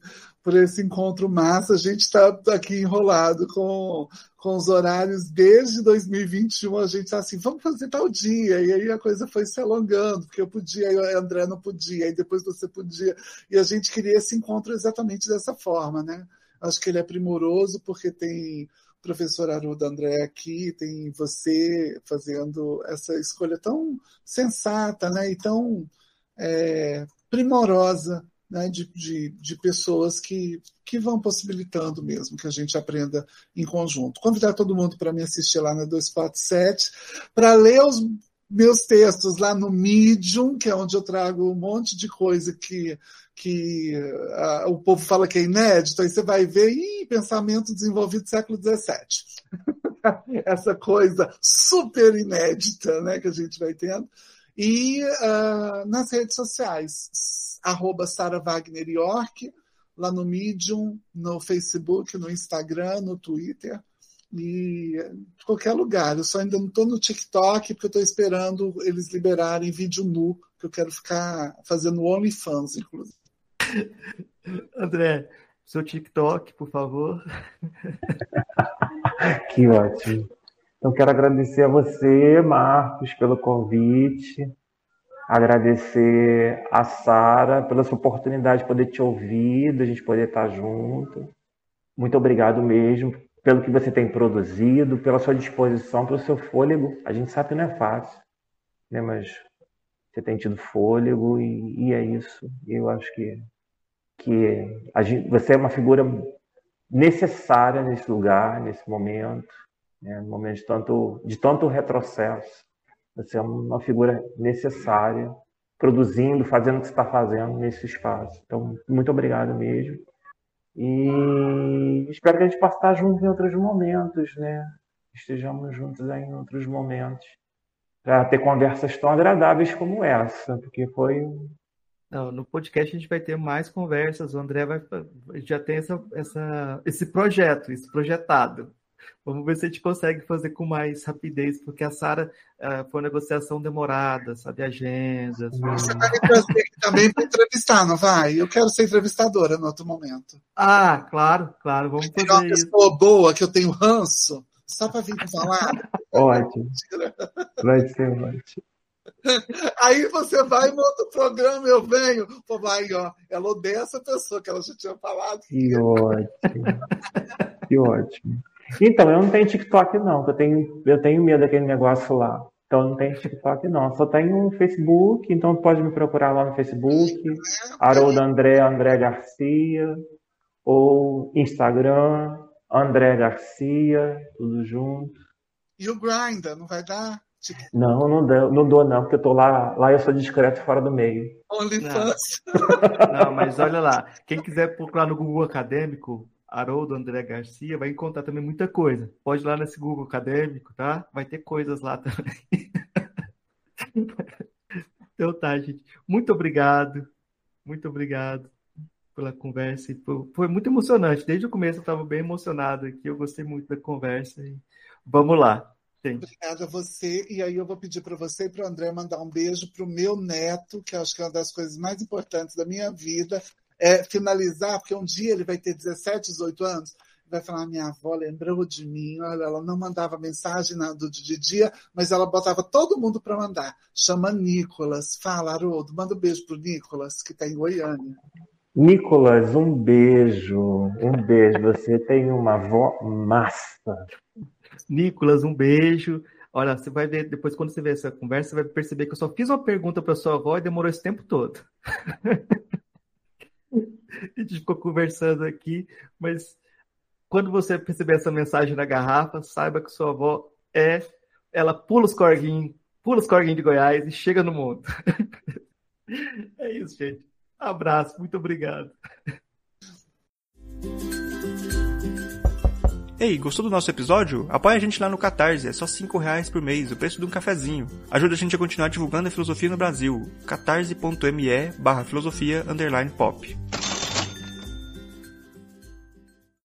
por esse encontro massa. A gente está aqui enrolado com, com os horários desde 2021. A gente está assim, vamos fazer tal dia. E aí a coisa foi se alongando, porque eu podia, e André não podia, e depois você podia. E a gente queria esse encontro exatamente dessa forma, né? Acho que ele é primoroso porque tem o professor Haroldo André aqui, tem você fazendo essa escolha tão sensata né? e tão é, primorosa né, de, de, de, pessoas que, que vão possibilitando mesmo que a gente aprenda em conjunto. Convidar todo mundo para me assistir lá na 247, para ler os meus textos lá no Medium, que é onde eu trago um monte de coisa que, que o povo fala que é inédito, aí você vai ver, ih, pensamento desenvolvido século XVII. Essa coisa super inédita né, que a gente vai tendo. E uh, nas redes sociais, arroba Sara Wagner York, lá no Medium, no Facebook, no Instagram, no Twitter e em qualquer lugar. Eu só ainda não estou no TikTok porque eu estou esperando eles liberarem vídeo nu, que eu quero ficar fazendo OnlyFans, inclusive. André, seu TikTok, por favor. que ótimo. Então, quero agradecer a você, Marcos, pelo convite agradecer a Sara pela sua oportunidade de poder te ouvir, da gente poder estar junto. Muito obrigado mesmo pelo que você tem produzido, pela sua disposição, pelo seu fôlego. A gente sabe que não é fácil, né? mas você tem tido fôlego e, e é isso. Eu acho que, que gente, você é uma figura necessária nesse lugar, nesse momento, né? no momento de tanto, de tanto retrocesso. Você é uma figura necessária, produzindo, fazendo o que você está fazendo nesse espaço. Então, muito obrigado mesmo. E espero que a gente possa estar juntos em outros momentos, né? Estejamos juntos aí em outros momentos. Para ter conversas tão agradáveis como essa, porque foi. Não, no podcast a gente vai ter mais conversas. O André vai, já tem essa, essa, esse projeto, esse projetado. Vamos ver se a gente consegue fazer com mais rapidez, porque a Sara uh, foi uma negociação demorada, sabe? Agendas. Você vai me trazer aqui também para entrevistar, não vai? Eu quero ser entrevistadora no outro momento. Ah, claro, claro, vamos fazer uma isso. pessoa boa que eu tenho ranço, só para vir falar. Ótimo. Vai ser ótimo. Aí você vai e monta o programa, eu venho. Pô, vai, ó. Ela odeia essa pessoa que ela já tinha falado. Que ótimo. que ótimo. Então, eu não tenho TikTok, não, eu tenho, eu tenho medo daquele negócio lá. Então, eu não tenho TikTok, não. Só tenho Facebook, então pode me procurar lá no Facebook, Haroldo André, André Garcia, ou Instagram, André Garcia, tudo junto. E o Grindr, não vai dar? Não, não dou, não dou não, porque eu tô lá, lá eu sou discreto fora do meio. OnlyFans. Não. não, mas olha lá, quem quiser procurar no Google Acadêmico, Haroldo André Garcia, vai encontrar também muita coisa. Pode ir lá nesse Google acadêmico, tá? Vai ter coisas lá também. então tá, gente. Muito obrigado. Muito obrigado pela conversa. Foi, muito emocionante. Desde o começo eu estava bem emocionado aqui. Eu gostei muito da conversa. Vamos lá. Gente. Obrigada a você. E aí eu vou pedir para você e para o André mandar um beijo para o meu neto, que acho que é uma das coisas mais importantes da minha vida, é, finalizar, porque um dia ele vai ter 17, 18 anos, vai falar: minha avó lembrou de mim. Olha, ela não mandava mensagem do de dia, mas ela botava todo mundo para mandar. Chama Nicolas. Fala, Haroldo, manda um beijo pro Nicolas, que está em Goiânia. Nicolas, um beijo. Um beijo. Você tem uma avó massa. Nicolas, um beijo. Olha, você vai ver, depois quando você ver essa conversa, você vai perceber que eu só fiz uma pergunta para sua avó e demorou esse tempo todo. a gente ficou conversando aqui, mas quando você perceber essa mensagem na garrafa, saiba que sua avó é. Ela pula os corguinhos, pula os corguinhos de Goiás e chega no mundo. é isso, gente. Abraço, muito obrigado. Ei, gostou do nosso episódio? Apoia a gente lá no Catarse, é só 5 reais por mês, o preço de um cafezinho. Ajuda a gente a continuar divulgando a filosofia no Brasil. catarse.me barra filosofia underline pop.